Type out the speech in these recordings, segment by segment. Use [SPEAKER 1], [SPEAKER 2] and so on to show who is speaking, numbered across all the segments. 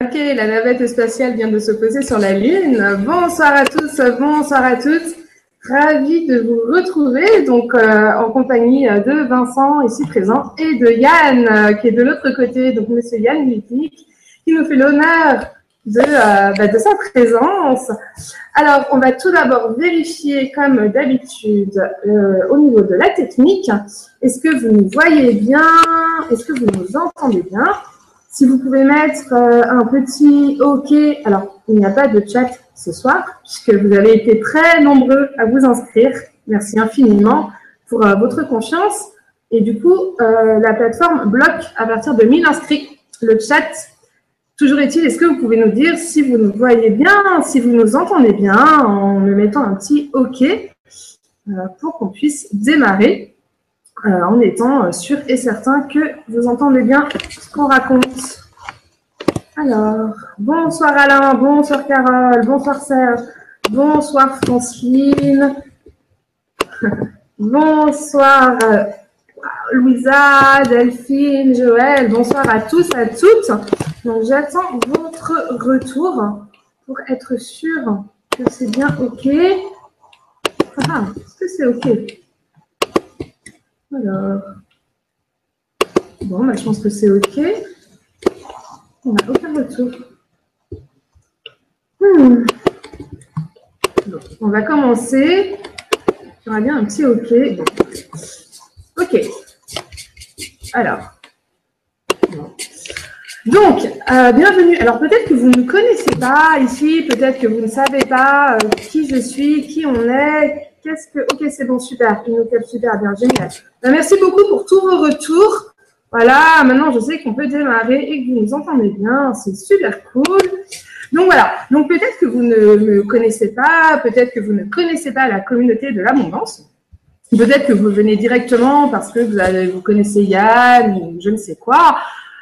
[SPEAKER 1] Ok, la navette spatiale vient de se poser sur la Lune. Bonsoir à tous, bonsoir à toutes. Ravi de vous retrouver donc euh, en compagnie de Vincent ici présent et de Yann euh, qui est de l'autre côté, donc Monsieur Yann Litik, qui nous fait l'honneur euh, bah, de sa présence. Alors, on va tout d'abord vérifier, comme d'habitude, au niveau de la technique. Est-ce que vous nous voyez bien? Est-ce que vous nous entendez bien? Si vous pouvez mettre euh, un petit OK, alors il n'y a pas de chat ce soir, puisque vous avez été très nombreux à vous inscrire. Merci infiniment pour euh, votre confiance. Et du coup, euh, la plateforme bloque à partir de 1000 inscrits le chat. Toujours est-il, est-ce que vous pouvez nous dire si vous nous voyez bien, si vous nous entendez bien, en me mettant un petit OK pour qu'on puisse démarrer euh, en étant euh, sûr et certain que vous entendez bien ce qu'on raconte. Alors, bonsoir Alain, bonsoir Carole, bonsoir Serge, bonsoir Francine, bonsoir euh, Louisa, Delphine, Joël, bonsoir à tous, à toutes. Donc j'attends votre retour pour être sûr que c'est bien OK. Ah, est-ce que c'est OK? Alors, bon, bah, je pense que c'est OK. On n'a aucun retour. Hmm. on va commencer. J'aurais bien un petit OK. OK. Alors. Donc, euh, bienvenue. Alors peut-être que vous ne connaissez pas ici, peut-être que vous ne savez pas euh, qui je suis, qui on est, Ok, c'est bon, super. Une super bien, génial. Ben, merci beaucoup pour tous vos retours. Voilà, maintenant je sais qu'on peut démarrer et que vous nous entendez bien. C'est super cool. Donc voilà. Donc peut-être que vous ne me connaissez pas, peut-être que vous ne connaissez pas la communauté de l'abondance. Peut-être que vous venez directement parce que vous, avez, vous connaissez Yann ou je ne sais quoi.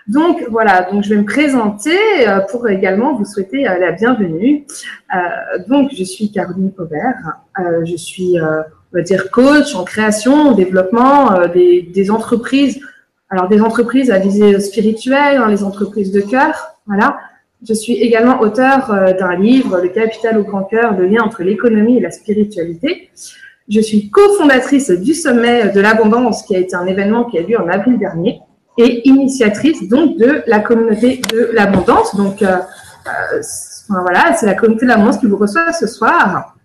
[SPEAKER 1] Donc voilà, donc je vais me présenter euh, pour également vous souhaiter euh, la bienvenue. Euh, donc je suis Caroline Aubert, je suis on va dire coach en création, en développement des, entreprises. Alors des entreprises à visée spirituelle, hein, les entreprises de cœur, voilà. Je suis également auteur d'un livre, Le capital au grand cœur, le lien entre l'économie et la spiritualité. Je suis cofondatrice du sommet de l'abondance, qui a été un événement qui a lieu en avril dernier et initiatrice donc de la communauté de l'abondance. Donc euh, euh c'est la communauté de l'abondance qui vous reçoit ce soir.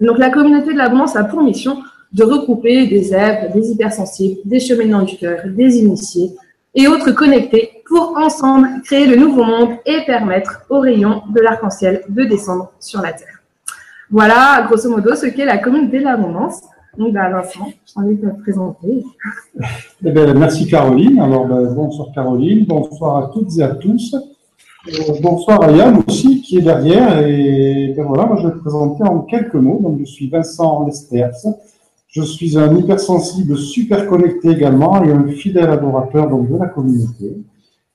[SPEAKER 1] La communauté de l'abondance a pour mission de regrouper des zèbres, des hypersensibles, des cheminants du cœur, des initiés et autres connectés pour ensemble créer le nouveau monde et permettre aux rayons de l'arc-en-ciel de descendre sur la Terre. Voilà, grosso modo, ce qu'est la communauté de l'abondance. Donc, bah, Vincent, je t'invite à te présenter.
[SPEAKER 2] Eh bien, merci Caroline. Alors, ben, bonsoir Caroline, bonsoir à toutes et à tous. Euh, bonsoir à Yann aussi qui est derrière. Et ben voilà, moi je vais te présenter en quelques mots. Donc, je suis Vincent Lesters. Je suis un hypersensible super connecté également et un fidèle adorateur donc, de la communauté.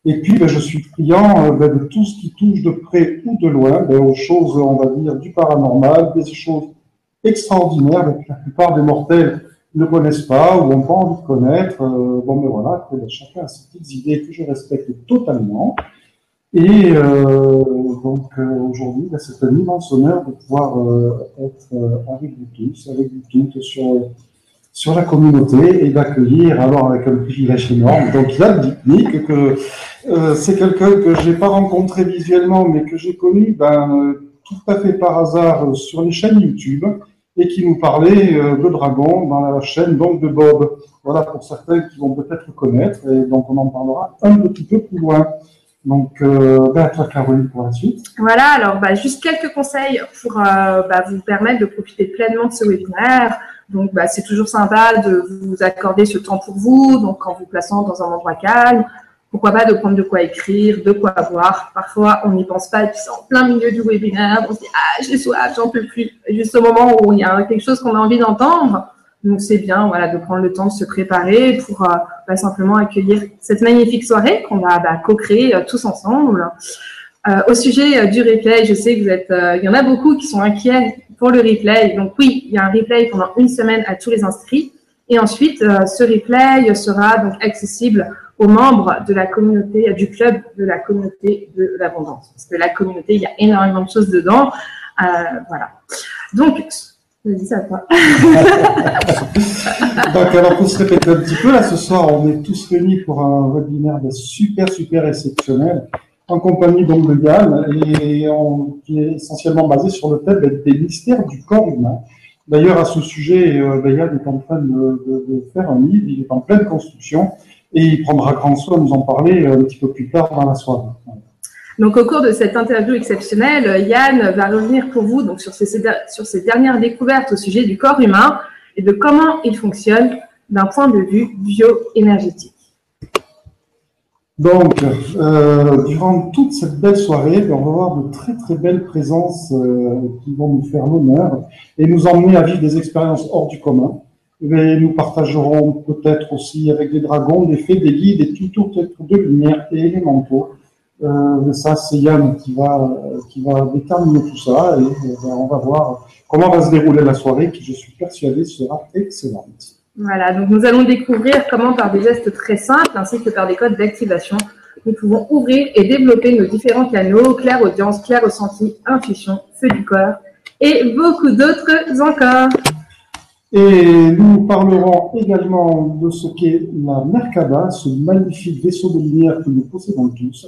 [SPEAKER 2] Et puis, ben, je suis friand ben, de tout ce qui touche de près ou de loin ben, aux choses, on va dire, du paranormal, des choses extraordinaire que la plupart des mortels ne connaissent pas ou n'ont pas envie de connaître. Euh, bon, mais voilà, chacun a ses petites idées que je respecte totalement. Et euh, donc euh, aujourd'hui, bah, c'est un immense honneur de pouvoir être avec vous tous, avec vous toutes sur, sur la communauté et d'accueillir, alors avec un privilège énorme, donc Yann Dipnik, que c'est quelqu'un que j'ai pas rencontré visuellement, mais que j'ai connu ben, tout à fait par hasard sur les chaînes YouTube et qui nous parlait euh, de Dragon dans la chaîne donc de Bob. Voilà pour certains qui vont peut-être connaître et donc on en parlera un petit peu plus loin. Donc, euh, ben, toi, Caroline, pour la suite.
[SPEAKER 1] Voilà, alors bah, juste quelques conseils pour euh, bah, vous permettre de profiter pleinement de ce webinaire. Donc, bah, c'est toujours sympa de vous accorder ce temps pour vous, donc en vous plaçant dans un endroit calme, pourquoi pas de prendre de quoi écrire, de quoi boire. Parfois, on n'y pense pas et puis c'est en plein milieu du webinaire, on se dit ah j'ai soif, j'en peux plus. juste au moment où il y a quelque chose qu'on a envie d'entendre. Donc c'est bien, voilà, de prendre le temps de se préparer pour euh, bah, simplement accueillir cette magnifique soirée qu'on va bah, co-créer euh, tous ensemble. Euh, au sujet du replay, je sais que vous y en a beaucoup qui sont inquiets pour le replay. Donc oui, il y a un replay pendant une semaine à tous les inscrits. Et ensuite, ce replay sera donc accessible aux membres de la communauté, du club de la communauté de l'abondance. Parce que la communauté, il y a énormément de choses dedans. Euh, voilà. Donc, je dis ça quoi.
[SPEAKER 2] Donc, alors pour se répéter un petit peu, là ce soir, on est tous réunis pour un webinaire super, super exceptionnel en compagnie donc de Yann et qui est essentiellement basé sur le thème des mystères du corps humain. D'ailleurs, à ce sujet, euh, Yann est en train de, faire un livre, il est en pleine construction et il prendra grand soin de nous en parler un petit peu plus tard dans la soirée.
[SPEAKER 1] Donc, au cours de cette interview exceptionnelle, Yann va revenir pour vous donc, sur, ces dernières découvertes au sujet du corps humain et de comment il fonctionne d'un point de vue bioénergétique.
[SPEAKER 2] Donc, euh, durant toute cette belle soirée, ben, on va voir de très très belles présences euh, qui vont nous faire l'honneur et nous emmener à vivre des expériences hors du commun. Et nous partagerons peut-être aussi avec des dragons des faits, des guides, des tutos de lumière et élémentaux euh, ça, c'est Yann qui va, déterminer tout ça et ben, on va voir comment va se dérouler la soirée qui, je suis persuadé, sera excellente.
[SPEAKER 1] Voilà, donc nous allons découvrir comment par des gestes très simples ainsi que par des codes d'activation, nous pouvons ouvrir et développer nos différents canaux, clair audience, clair ressenti, intuition, feu du corps et beaucoup d'autres encore.
[SPEAKER 2] Et nous parlerons également de ce qu'est la Merkaba, ce magnifique vaisseau de lumière que nous possédons tous,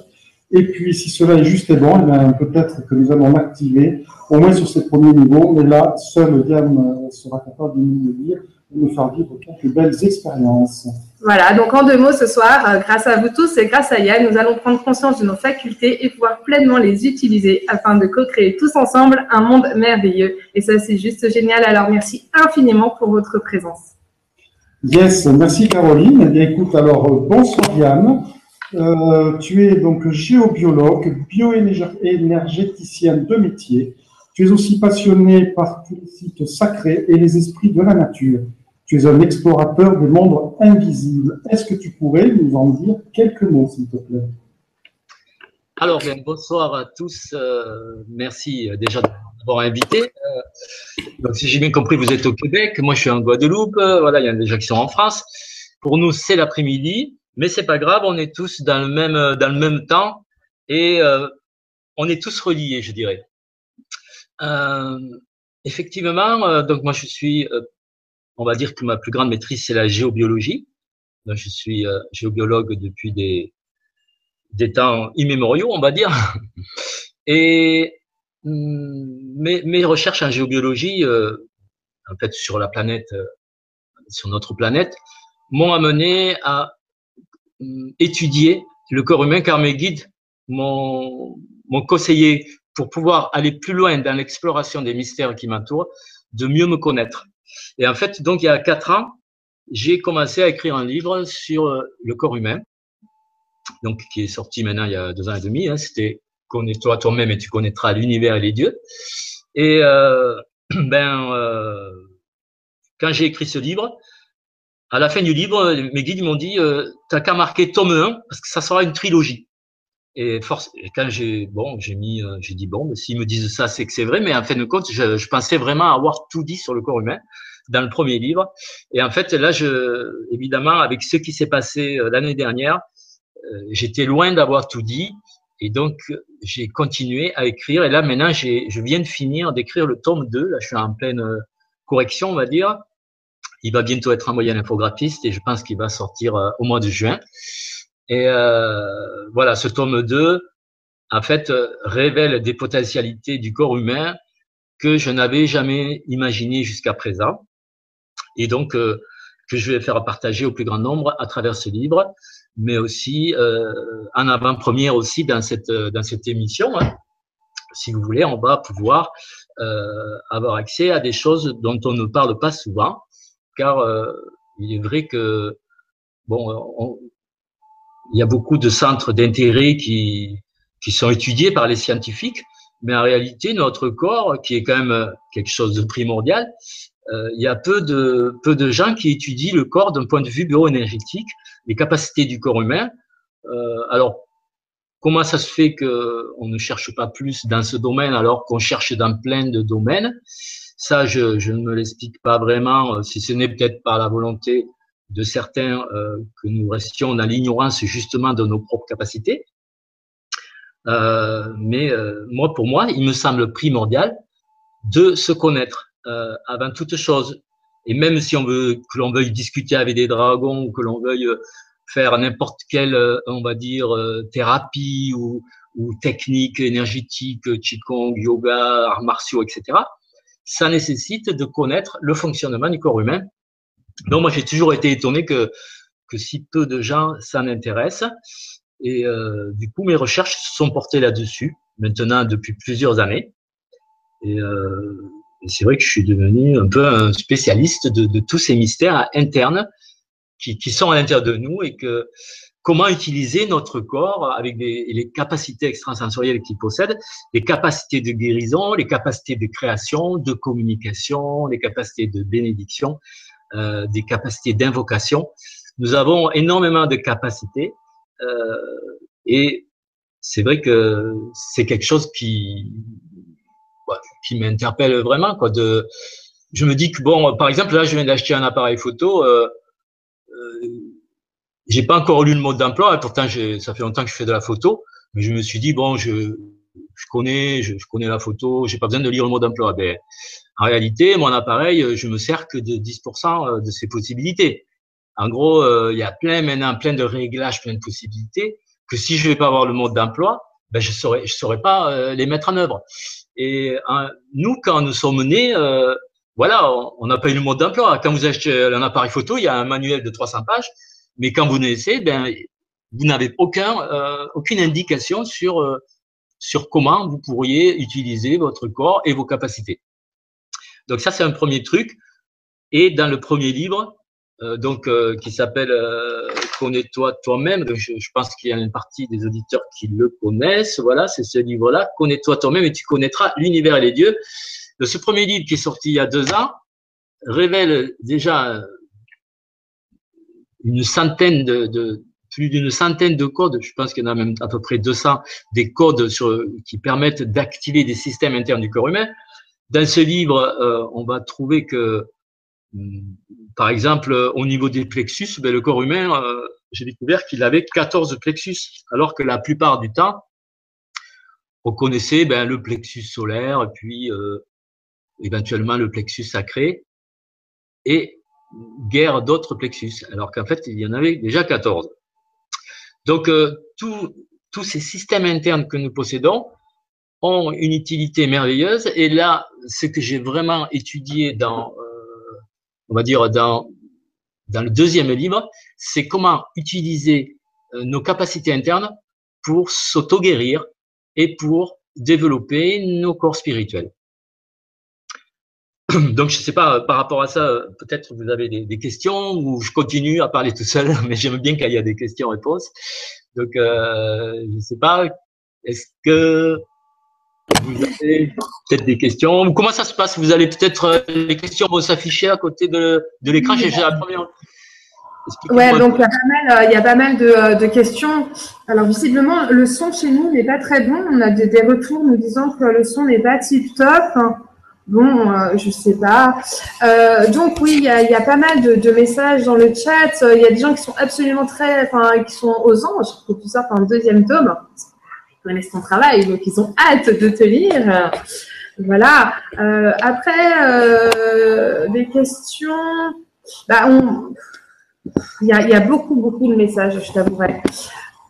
[SPEAKER 2] et puis, si cela est juste et bon, eh peut-être que nous allons l'activer, au moins sur ces premiers niveaux. Mais là, seul Diane euh, sera capable de nous le dire, de nous faire vivre quelques belles expériences.
[SPEAKER 1] Voilà, donc en deux mots ce soir, euh, grâce à vous tous et grâce à Yann, nous allons prendre conscience de nos facultés et pouvoir pleinement les utiliser afin de co-créer tous ensemble un monde merveilleux. Et ça, c'est juste génial. Alors, merci infiniment pour votre présence.
[SPEAKER 2] Yes, merci Caroline. Eh bien, écoute, alors, euh, bonsoir Yann. Euh, tu es donc géobiologue, bioénergéticien de métier. Tu es aussi passionné par tous les sites sacrés et les esprits de la nature. Tu es un explorateur des mondes invisibles. Est-ce que tu pourrais nous en dire quelques mots, s'il te plaît?
[SPEAKER 3] Alors, bonsoir à tous. Euh, merci euh, déjà d'avoir invité. donc, si j'ai bien compris, vous êtes au Québec. Moi, je suis en Guadeloupe. voilà, il y en a déjà qui sont en France. Pour nous, c'est l'après-midi. Mais c'est pas grave, on est tous dans le même dans le même temps et euh, on est tous reliés, je dirais. Euh, effectivement, euh, donc moi je suis, euh, on va dire que ma plus grande maîtrise c'est la géobiologie. Je suis euh, géobiologue depuis des temps immémoriaux, on va dire. Et mm, mes, mes recherches en géobiologie, en fait sur la planète, sur notre planète, m'ont amené à euh, étudier le corps humain car mes guides m'ont conseillé pour pouvoir aller plus loin dans l'exploration des mystères qui m'entourent, de mieux me connaître. Et en fait, donc il y a quatre ans, j'ai commencé à écrire un livre sur euh, le corps humain, donc qui est sorti maintenant il y a deux ans et demi. Hein, C'était connais-toi toi-même et tu connaîtras l'univers et les dieux. Et euh, ben euh, quand j'ai écrit ce livre, à la fin du livre, mes guides m'ont dit t'as qu'à marquer tome 1 parce que ça sera une trilogie. Et, force, quand j'ai bon, j'ai mis, euh, j'ai dit bon, s'ils me disent ça, c'est que c'est vrai. Mais en fin de compte, je, pensais vraiment avoir tout dit sur le corps humain dans le premier livre. Et en fait, là, je, évidemment, avec ce qui s'est passé euh, l'année dernière, euh, j'étais loin d'avoir tout dit. Et donc, j'ai continué à écrire. Et là, maintenant, je viens de finir d'écrire le tome 2. Là, je suis en pleine correction, on va dire. Il va bientôt être envoyé à l'infographiste et je pense qu'il va sortir au mois de juin. Et euh, voilà, ce tome 2, en fait, euh, révèle des potentialités du corps humain que je n'avais jamais imaginé jusqu'à présent. Et donc, euh, que je vais faire partager au plus grand nombre à travers ce livre, mais aussi euh, en avant-première aussi dans cette, dans cette émission. Hein. Si vous voulez, on va pouvoir euh, avoir accès à des choses dont on ne parle pas souvent car euh, il est vrai que bon, il y a beaucoup de centres d'intérêt qui qui sont étudiés par les scientifiques, mais en réalité notre corps, qui est quand même euh, quelque chose de primordial, euh, il y a peu de peu de gens qui étudient le corps d'un point de vue bioénergétique, les capacités du corps humain. Euh, alors comment ça se fait que on ne cherche pas plus dans ce domaine alors qu'on cherche dans plein de domaines? Ça, je, je ne me l'explique pas vraiment, euh, si ce n'est peut-être par la volonté de certains que nous restions dans l'ignorance justement de nos propres capacités. mais moi, pour moi, il me semble primordial de se connaître avant toute chose. Et même si on veut que l'on veuille discuter avec des dragons ou que l'on veuille faire n'importe quelle, on va dire, thérapie ou, ou technique énergétique, qigong, yoga, arts martiaux, etc. Ça nécessite de connaître le fonctionnement du corps humain. Donc moi j'ai toujours été étonné que que si peu de gens s'en intéressent. Et euh, du coup mes recherches se sont portées là-dessus maintenant depuis plusieurs années. Et, euh, c'est vrai que je suis devenu un peu un spécialiste de, tous ces mystères internes qui, sont à l'intérieur de nous et que comment utiliser notre corps avec les capacités extrasensorielles qu'il possède, les capacités de guérison, les capacités de création, de communication, les capacités de bénédiction, euh, des capacités d'invocation. Nous avons énormément de capacités euh, et c'est vrai que c'est quelque chose qui qui m'interpelle vraiment quoi je me dis que bon par exemple là je viens d'acheter un appareil photo euh, j'ai pas encore lu le mode d'emploi, pourtant ça fait longtemps que je fais de la photo, mais je me suis dit bon, je, je connais, je, connais la photo, j'ai pas besoin de lire le mode d'emploi. Ben, en réalité, mon appareil, je me sers que de 10% de ses possibilités. En gros, euh, il y a plein maintenant, plein de réglages, plein de possibilités que si je vais pas avoir le mode d'emploi, ben je saurais, je saurais pas euh, les mettre en œuvre. Et hein, nous, quand nous sommes nés, euh, voilà, on n'a pas eu le mode d'emploi. Quand vous achetez un appareil photo, il y a un manuel de 300 pages mais quand vous naissez, ben, vous n'avez aucun, euh, aucune indication sur, euh, sur comment vous pourriez utiliser votre corps et vos capacités. Donc ça, c'est un premier truc. Et dans le premier livre, euh, donc qui s'appelle Connais-toi toi-même. Je, pense qu'il y a une partie des auditeurs qui le connaissent. Voilà, c'est ce livre-là. Connais-toi toi-même et tu connaîtras l'univers et les dieux. De ce premier livre qui est sorti il y a deux ans révèle déjà une centaine de, plus d'une centaine de codes, je pense qu'il y en a même à peu près 200, des codes qui permettent d'activer des systèmes internes du corps humain. Dans ce livre, euh, on va trouver que, hmm, par exemple, au niveau des plexus, ben, le corps humain, euh, j'ai découvert qu'il avait 14 plexus, alors que la plupart du temps, on connaissait ben, le plexus solaire, puis euh, éventuellement le plexus sacré. Et guerre d'autres plexus, alors qu'en fait, il y en avait déjà 14. Donc, euh, tous ces systèmes internes que nous possédons ont une utilité merveilleuse. Et là, ce que j'ai vraiment étudié dans, euh, on va dire, dans, dans le deuxième livre, c'est comment utiliser euh, nos capacités internes pour s'auto-guérir et pour développer nos corps spirituels. Donc, je ne sais pas, par rapport à ça, peut-être vous avez des, questions ou je continue à parler tout seul, mais j'aime bien qu'il y ait des questions-réponses. Donc, euh, je ne sais pas, est-ce que vous avez peut-être des questions Comment ça se passe? Vous allez peut-être, euh, les questions vont s'afficher à côté de, de l'écran. J'ai la première.
[SPEAKER 1] Ouais, donc il y a pas mal, il y a pas mal de, de, questions. Alors visiblement, le son chez nous n'est pas très bon. On a des, retours nous disant que le son n'est pas tip top. Bon, euh, je sais pas. Euh, donc oui, il y a, pas mal de, messages dans le chat. Il y a des gens qui sont absolument très, enfin, qui sont aux anges que tu sortes un deuxième tome. Connaissent ton travail, donc ils ont hâte de te lire. Voilà. Euh, après, euh, des questions. Bah, on... il, y a, il y a beaucoup, beaucoup de messages, je t'avouerai.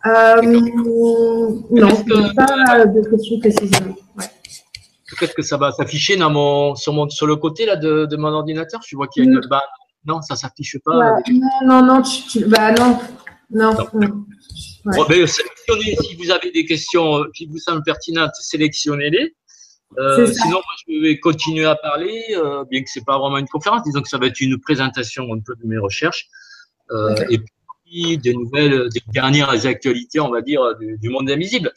[SPEAKER 1] Euh, non, pas de questions précisément. Ouais.
[SPEAKER 3] Peut-être que ça va s'afficher dans mon, sur, mon, sur le côté là, de, de mon ordinateur. Je vois qu'il y a une barre. Non, ça s'affiche pas.
[SPEAKER 1] Ouais, non, non, non, tu, bah non. Non. non.
[SPEAKER 3] Ouais. Bon, ben, sélectionnez, si vous avez des questions qui vous semblent pertinentes, sélectionnez-les. Euh, sinon, moi, je vais continuer à parler, euh, bien que c'est pas vraiment une conférence. Disons que ça va être une présentation un peu de mes recherches. Euh, okay. Et puis, des nouvelles, des dernières actualités, on va dire, du, du monde invisible.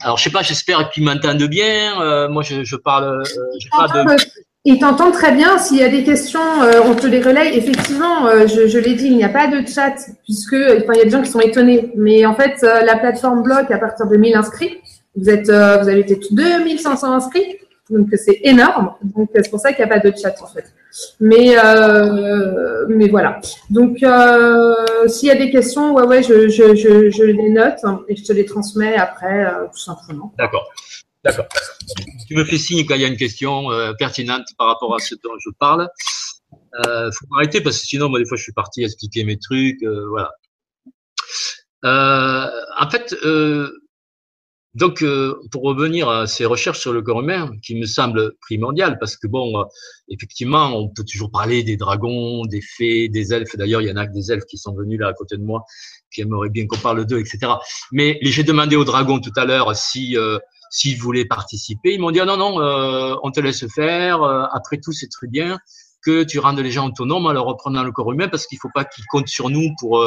[SPEAKER 3] Alors, je sais pas, j'espère qu'ils m'entendent bien. Euh, moi, je, je parle. Euh, pas de...
[SPEAKER 1] Ils t'entendent très bien. S'il y a des questions, euh, on te les relaye. Effectivement, euh, je, je l'ai dit, il n'y a pas de chat puisque enfin, il y a des gens qui sont étonnés. Mais en fait, euh, la plateforme bloque à partir de 1000 inscrits. Vous êtes, vous avez été 2500 inscrits, donc c'est énorme. Donc c'est pour ça qu'il n'y a pas de chat en fait. Mais, euh, mais voilà. Donc, euh, s'il y a des questions, ouais, ouais, je, je, je, je, les note et je te les transmets après, euh, tout simplement.
[SPEAKER 3] D'accord. D'accord. Tu me fais signe quand il y a une question euh, pertinente par rapport à ce dont je parle. Euh, faut m'arrêter parce que sinon, moi, des fois, je suis parti expliquer mes trucs. Euh, voilà. En fait, donc, pour revenir à ces recherches sur le corps humain, qui me semblent primordiales, parce que bon, effectivement, on peut toujours parler des dragons, des fées, des elfes. D'ailleurs, il y en a que des elfes qui sont venus là à côté de moi, qui aimeraient bien qu'on parle d'eux, etc. Mais j'ai demandé aux dragons tout à l'heure si s'ils voulaient participer. Ils m'ont dit ah non non, euh, on te laisse faire. après tout, c'est très bien que tu rendes les gens autonomes en leur reprenant le corps humain, parce qu'il faut pas qu'ils comptent sur nous pour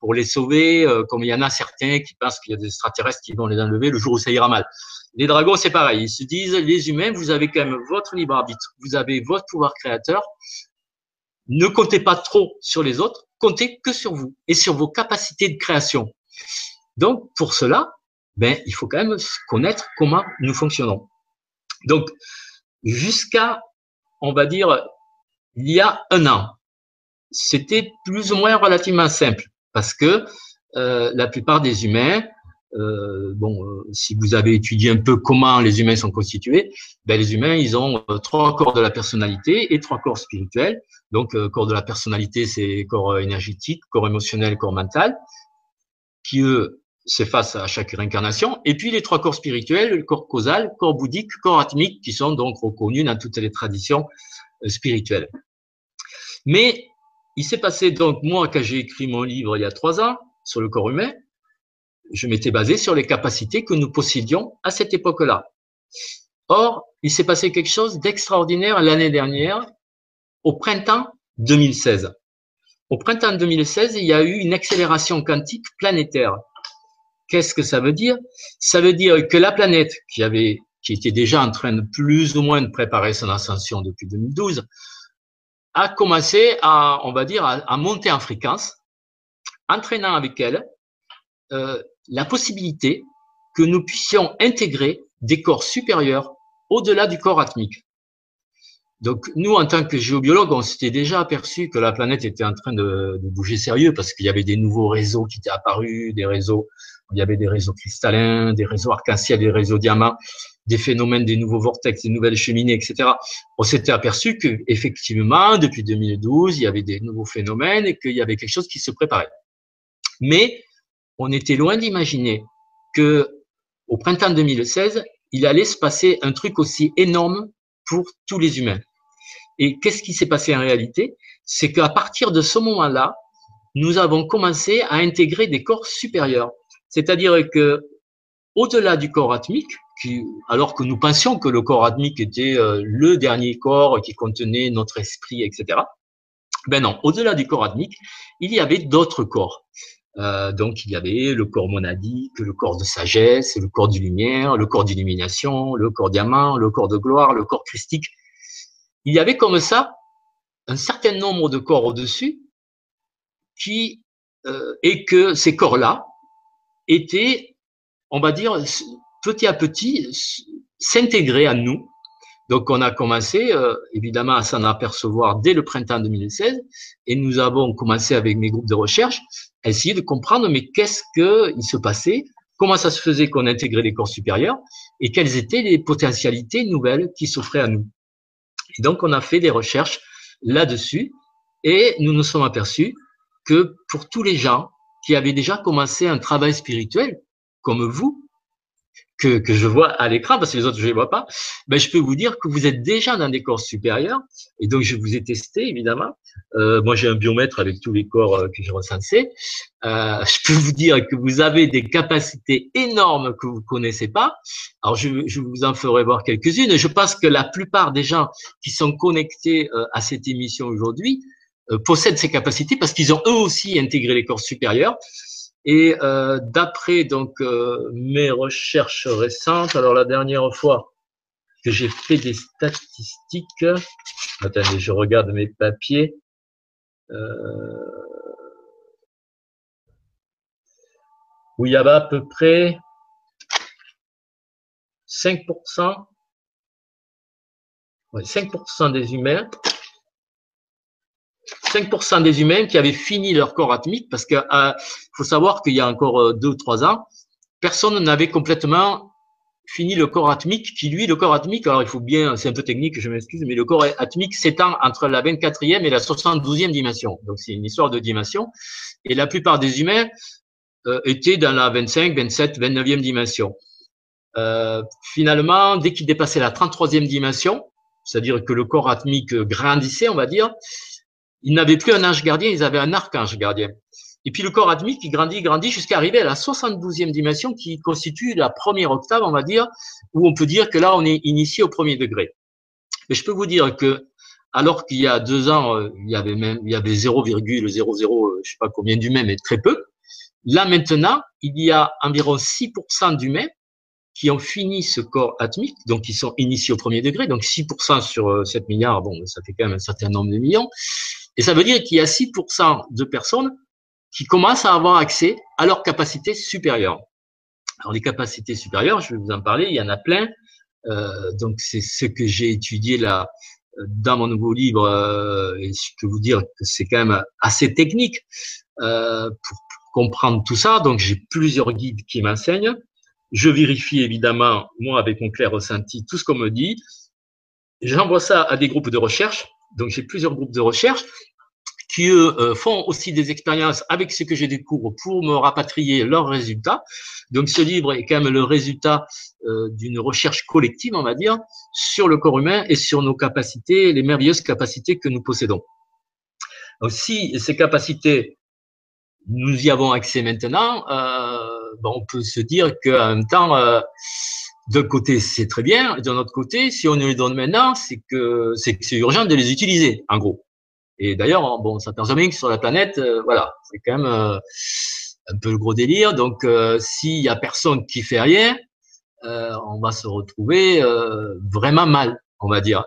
[SPEAKER 3] pour les sauver, euh, comme il y en a certains qui pensent qu'il y a des extraterrestres qui vont les enlever le jour où ça ira mal. Les dragons, c'est pareil. Ils se disent, les humains, vous avez quand même votre libre arbitre, vous avez votre pouvoir créateur. Ne comptez pas trop sur les autres, comptez que sur vous et sur vos capacités de création. Donc, pour cela, ben, il faut quand même connaître comment nous fonctionnons. Donc, jusqu'à, on va dire, il y a un an, c'était plus ou moins relativement simple parce que euh, la plupart des humains, euh, bon, euh, si vous avez étudié un peu comment les humains sont constitués, ben les humains, ils ont euh, trois corps de la personnalité et trois corps spirituels. Donc, euh, corps de la personnalité, c'est corps énergétique, corps émotionnel, corps mental, qui eux s'effacent à chaque réincarnation. Et puis les trois corps spirituels, le corps causal, corps bouddhique, corps atmique, qui sont donc reconnus dans toutes les traditions spirituelles. Mais il s'est passé donc, moi, quand j'ai écrit mon livre il y a trois ans sur le corps humain, je m'étais basé sur les capacités que nous possédions à cette époque-là. Or, il s'est passé quelque chose d'extraordinaire l'année dernière, au printemps 2016. Au printemps 2016, il y a eu une accélération quantique planétaire. Qu'est-ce que ça veut dire? Ça veut dire que la planète, qui avait, qui était déjà en train de plus ou moins de préparer son ascension depuis 2012, a commencé à, on va dire, à, monter en fréquence, entraînant avec elle euh, la possibilité que nous puissions intégrer des corps supérieurs au-delà du corps atmique. Donc nous, en tant que géobiologues, on s'était déjà aperçu que la planète était en train de, bouger sérieux parce qu'il y avait des nouveaux réseaux qui étaient apparus, des réseaux, il y avait des réseaux cristallins, des réseaux arc-en-ciel, des réseaux diamants des phénomènes, des nouveaux vortex, des nouvelles cheminées, etc. On s'était aperçu que effectivement, depuis 2012, il y avait des nouveaux phénomènes et qu'il y avait quelque chose qui se préparait. Mais on était loin d'imaginer que au printemps 2016, il allait se passer un truc aussi énorme pour tous les humains. Et qu'est-ce qui s'est passé en réalité? C'est qu'à partir de ce moment-là, nous avons commencé à intégrer des corps supérieurs. C'est-à-dire que au-delà du corps atmique, alors que nous pensions que le corps atmique était euh, le dernier corps qui contenait notre esprit, etc. Ben non, au-delà du corps atmique, il y avait d'autres corps. Euh, donc il y avait le corps monadique, le corps de sagesse, le corps de lumière, le corps d'illumination, le corps diamant, le corps de gloire, le corps christique. Il y avait comme ça un certain nombre de corps au-dessus qui euh, et que ces corps-là étaient, on va dire, petit à petit s'intégrer à nous. Donc on a commencé euh, évidemment à s'en apercevoir dès le printemps 2016 et nous avons commencé avec mes groupes de recherche à essayer de comprendre mais qu'est-ce qu'il se passait, comment ça se faisait qu'on intégrait les corps supérieurs et quelles étaient les potentialités nouvelles qui s'offraient à nous. Et donc on a fait des recherches là-dessus. Et nous nous sommes aperçus que pour tous les gens qui avaient déjà commencé un travail spirituel, comme vous, que, que je vois à l'écran, parce que les autres, je ne les vois pas, ben, je peux vous dire que vous êtes déjà dans des corps supérieurs. Et donc, je vous ai testé, évidemment. Euh, moi, j'ai un biomètre avec tous les corps euh, que j'ai recensés. Euh, je peux vous dire que vous avez des capacités énormes que vous connaissez pas. Alors, je, je vous en ferai voir quelques-unes. Je pense que la plupart des gens qui sont connectés à cette émission aujourd'hui possèdent ces capacités parce qu'ils ont eux aussi intégré les corps supérieurs. Et euh, d'après donc euh, mes recherches récentes, alors la dernière fois que j'ai fait des statistiques, attendez, je regarde mes papiers. Euh, où il y avait à peu près 5%, ouais, 5% des humains 5% des humains qui avaient fini leur corps atmique, parce qu'il euh, faut savoir qu'il y a encore euh, deux ou trois ans, personne n'avait complètement fini le corps atmique, qui lui, le corps atmique, alors il faut bien, c'est un peu technique, je m'excuse, mais le corps atmique s'étend entre la 24e et la 72e dimension. Donc c'est une histoire de dimension. Et la plupart des humains euh, étaient dans la 25, 27, 29e dimension. Euh, finalement, dès qu'ils dépassaient la 33e dimension, c'est-à-dire que le corps atmique grandissait, on va dire, ils n'avaient plus un ange gardien, ils avaient un archange gardien. Et puis le corps atmique, il grandit, grandit jusqu'à arriver à la 72e dimension qui constitue la première octave, on va dire, où on peut dire que là, on est initié au premier degré. Mais je peux vous dire que, alors qu'il y a deux ans, euh, il y avait même, il y avait 0,00, euh, je sais pas combien d'humains, mais très peu. Là, maintenant, il y a environ 6% d'humains qui ont fini ce corps atmique, donc qui sont initiés au premier degré, donc 6% sur 7 euh, milliards, bon, ça fait quand même un certain nombre de millions. Et ça veut dire qu'il y a 6% de personnes qui commencent à avoir accès à leurs capacités supérieures. Alors les capacités supérieures, je vais vous en parler, il y en a plein. Euh, donc c'est ce que j'ai étudié là euh, dans mon nouveau livre euh, et je peux vous dire que c'est quand même assez technique euh, pour, comprendre tout ça. Donc j'ai plusieurs guides qui m'enseignent. Je vérifie évidemment moi avec mon clair ressenti tout ce qu'on me dit. J'envoie ça à des groupes de recherche. Donc j'ai plusieurs groupes de recherche qui eux euh, font aussi des expériences avec ce que je découvre pour me rapatrier leurs résultats. Donc ce livre est quand même le résultat euh, d'une recherche collective, on va dire, sur le corps humain et sur nos capacités, les merveilleuses capacités que nous possédons. Donc, si ces capacités, nous y avons accès maintenant, euh, ben, on peut se dire qu'en même temps, d'un côté, c'est très bien, d'un autre côté, si on les donne maintenant, c'est que c'est urgent de les utiliser, en gros. Et d'ailleurs, bon, ça bien que sur la planète, euh, voilà, c'est quand même euh, un peu le gros délire. Donc, euh, s'il y a personne qui fait rien, on va se retrouver vraiment mal, on va dire.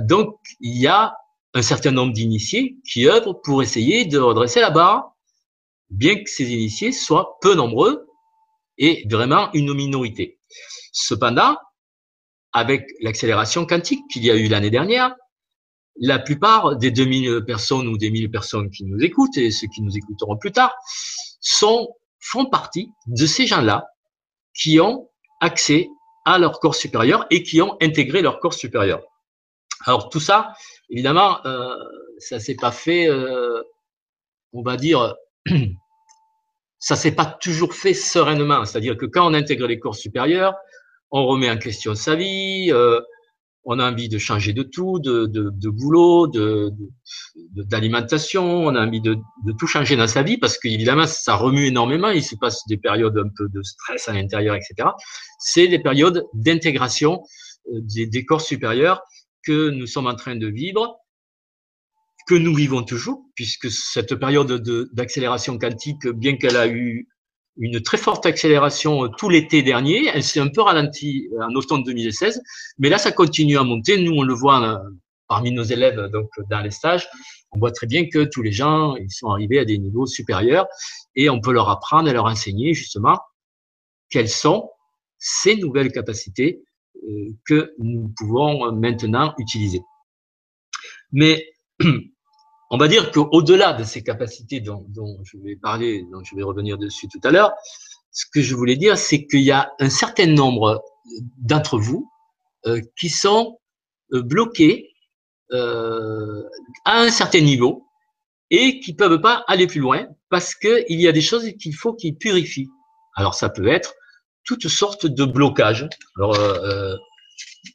[SPEAKER 3] donc, il y a un certain nombre d'initiés qui œuvrent pour essayer de redresser la barre, bien que ces initiés soient peu nombreux et vraiment une minorité. Cependant, avec l'accélération quantique qu'il y a eu l'année dernière, la plupart des 2000 personnes ou des 1000 personnes qui nous écoutent et ceux qui nous écouteront plus tard sont, font partie de ces gens-là qui ont accès à leur corps supérieur et qui ont intégré leur corps supérieur. Alors tout ça, évidemment, euh, ça s'est pas fait, euh, on va dire, ça s'est pas toujours fait sereinement. C'est-à-dire que quand on intègre les corps supérieurs, on remet en question sa vie, euh, on a envie de changer de tout, de, de, de boulot, de, d'alimentation, on a envie de, de, tout changer dans sa vie parce qu'évidemment, ça remue énormément, il se passe des périodes un peu de stress à l'intérieur, etc. C'est des périodes d'intégration euh, des, des corps supérieurs que nous sommes en train de vivre, que nous vivons toujours, puisque cette période d'accélération quantique, bien qu'elle a eu une très forte accélération euh, tout l'été dernier. Elle s'est un peu ralentie euh, en automne 2016, mais là, ça continue à monter. Nous, on le voit euh, parmi nos élèves donc dans les stages. On voit très bien que tous les gens, ils sont arrivés à des niveaux supérieurs et on peut leur apprendre et leur enseigner justement quelles sont ces nouvelles capacités que nous pouvons maintenant utiliser. Mais on va dire qu'au-delà de ces capacités dont, je vais parler, dont je vais revenir dessus tout à l'heure, ce que je voulais dire, c'est qu'il y a un certain nombre d'entre vous euh, qui sont euh, bloqués euh, à un certain niveau et qui peuvent pas aller plus loin parce qu'il y a des choses qu'il faut qu'ils purifient. Alors ça peut être toutes sortes de blocages. Alors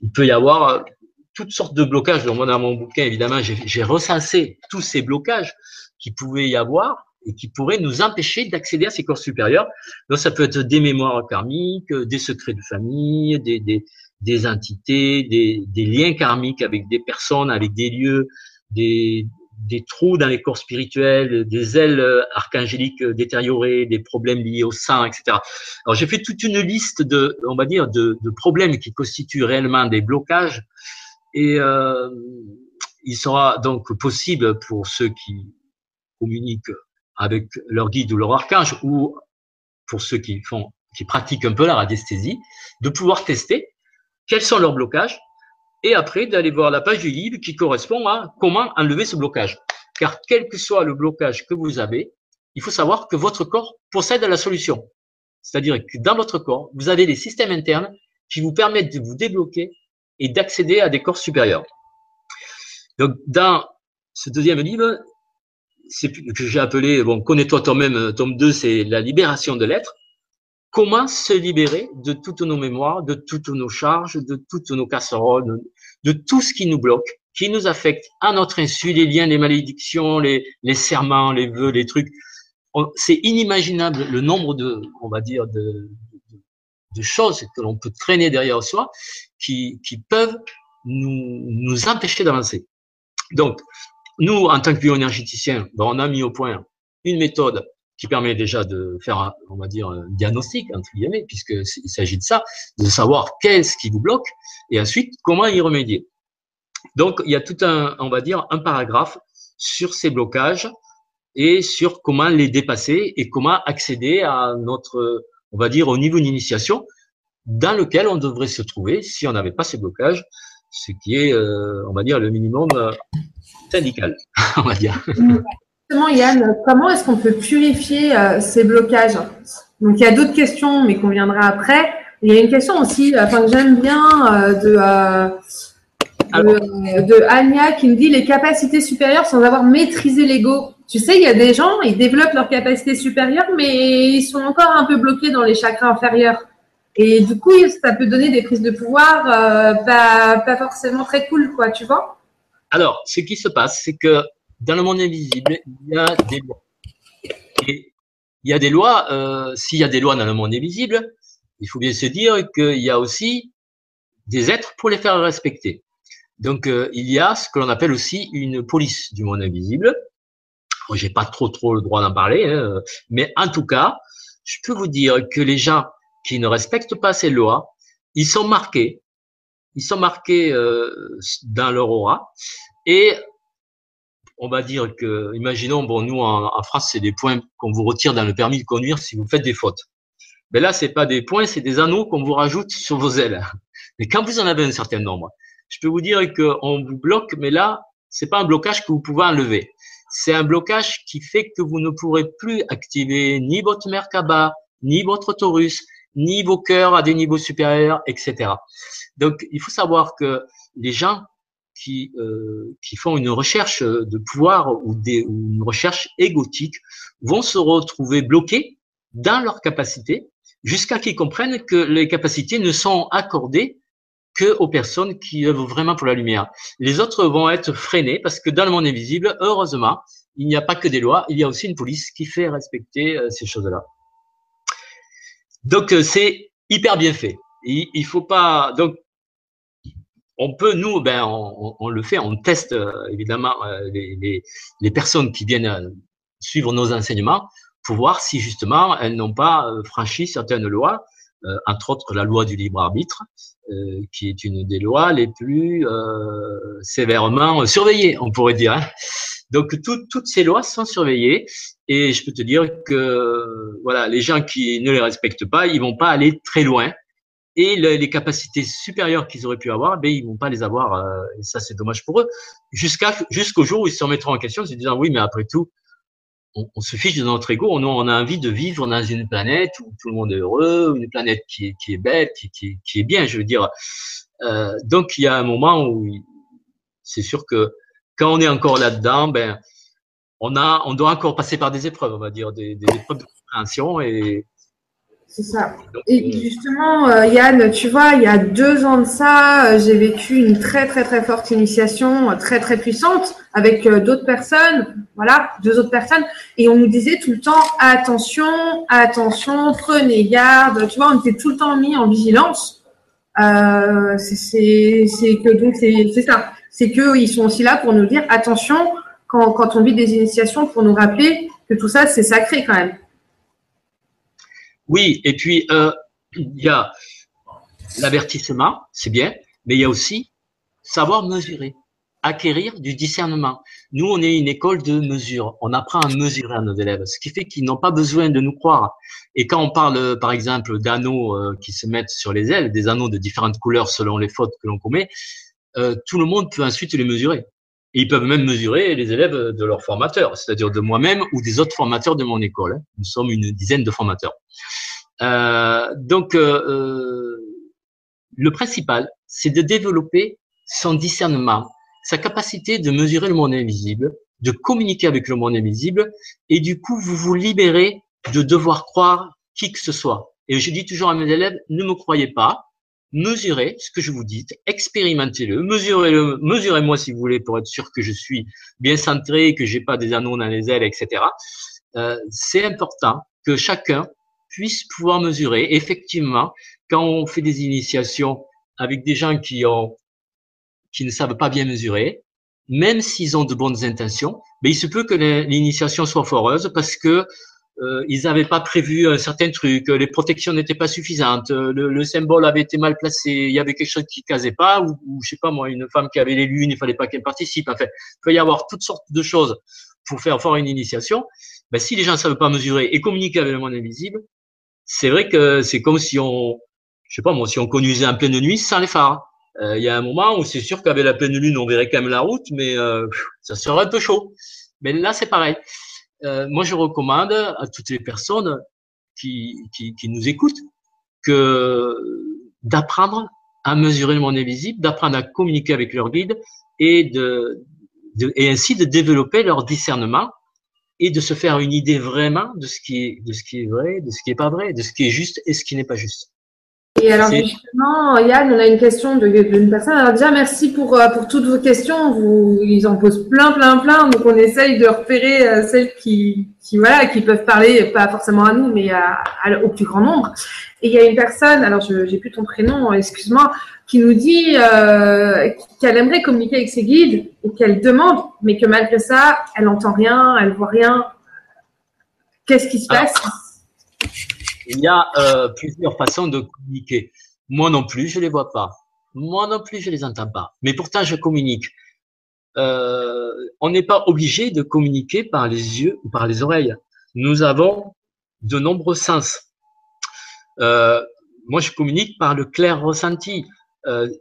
[SPEAKER 3] il peut y avoir toutes sortes de blocages. Dans mon bouquin, évidemment, j'ai recensé tous ces blocages qui pouvaient y avoir et qui pourraient nous empêcher d'accéder à ces corps supérieurs. Donc, ça peut être des mémoires karmiques, des secrets de famille, des, des, des entités, des, des, liens karmiques avec des personnes, avec des lieux, des, des trous dans les corps spirituels, des ailes archangéliques détériorées, des problèmes liés au sang, etc. Alors j'ai fait toute une liste de, on va dire, de, de problèmes qui constituent réellement des blocages et euh, il sera donc possible pour ceux qui communiquent avec leur guide ou leur archange, ou pour ceux qui font, qui pratiquent un peu la radiesthésie, de pouvoir tester quels sont leurs blocages et après d'aller voir la page du livre qui correspond à comment enlever ce blocage. Car quel que soit le blocage que vous avez, il faut savoir que votre corps possède la solution. C'est-à-dire que dans votre corps, vous avez des systèmes internes qui vous permettent de vous débloquer et d'accéder à des corps supérieurs. Donc, dans ce deuxième livre, que j'ai appelé, bon, connais-toi toi-même, tome 2, c'est la libération de l'être. Comment se libérer de toutes nos mémoires, de toutes nos charges, de toutes nos casseroles, de tout ce qui nous bloque, qui nous affecte à notre insu, les liens, les malédictions, les, les serments, les vœux, les trucs. C'est inimaginable le nombre de, on va dire, de, de choses que l'on peut traîner derrière soi qui, qui peuvent nous, nous empêcher d'avancer. Donc, nous, en tant que bioénergéticiens, ben, on a mis au point une méthode qui permet déjà de faire, on va dire, un diagnostic, entre guillemets, puisqu'il s'agit de ça, de savoir qu'est-ce qui vous bloque, et ensuite, comment y remédier. Donc, il y a tout un, on va dire, un paragraphe sur ces blocages et sur comment les dépasser et comment accéder à notre, on va dire, au niveau d'initiation dans lequel on devrait se trouver si on n'avait pas ces blocages, ce qui est, euh, on va dire, le minimum euh, syndical, on va dire.
[SPEAKER 1] Justement, Yann, comment est-ce qu'on peut purifier euh, ces blocages? Donc, il y a d'autres questions, mais qu'on viendra après. Il y a une question aussi, enfin, que j'aime bien de, de, de Anya qui me dit les capacités supérieures sans avoir maîtrisé l'ego. Tu sais, il y a des gens, ils développent leurs capacités supérieures, mais ils sont encore un peu bloqués dans les chakras inférieurs. Et du coup, ça peut donner des prises de pouvoir euh, pas, pas, forcément très cool, quoi, tu vois
[SPEAKER 3] Alors, ce qui se passe, c'est que dans le monde invisible, il y a des lois. Et il y a des lois, euh, s'il y a des lois dans le monde invisible, il faut bien se dire qu'il y a aussi des êtres pour les faire respecter. Donc, euh, il y a ce que l'on appelle aussi une police du monde invisible. J'ai pas trop trop le droit d'en parler, hein, mais en tout cas, je peux vous dire que les gens qui ne respectent pas ces lois, ils sont marqués, ils sont marqués euh, dans leur aura. Et on va dire que, imaginons, bon, nous en, France, c'est des points qu'on vous retire dans le permis de conduire si vous faites des fautes. Mais là, c'est pas des points, c'est des anneaux qu'on vous rajoute sur vos ailes. Mais quand vous en avez un certain nombre, je peux vous dire qu'on vous bloque, mais là, c'est pas un blocage que vous pouvez enlever. C'est un blocage qui fait que vous ne pourrez plus activer ni votre Merkaba, ni votre Taurus, ni vos cœurs à des niveaux supérieurs, etc. Donc, il faut savoir que les gens qui, euh, qui font une recherche de pouvoir ou, des, ou une recherche égotique vont se retrouver bloqués dans leurs capacités jusqu'à qu'ils comprennent que les capacités ne sont accordées que aux personnes qui œuvrent vraiment pour la lumière. Les autres vont être freinés parce que dans le monde invisible, heureusement, il n'y a pas que des lois, il y a aussi une police qui fait respecter euh, ces choses-là. Donc euh, c'est hyper bien fait. Il, faut pas donc on peut nous ben on, le fait, on teste euh, évidemment les, personnes qui viennent suivre nos enseignements pour voir si justement elles n'ont pas franchi certaines lois, entre autres la loi du libre arbitre, qui est une des lois les plus sévèrement surveillées, on pourrait dire. Hein. Donc tout, toutes ces lois sont surveillées et je peux te dire que voilà, les gens qui ne les respectent pas, ils vont pas aller très loin. Et les capacités supérieures qu'ils auraient pu avoir, ben ils vont pas les avoir. Euh, et ça, c'est dommage pour eux. Jusqu'à jusqu'au jour où ils se remettront en question, se disant oui, mais après tout, on, on, se fiche de notre ego. On, on, a envie de vivre dans une planète où tout le monde est heureux, une planète qui qui est belle, qui, qui, qui est bien. Je veux dire. Euh, donc il y a un moment où c'est sûr que quand on est encore là-dedans, ben on a, on doit encore passer par des épreuves, on va dire, des, des épreuves de compréhension et.
[SPEAKER 1] C'est ça. Et justement, euh, Yann, tu vois, il y a deux ans de ça, euh, j'ai vécu une très très très forte initiation, euh, très très puissante, avec d'autres personnes, voilà, deux autres personnes, et on nous disait tout le temps attention, attention, prenez garde. Tu vois, on était tout le temps mis en vigilance. Euh, c'est que donc c'est ça, c'est qu'ils sont aussi là pour nous dire attention, quand, quand on vit des initiations pour nous rappeler que tout ça, c'est sacré quand même.
[SPEAKER 3] Oui, et puis euh, il y a l'avertissement, c'est bien, mais il y a aussi savoir mesurer, acquérir du discernement. Nous, on est une école de mesure. On apprend à mesurer à nos élèves, ce qui fait qu'ils n'ont pas besoin de nous croire. Et quand on parle, par exemple, d'anneaux euh, qui se mettent sur les ailes, des anneaux de différentes couleurs selon les fautes que l'on commet, euh, tout le monde peut ensuite les mesurer. Et ils peuvent même mesurer les élèves de leurs formateurs, c'est-à-dire de moi-même ou des autres formateurs de mon école. Hein. Nous sommes une dizaine de formateurs. Euh, donc, euh, euh, le principal, c'est de développer son discernement, sa capacité de mesurer le monde invisible, de communiquer avec le monde invisible, et du coup, vous vous libérez de devoir croire qui que ce soit. Et je dis toujours à mes élèves, ne me croyez pas, mesurez ce que je vous dis, expérimentez-le, mesurez-le, mesurez-moi si vous voulez pour être sûr que je suis bien centré, que j'ai pas des anneaux dans les ailes, etc. Euh, c'est important que chacun puisse pouvoir mesurer. Effectivement, quand on fait des initiations avec des gens qui ont, qui ne savent pas bien mesurer, même s'ils ont de bonnes intentions, mais il se peut que l'initiation soit foreuse parce que euh, ils n'avaient pas prévu un certain truc, les protections n'étaient pas suffisantes, le, le, symbole avait été mal placé, il y avait quelque chose qui casait pas, ou, ou je sais pas moi, une femme qui avait les lunes, il fallait pas qu'elle participe. Enfin, il peut y avoir toutes sortes de choses pour faire faire une initiation. Ben, si les gens ne savent pas mesurer et communiquer avec le monde invisible, c'est vrai que c'est comme si on, je sais pas moi, si on conduisait en pleine nuit sans les phares. Euh, il y a un moment où c'est sûr qu'avec la pleine lune, on verrait quand même la route, mais euh, ça serait un peu chaud. Mais là, c'est pareil. Euh, moi, je recommande à toutes les personnes qui, qui, nous écoutent que d'apprendre à mesurer le monde invisible, d'apprendre à communiquer avec leur guide et de, de, et ainsi de développer leur discernement et de se faire une idée vraiment de ce qui est de ce qui est vrai, de ce qui est pas vrai, de ce qui est juste et ce qui n'est pas juste.
[SPEAKER 1] Et alors justement, Yann, on a une question d'une personne. Alors déjà, merci pour, euh, pour toutes vos questions. Vous, ils en posent plein, plein, plein. Donc on essaye de repérer euh, celles qui, qui, voilà, qui peuvent parler, pas forcément à nous, mais à, au plus grand nombre. Et il y a une personne, alors je j'ai plus ton prénom, excuse-moi, qui nous dit euh, qu'elle aimerait communiquer avec ses guides et qu'elle demande, mais que malgré ça, elle n'entend rien, elle voit rien. Qu'est-ce qui se passe?
[SPEAKER 3] Il y a euh, plusieurs façons de communiquer. Moi non plus, je les vois pas. Moi non plus, je les entends pas. Mais pourtant, je communique. Euh, on n'est pas obligé de communiquer par les yeux ou par les oreilles. Nous avons de nombreux sens. Euh, moi, je communique par le clair ressenti.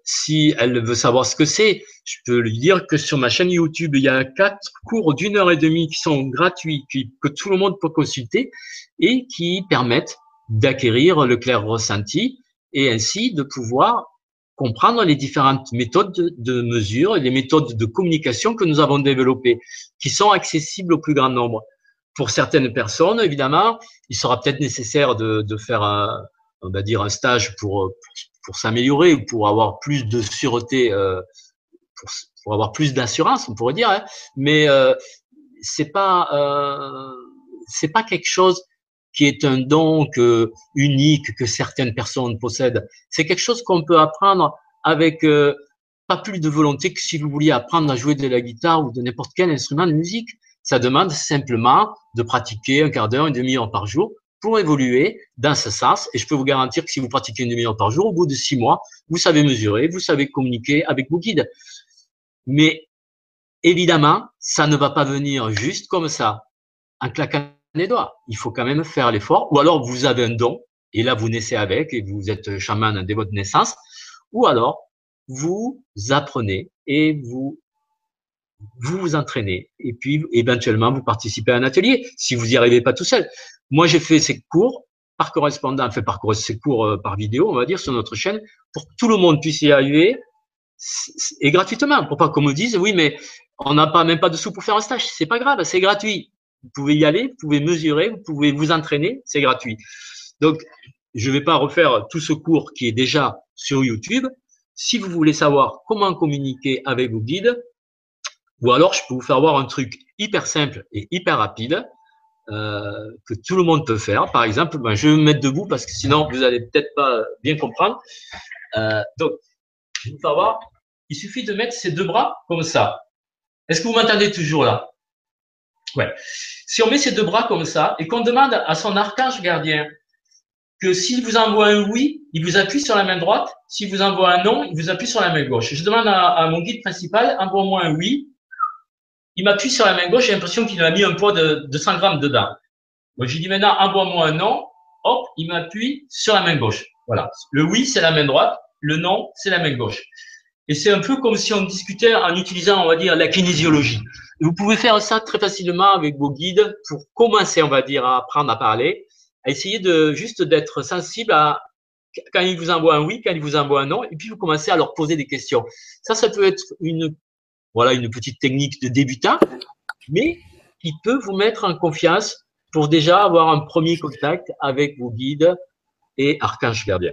[SPEAKER 3] Si elle veut savoir ce que c'est, je peux lui dire que sur ma chaîne YouTube, il y a quatre cours d'une heure et demie qui sont gratuits, que tout le monde peut consulter et qui permettent d'acquérir le clair ressenti et ainsi de pouvoir comprendre les différentes méthodes de, mesure et les méthodes de communication que nous avons développées, qui sont accessibles au plus grand nombre. Pour certaines personnes, évidemment, il sera peut-être nécessaire de, faire un, on va dire un stage pour, pour, s'améliorer ou pour avoir plus de sûreté, euh, pour, pour, avoir plus d'assurance, on pourrait dire. Hein. Mais euh, c'est pas euh, c'est pas quelque chose qui est un don que, unique que certaines personnes possèdent. C'est quelque chose qu'on peut apprendre avec euh, pas plus de volonté que si vous vouliez apprendre à jouer de la guitare ou de n'importe quel instrument de musique. Ça demande simplement de pratiquer un quart d'heure, une demi-heure par jour pour évoluer dans ce sens. Et je peux vous garantir que si vous pratiquez une demi-heure par jour, au bout de six mois, vous savez mesurer, vous savez communiquer avec vos guides. Mais évidemment, ça ne va pas venir juste comme ça, en claquant les doigts. Il faut quand même faire l'effort. Ou alors vous avez un don et là vous naissez avec et vous êtes chaman dès votre naissance. Ou alors vous apprenez et vous vous entraînez et puis éventuellement vous participez à un atelier si vous n'y arrivez pas tout seul. Moi j'ai fait ces cours par correspondant, fait par ces cours euh, par vidéo, on va dire sur notre chaîne pour que tout le monde puisse y arriver et gratuitement pour pas qu'on me dise oui mais on n'a pas même pas de sous pour faire un stage, c'est pas grave, c'est gratuit. Vous pouvez y aller, vous pouvez mesurer, vous pouvez vous entraîner, c'est gratuit. Donc, je ne vais pas refaire tout ce cours qui est déjà sur YouTube. Si vous voulez savoir comment communiquer avec vos guides, ou alors je peux vous faire voir un truc hyper simple et hyper rapide euh, que tout le monde peut faire. Par exemple, ben, je vais me mettre debout parce que sinon vous allez peut-être pas bien comprendre. Euh, donc, je vais vous faire voir. Il suffit de mettre ses deux bras comme ça. Est-ce que vous m'entendez toujours là? Ouais. Si on met ses deux bras comme ça et qu'on demande à son archange gardien que s'il vous envoie un oui, il vous appuie sur la main droite. S'il vous envoie un non, il vous appuie sur la main gauche. Je demande à, mon guide principal, envoie-moi un oui. Il m'appuie sur la main gauche. J'ai l'impression qu'il a mis un poids de, de 100 grammes dedans. Moi, je maintenant, envoie-moi un non. Hop, il m'appuie sur la main gauche. Voilà. Le oui, c'est la main droite. Le non, c'est la main gauche. Et c'est un peu comme si on discutait en utilisant, on va dire, la kinésiologie. Vous pouvez faire ça très facilement avec vos guides pour commencer, on va dire, à apprendre à parler, à essayer de juste d'être sensible à quand ils vous envoient un oui, quand ils vous envoient un non, et puis vous commencez à leur poser des questions. Ça, ça peut être une, voilà, une petite technique de débutant, mais qui peut vous mettre en confiance pour déjà avoir un premier contact avec vos guides et archange gardien.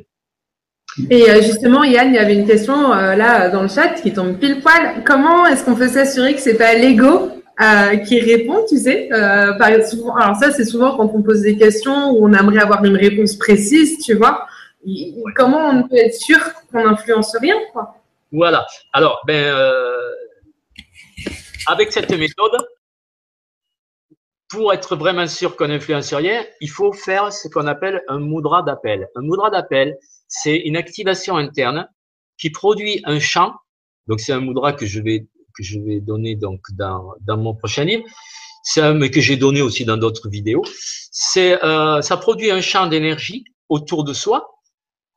[SPEAKER 1] Et euh, justement, Yann, il y avait une question euh, là dans le chat qui tombe pile poil. Comment est-ce qu'on peut s'assurer que c'est pas l'ego euh, qui répond, tu sais par, souvent, Alors ça, c'est souvent quand on pose des questions où on aimerait avoir une réponse précise, tu vois. comment on peut être sûr qu'on n'influence rien, quoi?
[SPEAKER 3] Voilà. Alors, ben, avec cette méthode, pour être vraiment sûr qu'on n'influence rien, il faut faire ce qu'on appelle un moudra d'appel. Un moudra d'appel, c'est une activation interne qui produit un champ. Donc c'est un moudra que je vais que je vais donner donc dans, dans mon prochain livre, un, mais que j'ai donné aussi dans d'autres vidéos. C'est euh, ça produit un champ d'énergie autour de soi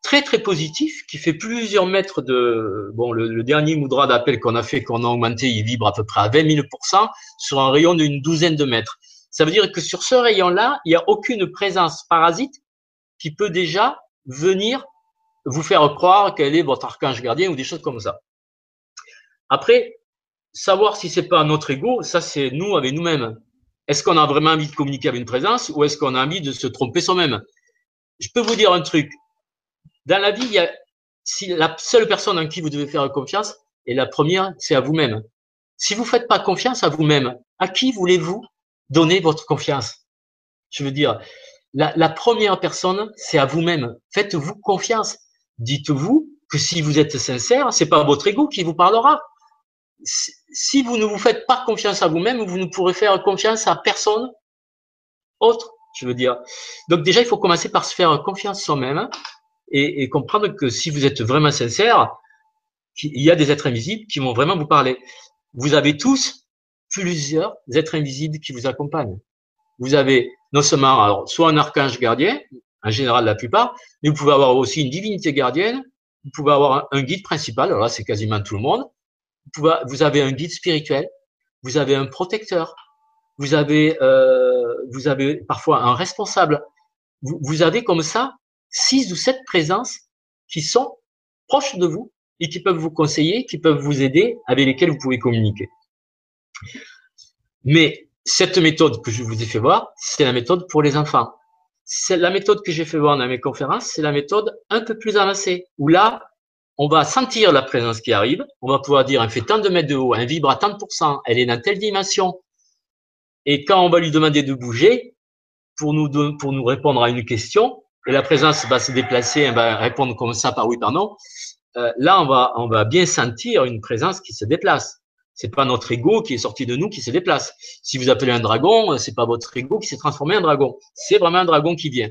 [SPEAKER 3] très très positif qui fait plusieurs mètres de bon le, le dernier moudra d'appel qu'on a fait qu'on a augmenté il vibre à peu près à 20 000% sur un rayon d'une douzaine de mètres. Ça veut dire que sur ce rayon-là, il n'y a aucune présence parasite qui peut déjà venir vous faire croire qu'elle est votre archange gardien ou des choses comme ça. Après, savoir si c'est pas notre ego, ça c'est nous avec nous-mêmes. Est-ce qu'on a vraiment envie de communiquer avec une présence ou est-ce qu'on a envie de se tromper soi-même? Je peux vous dire un truc. Dans la vie, il y a, si la seule personne en qui vous devez faire confiance, et la première, c'est à vous-même. Si vous faites pas confiance à vous-même, à qui voulez-vous donner votre confiance? Je veux dire, la première personne, c'est à vous-même. Faites-vous confiance dites-vous que si vous êtes sincère, c'est pas votre ego qui vous parlera. Si vous ne vous faites pas confiance à vous-même, vous ne pourrez faire confiance à personne autre, je veux dire. Donc déjà, il faut commencer par se faire confiance soi-même et, et, comprendre que si vous êtes vraiment sincère, il y a des êtres invisibles qui vont vraiment vous parler. Vous avez tous plusieurs êtres invisibles qui vous accompagnent. Vous avez non seulement alors soit un archange gardien, en général la plupart, mais vous pouvez avoir aussi une divinité gardienne, vous pouvez avoir un, guide principal, alors là c'est quasiment tout le monde, vous, pouvez, vous avez un guide spirituel, vous avez un protecteur, vous avez, euh, vous avez parfois un responsable, vous, vous avez comme ça six ou sept présences qui sont proches de vous et qui peuvent vous conseiller, qui peuvent vous aider, avec lesquelles vous pouvez communiquer. Mais cette méthode que je vous ai fait voir, c'est la méthode pour les enfants c'est la méthode que j'ai fait voir dans mes conférences, c'est la méthode un peu plus avancée, où là, on va sentir la présence qui arrive, on va pouvoir dire, elle fait tant de mètres de haut, elle vibre à tant de pourcents, elle est dans telle dimension. Et quand on va lui demander de bouger, pour nous, pour nous répondre à une question, et la présence va se déplacer, elle va répondre comme ça par oui, par non, euh, là, on va, on va bien sentir une présence qui se déplace. C'est pas notre ego qui est sorti de nous qui se déplace. Si vous appelez un dragon, c'est pas votre ego qui s'est transformé en dragon. C'est vraiment un dragon qui vient.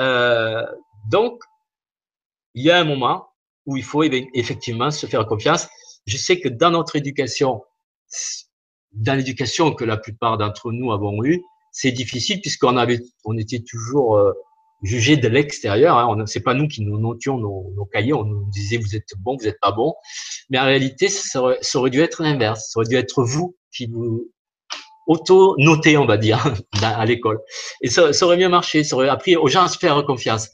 [SPEAKER 3] Euh, donc, il y a un moment où il faut effectivement se faire confiance. Je sais que dans notre éducation, dans l'éducation que la plupart d'entre nous avons eue, c'est difficile puisqu'on avait, on était toujours euh, jugé de l'extérieur. Hein. C'est pas nous qui nous notions nos, cahiers. On nous disait vous êtes bon, vous êtes pas bon. Mais en réalité, ça aurait, ça aurait dû être l'inverse. Ça aurait dû être vous qui vous auto-notez, on va dire, à l'école. Et ça, ça, aurait mieux marché. Ça aurait appris aux gens à se faire confiance.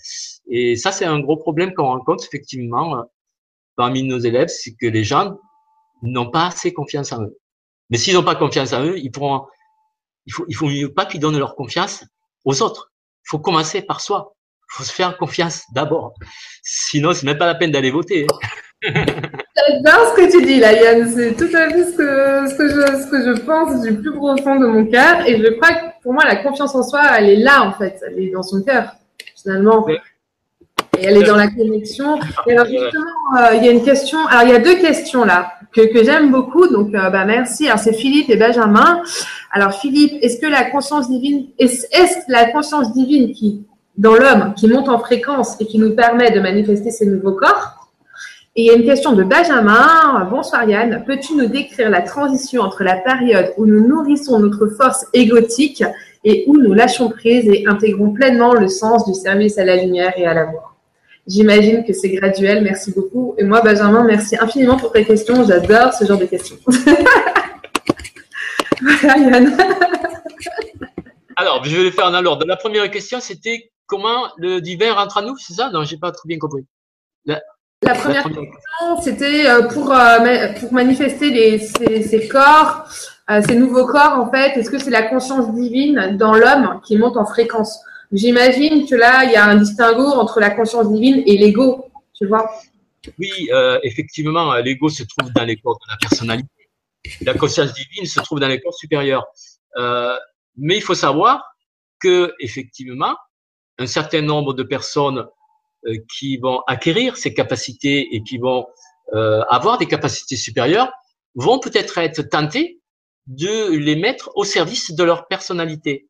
[SPEAKER 3] Et ça, c'est un gros problème qu'on rencontre effectivement euh, parmi nos élèves, c'est que les gens n'ont pas assez confiance en eux. Mais s'ils n'ont pas confiance en eux, ils pourront, il faut, il faut mieux pas qu'ils donnent leur confiance aux autres. Il faut commencer par soi. Il faut se faire confiance d'abord. Sinon, c'est même pas la peine d'aller voter.
[SPEAKER 1] J'adore ce que tu dis là, Yann. C'est tout à fait ce que, ce, que je, ce que je pense du plus profond de mon cœur. Et je crois que pour moi, la confiance en soi, elle est là, en fait. Elle est dans son cœur, finalement. Et elle est dans la connexion. Et alors, justement, euh, il y a une question. Alors, il y a deux questions là que, que j'aime beaucoup. Donc, euh, bah, merci. Alors, c'est Philippe et Benjamin. Alors, Philippe, est-ce que la conscience divine, est-ce est la conscience divine qui, dans l'homme, qui monte en fréquence et qui nous permet de manifester ces nouveaux corps? Et il y a une question de Benjamin. Bonsoir Yann. Peux-tu nous décrire la transition entre la période où nous nourrissons notre force égotique et où nous lâchons prise et intégrons pleinement le sens du service à la lumière et à l'amour J'imagine que c'est graduel. Merci beaucoup. Et moi, Benjamin, merci infiniment pour tes questions. J'adore ce genre de questions.
[SPEAKER 3] voilà, Yann. Alors, je vais le faire en ordre. La première question, c'était comment le divin rentre à nous, c'est ça? Non, j'ai pas trop bien compris.
[SPEAKER 1] La, première, question, c'était euh, pour, euh, pour manifester les, ces, corps, euh, ces nouveaux corps, en fait. Est-ce que c'est la conscience divine dans l'homme qui monte en fréquence? J'imagine que là, il y a un distinguo entre la conscience divine et l'ego, tu vois?
[SPEAKER 3] Oui, effectivement, l'ego se trouve dans les corps de la personnalité. La conscience divine se trouve dans les corps supérieurs. mais il faut savoir que, effectivement, un certain nombre de personnes euh, qui vont acquérir ces capacités et qui vont euh, avoir des capacités supérieures vont peut-être être tentés de les mettre au service de leur personnalité.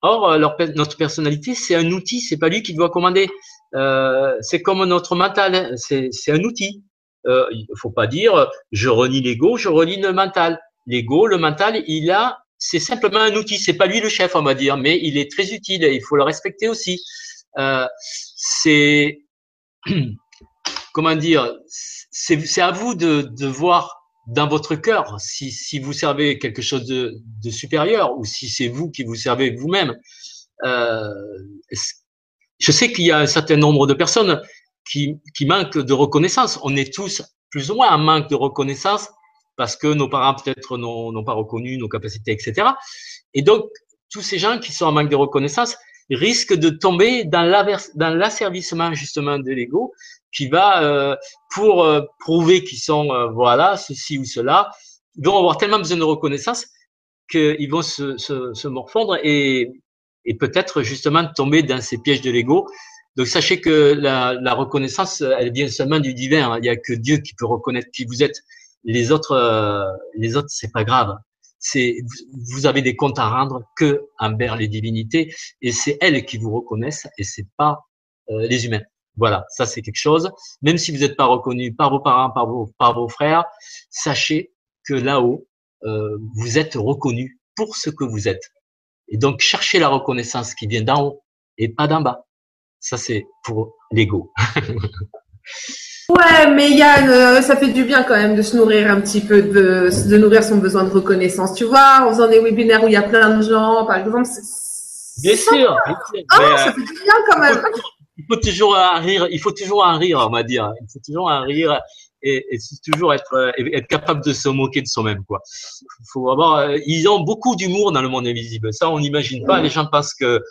[SPEAKER 3] Or, euh, notre personnalité, c'est un outil, c'est pas lui qui doit commander. Euh, c'est comme notre mental, c'est un outil. Euh, il faut pas dire je renie l'ego, je renie le mental. L'ego, le mental, il a, c'est simplement un outil. C'est pas lui le chef, on va dire, mais il est très utile. Et il faut le respecter aussi. Euh, c'est comment dire, c'est à vous de, voir dans votre cœur si, vous servez quelque chose de, de supérieur ou si c'est vous qui vous servez vous-même. Euh, je sais qu'il y a un certain nombre de personnes qui, qui manquent de reconnaissance. On est tous plus ou moins en manque de reconnaissance parce que nos parents peut-être n'ont pas reconnu nos capacités, etc. Et donc, tous ces gens qui sont en manque de reconnaissance, risque de tomber dans l'asservissement justement de l'ego qui va euh, pour euh, prouver qu'ils sont euh, voilà ceci ou cela ils vont avoir tellement besoin de reconnaissance qu'ils vont se, se, se, morfondre et, et peut-être justement tomber dans ces pièges de l'ego. Donc sachez que la, la, reconnaissance, elle vient seulement du divin. Hein. Il n'y a que Dieu qui peut reconnaître qui vous êtes. Les autres, les autres, c'est pas grave c'est vous avez des comptes à rendre que envers les divinités et c'est elles qui vous reconnaissent et c'est pas euh, les humains. Voilà, ça c'est quelque chose. Même si vous n'êtes pas reconnu par vos parents, par vos, par vos frères, sachez que là-haut, euh, vous êtes reconnu pour ce que vous êtes. Et donc cherchez la reconnaissance qui vient d'en haut et pas d'en bas. Ça c'est pour l'ego.
[SPEAKER 1] Ouais, mais Yann, euh, ça fait du bien quand même de se nourrir un petit peu, de, de nourrir son besoin de reconnaissance. Tu vois, en faisant des webinaires où il y a plein de gens, par exemple.
[SPEAKER 3] Bien sûr, bien
[SPEAKER 1] sûr. Ah, ça fait du bien quand même.
[SPEAKER 3] Il faut, toujours un rire, il faut toujours un rire, on va dire. Il faut toujours un rire et, et toujours être, euh, être capable de se moquer de soi-même, quoi. Il faut avoir, euh, ils ont beaucoup d'humour dans le monde invisible. Ça, on n'imagine pas. Les gens pensent que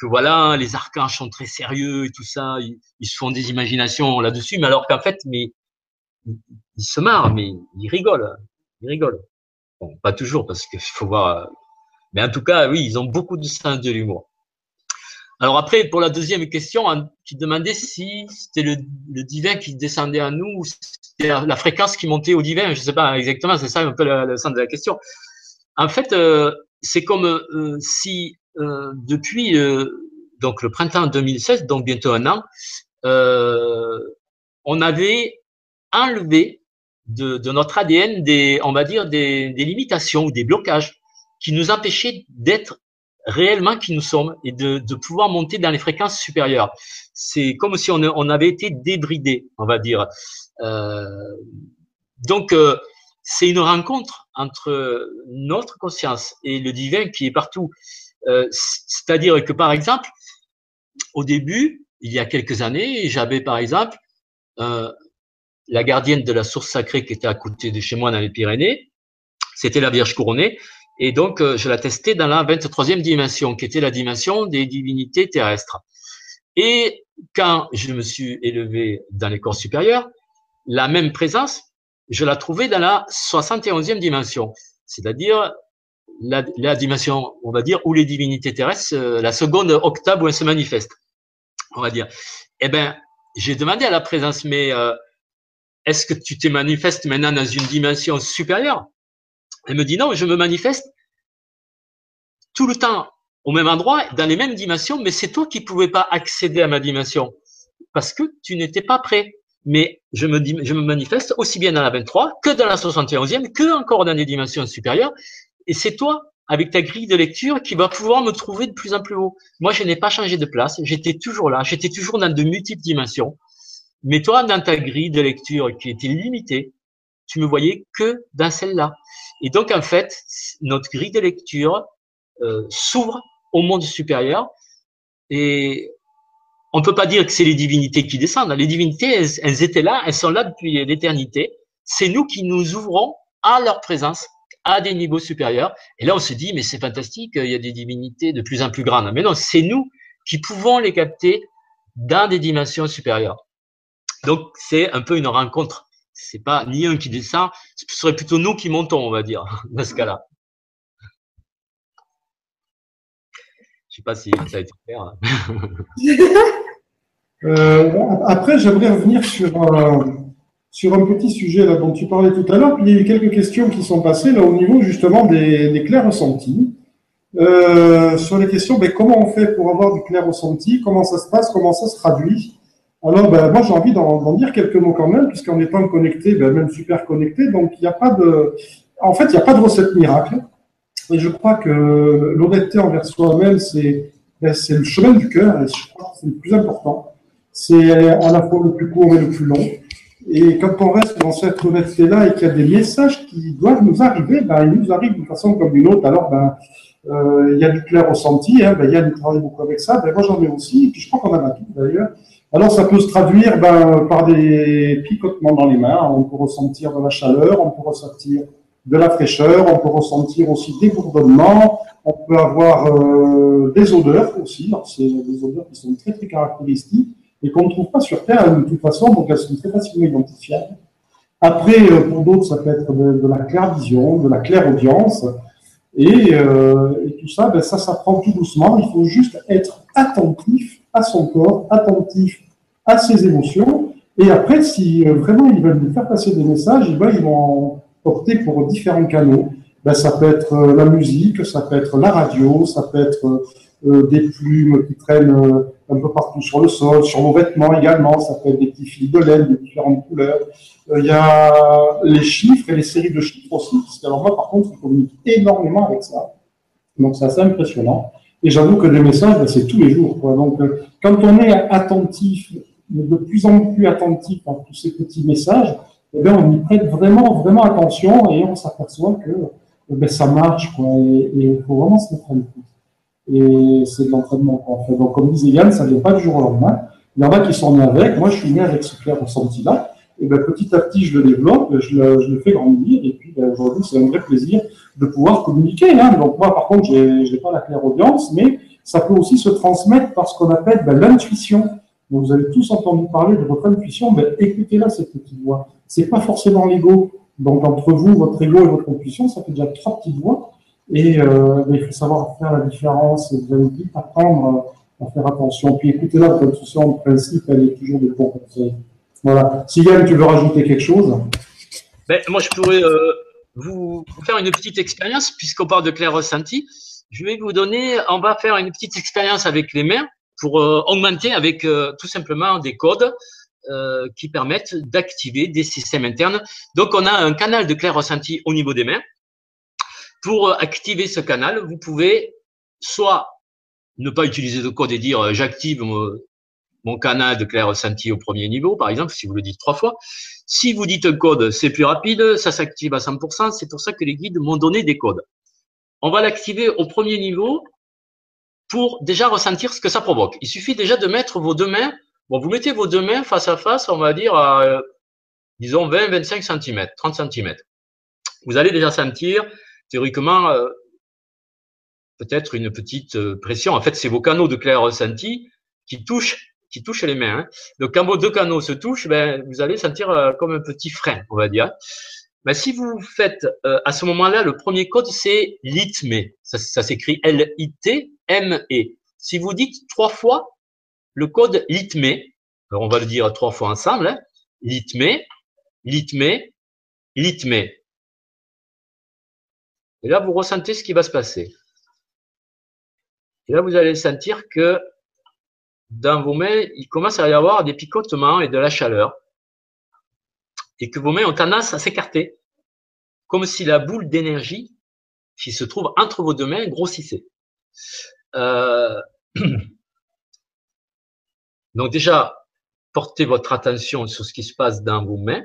[SPEAKER 3] que voilà, les archanges sont très sérieux et tout ça, ils, se font des imaginations là-dessus, mais alors qu'en fait, mais ils, se marrent, mais ils rigolent, ils rigolent. Bon, pas toujours parce qu'il faut voir, mais en tout cas, oui, ils ont beaucoup de sens de l'humour. Alors après, pour la deuxième question, qui demandait si c'était le, divin qui descendait à nous, ou c'était la, fréquence qui montait au divin, je sais pas exactement, c'est ça un peu le, sens de la question. En fait, euh, c'est comme euh, si depuis euh, donc le printemps 2016, donc bientôt un an, euh, on avait enlevé de, notre ADN des, on va dire, des, limitations ou des blocages qui nous empêchaient d'être réellement qui nous sommes et de, pouvoir monter dans les fréquences supérieures. C'est comme si on, avait été débridé, on va dire. Euh, donc, euh, c'est une rencontre entre notre conscience et le divin qui est partout. Euh, c'est-à-dire que, par exemple, au début, il y a quelques années, j'avais, par exemple, euh, la gardienne de la source sacrée qui était à côté de chez moi dans les Pyrénées. C'était la Vierge couronnée. Et donc, euh, je la testais dans la 23e dimension, qui était la dimension des divinités terrestres. Et quand je me suis élevé dans les corps supérieurs, la même présence, je la trouvais dans la 71e dimension, c'est-à-dire la, dimension, on va dire, où les divinités terrestres, euh, la seconde octave où elles se manifestent, on va dire. Eh ben, j'ai demandé à la présence, mais euh, est-ce que tu te manifestes maintenant dans une dimension supérieure? Elle me dit non, je me manifeste tout le temps au même endroit, dans les mêmes dimensions, mais c'est toi qui pouvais pas accéder à ma dimension parce que tu n'étais pas prêt. Mais je me, dis, je me manifeste aussi bien dans la 23 que dans la 71e, que encore dans des dimensions supérieures. Et c'est toi, avec ta grille de lecture, qui va pouvoir me trouver de plus en plus haut. Moi, je n'ai pas changé de place. J'étais toujours là. J'étais toujours dans de multiples dimensions. Mais toi, dans ta grille de lecture qui était limitée, tu me voyais que dans celle-là. Et donc, en fait, notre grille de lecture euh, s'ouvre au monde supérieur. Et on peut pas dire que c'est les divinités qui descendent. Les divinités, elles, étaient là, elles sont là depuis l'éternité. C'est nous qui nous ouvrons à leur présence, à des niveaux supérieurs. Et là, on se dit, mais c'est fantastique, il y a des divinités de plus en plus grandes. Mais non, c'est nous qui pouvons les capter dans des dimensions supérieures. Donc, c'est un peu une rencontre. C'est pas ni un qui descend, ce serait plutôt nous qui montons, on va dire, dans ce cas-là. Je sais pas si ça a été clair.
[SPEAKER 2] Euh, après, j'aimerais revenir sur un, sur un petit sujet là, dont tu parlais tout à l'heure. Il y a eu quelques questions qui sont passées là, au niveau justement des, des clairs ressentis. Euh, sur les questions, ben, comment on fait pour avoir du clair ressenti Comment ça se passe? Comment ça se traduit? Alors, ben, moi, j'ai envie d'en dire quelques mots quand même, puisqu'en étant connecté, ben, même super connecté, donc il n'y a pas de, en fait, il n'y a pas de recette miracle. Et je crois que l'honnêteté envers soi-même, c'est ben, c'est le chemin du cœur, je crois que c'est le plus important. C'est à la fois le plus court et le plus long. Et quand on reste dans cette honnêteté-là et qu'il y a des messages qui doivent nous arriver, ben, ils nous arrivent d'une façon comme d'une autre. Alors, ben, euh, il y a du clair ressenti, hein, ben, il y a du travail beaucoup avec ça. Ben, moi, j'en ai aussi, et puis je crois qu'on en a tout d'ailleurs. Alors, ça peut se traduire ben, par des picotements dans les mains. On peut ressentir de la chaleur, on peut ressentir de la fraîcheur, on peut ressentir aussi des bourdonnements, on peut avoir euh, des odeurs aussi. C'est des odeurs qui sont très très caractéristiques et qu'on ne trouve pas sur Terre de toute façon, donc elles sont très facilement identifiables. Après, euh, pour d'autres, ça peut être de, la claire vision, de la claire audience, et, euh, et tout ça, ben, ça s'apprend tout doucement. Il faut juste être attentif à son corps, attentif à ses émotions, et après, si vraiment ils veulent nous faire passer des messages, ils vont porter pour différents canaux. Ben, ça peut être euh, la musique, ça peut être la radio, ça peut être euh, euh, des plumes qui traînent un peu partout sur le sol, sur nos vêtements également, ça peut être des petits fils de laine de différentes couleurs. Il y a les chiffres et les séries de chiffres aussi, parce que alors moi par contre, je communique énormément avec ça. Donc c'est assez impressionnant. Et j'avoue que les messages, ben, c'est tous les jours. Donc quand on est attentif, de plus en plus attentif à tous ces petits messages, eh bien, on y prête vraiment, vraiment attention et on s'aperçoit que ben, ça marche, quoi, et il faut vraiment se mettre à l'écoute. Et c'est de l'entraînement qu'on fait. Donc, comme disait Yann, ça ne vient pas du jour au lendemain. Il y en a qui sont nés avec. Moi, je suis né avec ce clair ressenti-là. Et ben, petit à petit, je le développe, je le, je le fais grandir. Et puis, ben, aujourd'hui, c'est un vrai plaisir de pouvoir communiquer. Hein. Donc, moi, par contre, je n'ai pas la claire audience, mais ça peut aussi se transmettre par ce qu'on appelle ben, l'intuition. Donc, vous avez tous entendu parler de votre intuition. Ben, écoutez-la, cette petite voix c'est pas forcément l'ego. Donc entre vous, votre ego et votre intuition, ça fait déjà trois petites voix. Et euh, il faut savoir faire la différence. Vous allez vite apprendre à faire attention. Puis écoutez là, votre intuition, en principe, elle est toujours de bons conseils. Voilà. Si Yann, tu veux rajouter quelque chose?
[SPEAKER 3] Ben, Moi, je pourrais euh, vous faire une petite expérience, puisqu'on parle de clair ressenti. Je vais vous donner, on va faire une petite expérience avec les mains pour euh, augmenter avec tout simplement des codes qui permettent d'activer des systèmes internes. Donc, on a un canal de clair ressenti au niveau des mains. Pour euh, activer ce canal, vous pouvez soit ne pas utiliser de code et dire euh, j'active mon, canal de clair ressenti au premier niveau, par exemple, si vous le dites trois fois. Si vous dites un code, c'est plus rapide, ça s'active à 100%. C'est pour ça que les guides m'ont donné des codes. On va l'activer au premier niveau pour déjà ressentir ce que ça provoque. Il suffit déjà de mettre vos deux mains Bon, vous mettez vos deux mains face à face, on va dire, euh, disons, 20, 25 cm, 30 cm. Vous allez déjà sentir, théoriquement, euh, peut-être une petite euh, pression. En fait, c'est vos canaux de clair ressenti qui touchent, qui touchent les mains. Hein. Donc, quand vos deux canaux se touchent, ben, vous allez sentir comme un petit frein, on va dire. Mais si vous faites à ce moment-là, le premier code, c'est litmé. Ça, ça s'écrit L-I-T-M-E. Si vous dites trois fois le code litmé, alors on va le dire trois fois ensemble, hein, litmé, litmé, litmé. Et là, vous ressentez ce qui va se passer. Et là, vous allez sentir que dans vos mains, il commence à y avoir des picotements et de la chaleur. Et que vos mains ont tendance à s'écarter. Comme si la boule d'énergie qui se trouve entre vos deux mains grossissait. Euh, Donc déjà, porter votre attention sur ce qui se passe dans vos mains.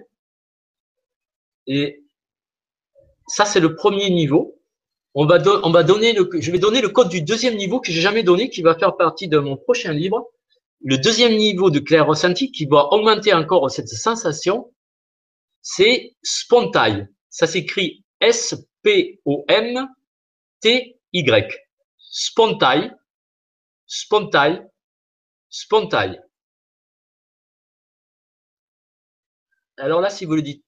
[SPEAKER 3] Et ça, c'est le premier niveau. On va, on va donner le, je vais donner le code du deuxième niveau que j'ai jamais donné, qui va faire partie de mon prochain livre. Le deuxième niveau de clair ressenti qui va augmenter encore cette sensation, c'est spontaille. Ça s'écrit S-P-O-M-T-Y. Spontaille, spontaille, spontaille. Alors là, si vous le dites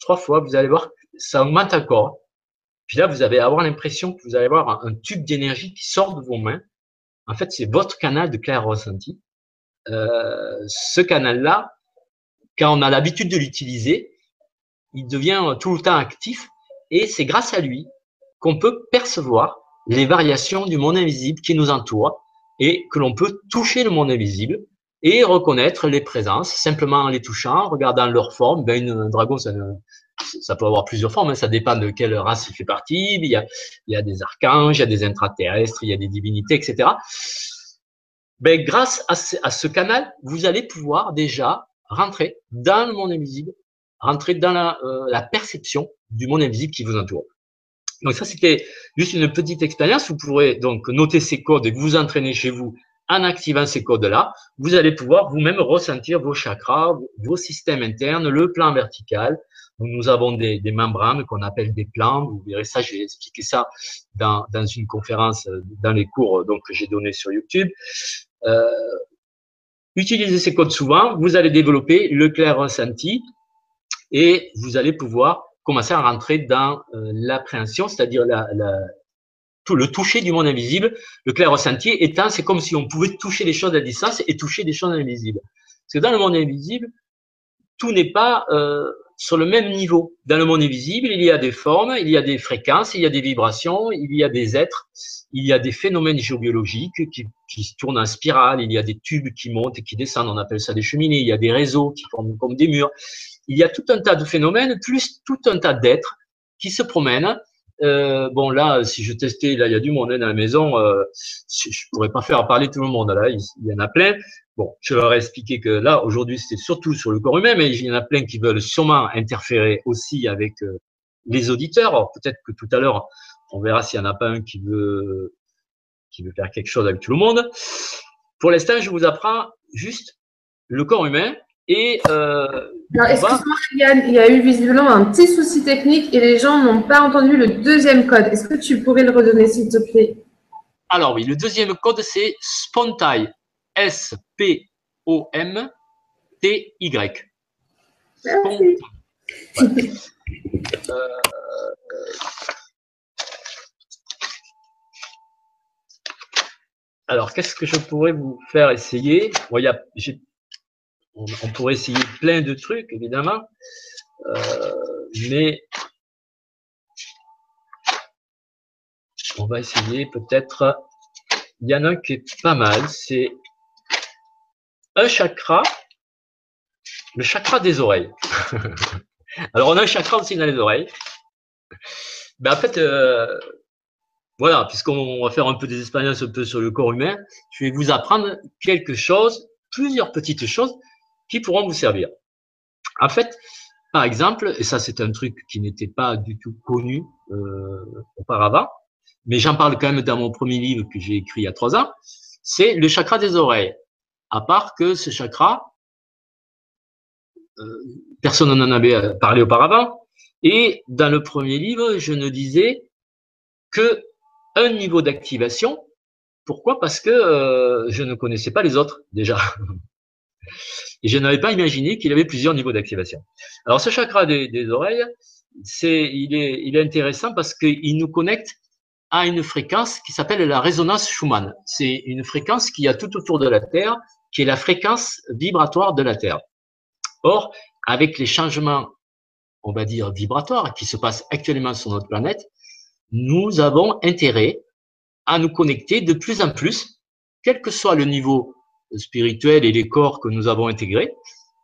[SPEAKER 3] trois fois, vous allez voir, ça augmente encore. Puis là, vous allez avoir l'impression que vous allez avoir un, tube d'énergie qui sort de vos mains. En fait, c'est votre canal de clair ressenti. Euh, ce canal-là, quand on a l'habitude de l'utiliser, il devient tout le temps actif et c'est grâce à lui qu'on peut percevoir les variations du monde invisible qui nous entoure et que l'on peut toucher le monde invisible et reconnaître les présences simplement en les touchant, en regardant leur forme. Ben, un dragon, ça, ça peut avoir plusieurs formes, hein. ça dépend de quelle race il fait partie. Il y, a, des archanges, il y a des intraterrestres, il y a des divinités, etc. Ben, grâce à ce, à ce canal, vous allez pouvoir déjà rentrer dans le monde invisible, rentrer dans la, euh, la perception du monde invisible qui vous entoure. Donc ça, c'était juste une petite expérience. Vous pourrez donc noter ces codes et vous entraîner chez vous en activant ces codes-là. Vous allez pouvoir vous-même ressentir vos chakras, vos systèmes internes, le plan vertical. Nous avons des, des membranes qu'on appelle des plans. Vous verrez ça, je vais expliquer ça dans, dans une conférence, dans les cours donc, que j'ai donnés sur YouTube. Euh, utilisez ces codes souvent. Vous allez développer le clair ressenti et vous allez pouvoir commencer à rentrer dans euh, l'appréhension, c'est-à-dire la, la, tout le toucher du monde invisible. Le clair ressenti étant, c'est comme si on pouvait toucher les choses à distance et toucher des choses invisibles. Parce que dans le monde invisible, tout n'est pas euh, sur le même niveau. Dans le monde invisible, il y a des formes, il y a des fréquences, il y a des vibrations, il y a des êtres, il y a des phénomènes géobiologiques qui, qui tournent en spirale, il y a des tubes qui montent et qui descendent, on appelle ça des cheminées, il y a des réseaux qui forment comme des murs, il y a tout un tas de phénomènes, plus tout un tas d'êtres qui se promènent. Euh, bon là, si je testais, là il y a du monde hein, dans la maison, euh, je pourrais pas faire parler tout le monde. Là, il, y en a plein. Bon, je leur ai expliqué que là aujourd'hui c'est surtout sur le corps humain, mais il y en a plein qui veulent sûrement interférer aussi avec euh, les auditeurs. Peut-être que tout à l'heure on verra s'il y en a pas un qui veut qui veut faire quelque chose avec tout le monde. Pour l'instant, je vous apprends juste le corps humain et euh,
[SPEAKER 1] excuse-moi, Yann, il y a eu visiblement un petit souci technique et les gens n'ont pas entendu le deuxième code. Est-ce que tu pourrais le redonner, s'il te plaît?
[SPEAKER 3] Alors oui, le deuxième code, c'est Spontai. S-P-O-M-T-Y.
[SPEAKER 1] Merci.
[SPEAKER 3] Euh, alors, qu'est-ce que je pourrais vous faire essayer? Bon, il y a, on, pourrait essayer plein de trucs, évidemment, euh, mais on va essayer peut-être. Il y en a un qui est pas mal, c'est un chakra, le chakra des oreilles. Alors on a un chakra aussi dans les oreilles. Ben, en fait, euh, voilà, puisqu'on va faire un peu des expériences un peu sur le corps humain, je vais vous apprendre quelque chose, plusieurs petites choses qui pourront vous servir. En fait, par exemple, et ça c'est un truc qui n'était pas du tout connu euh, auparavant, mais j'en parle quand même dans mon premier livre que j'ai écrit il y a trois ans, c'est le chakra des oreilles. À part que ce chakra, euh, personne n'en avait parlé auparavant, et dans le premier livre, je ne disais que un niveau d'activation. Pourquoi? Parce que euh, je ne connaissais pas les autres déjà. Et je n'avais pas imaginé qu'il avait plusieurs niveaux d'activation. Alors ce chakra des, oreilles, c'est, il est, il est intéressant parce qu'il nous connecte à une fréquence qui s'appelle la résonance Schumann. C'est une fréquence qui a tout autour de la Terre, qui est la fréquence vibratoire de la Terre. Or, avec les changements, on va dire, vibratoires qui se passent actuellement sur notre planète, nous avons intérêt à nous connecter de plus en plus, quel que soit le niveau spirituel et les corps que nous avons intégrés,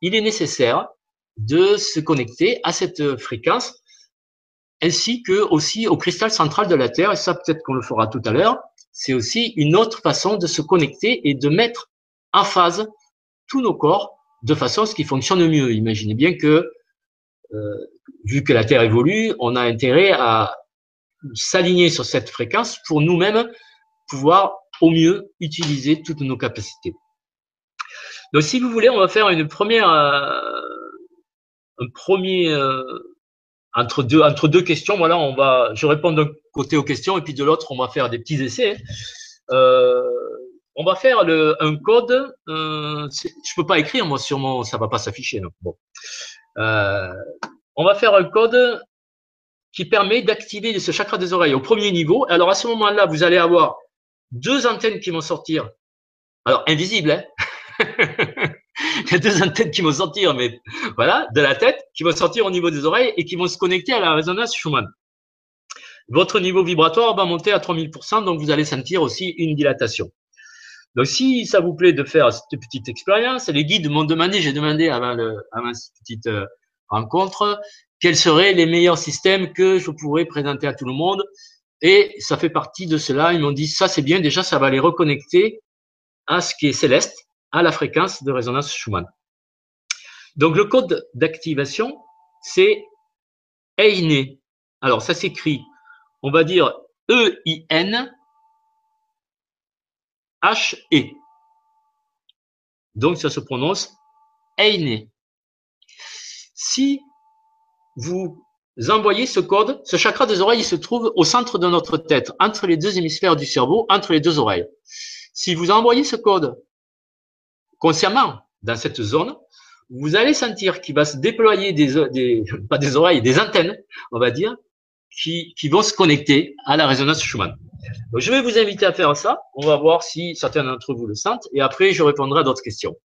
[SPEAKER 3] il est nécessaire de se connecter à cette fréquence ainsi que aussi au cristal central de la Terre. Et ça, peut-être qu'on le fera tout à l'heure. C'est aussi une autre façon de se connecter et de mettre en phase tous nos corps de façon à ce qu'il fonctionne mieux. Imaginez bien que, euh, vu que la Terre évolue, on a intérêt à s'aligner sur cette fréquence pour nous-mêmes pouvoir au mieux utiliser toutes nos capacités. Donc, si vous voulez, on va faire une première, euh, euh, entre deux entre deux questions. Voilà, on va, je réponds d'un côté aux questions et puis de l'autre, on va faire des petits essais. On va faire un code. Euh, je peux pas écrire moi sur mon, ça va pas s'afficher. Bon, euh, on va faire un code qui permet d'activer ce chakra des oreilles au premier niveau. Alors à ce moment-là, vous allez avoir deux antennes qui vont sortir. Alors invisibles, hein Il y a deux antennes qui vont sortir, mais voilà, de la tête, qui vont sortir au niveau des oreilles et qui vont se connecter à la résonance Schumann. Votre niveau vibratoire va monter à 3000%, donc vous allez sentir aussi une dilatation. Donc, si ça vous plaît de faire cette petite expérience, les guides m'ont demandé, j'ai demandé avant, le, avant cette petite euh, rencontre, quels seraient les meilleurs systèmes que je pourrais présenter à tout le monde. Et ça fait partie de cela. Ils m'ont dit, ça c'est bien, déjà, ça va les reconnecter à ce qui est céleste, à la fréquence de résonance Schumann. Donc le code d'activation, c'est EINE. Alors ça s'écrit, on va dire E-I-N H-E. Donc ça se prononce EINE. Si vous envoyez ce code, ce chakra des oreilles il se trouve au centre de notre tête, entre les deux hémisphères du cerveau, entre les deux oreilles. Si vous envoyez ce code consciemment dans cette zone, vous allez sentir qu'il va se déployer des oreilles, des antennes, on va dire, qui, qui vont se connecter à la résonance Schumann. Je vais vous inviter à faire ça. On va voir si certains d'entre vous le sentent et après, je répondrai à d'autres questions.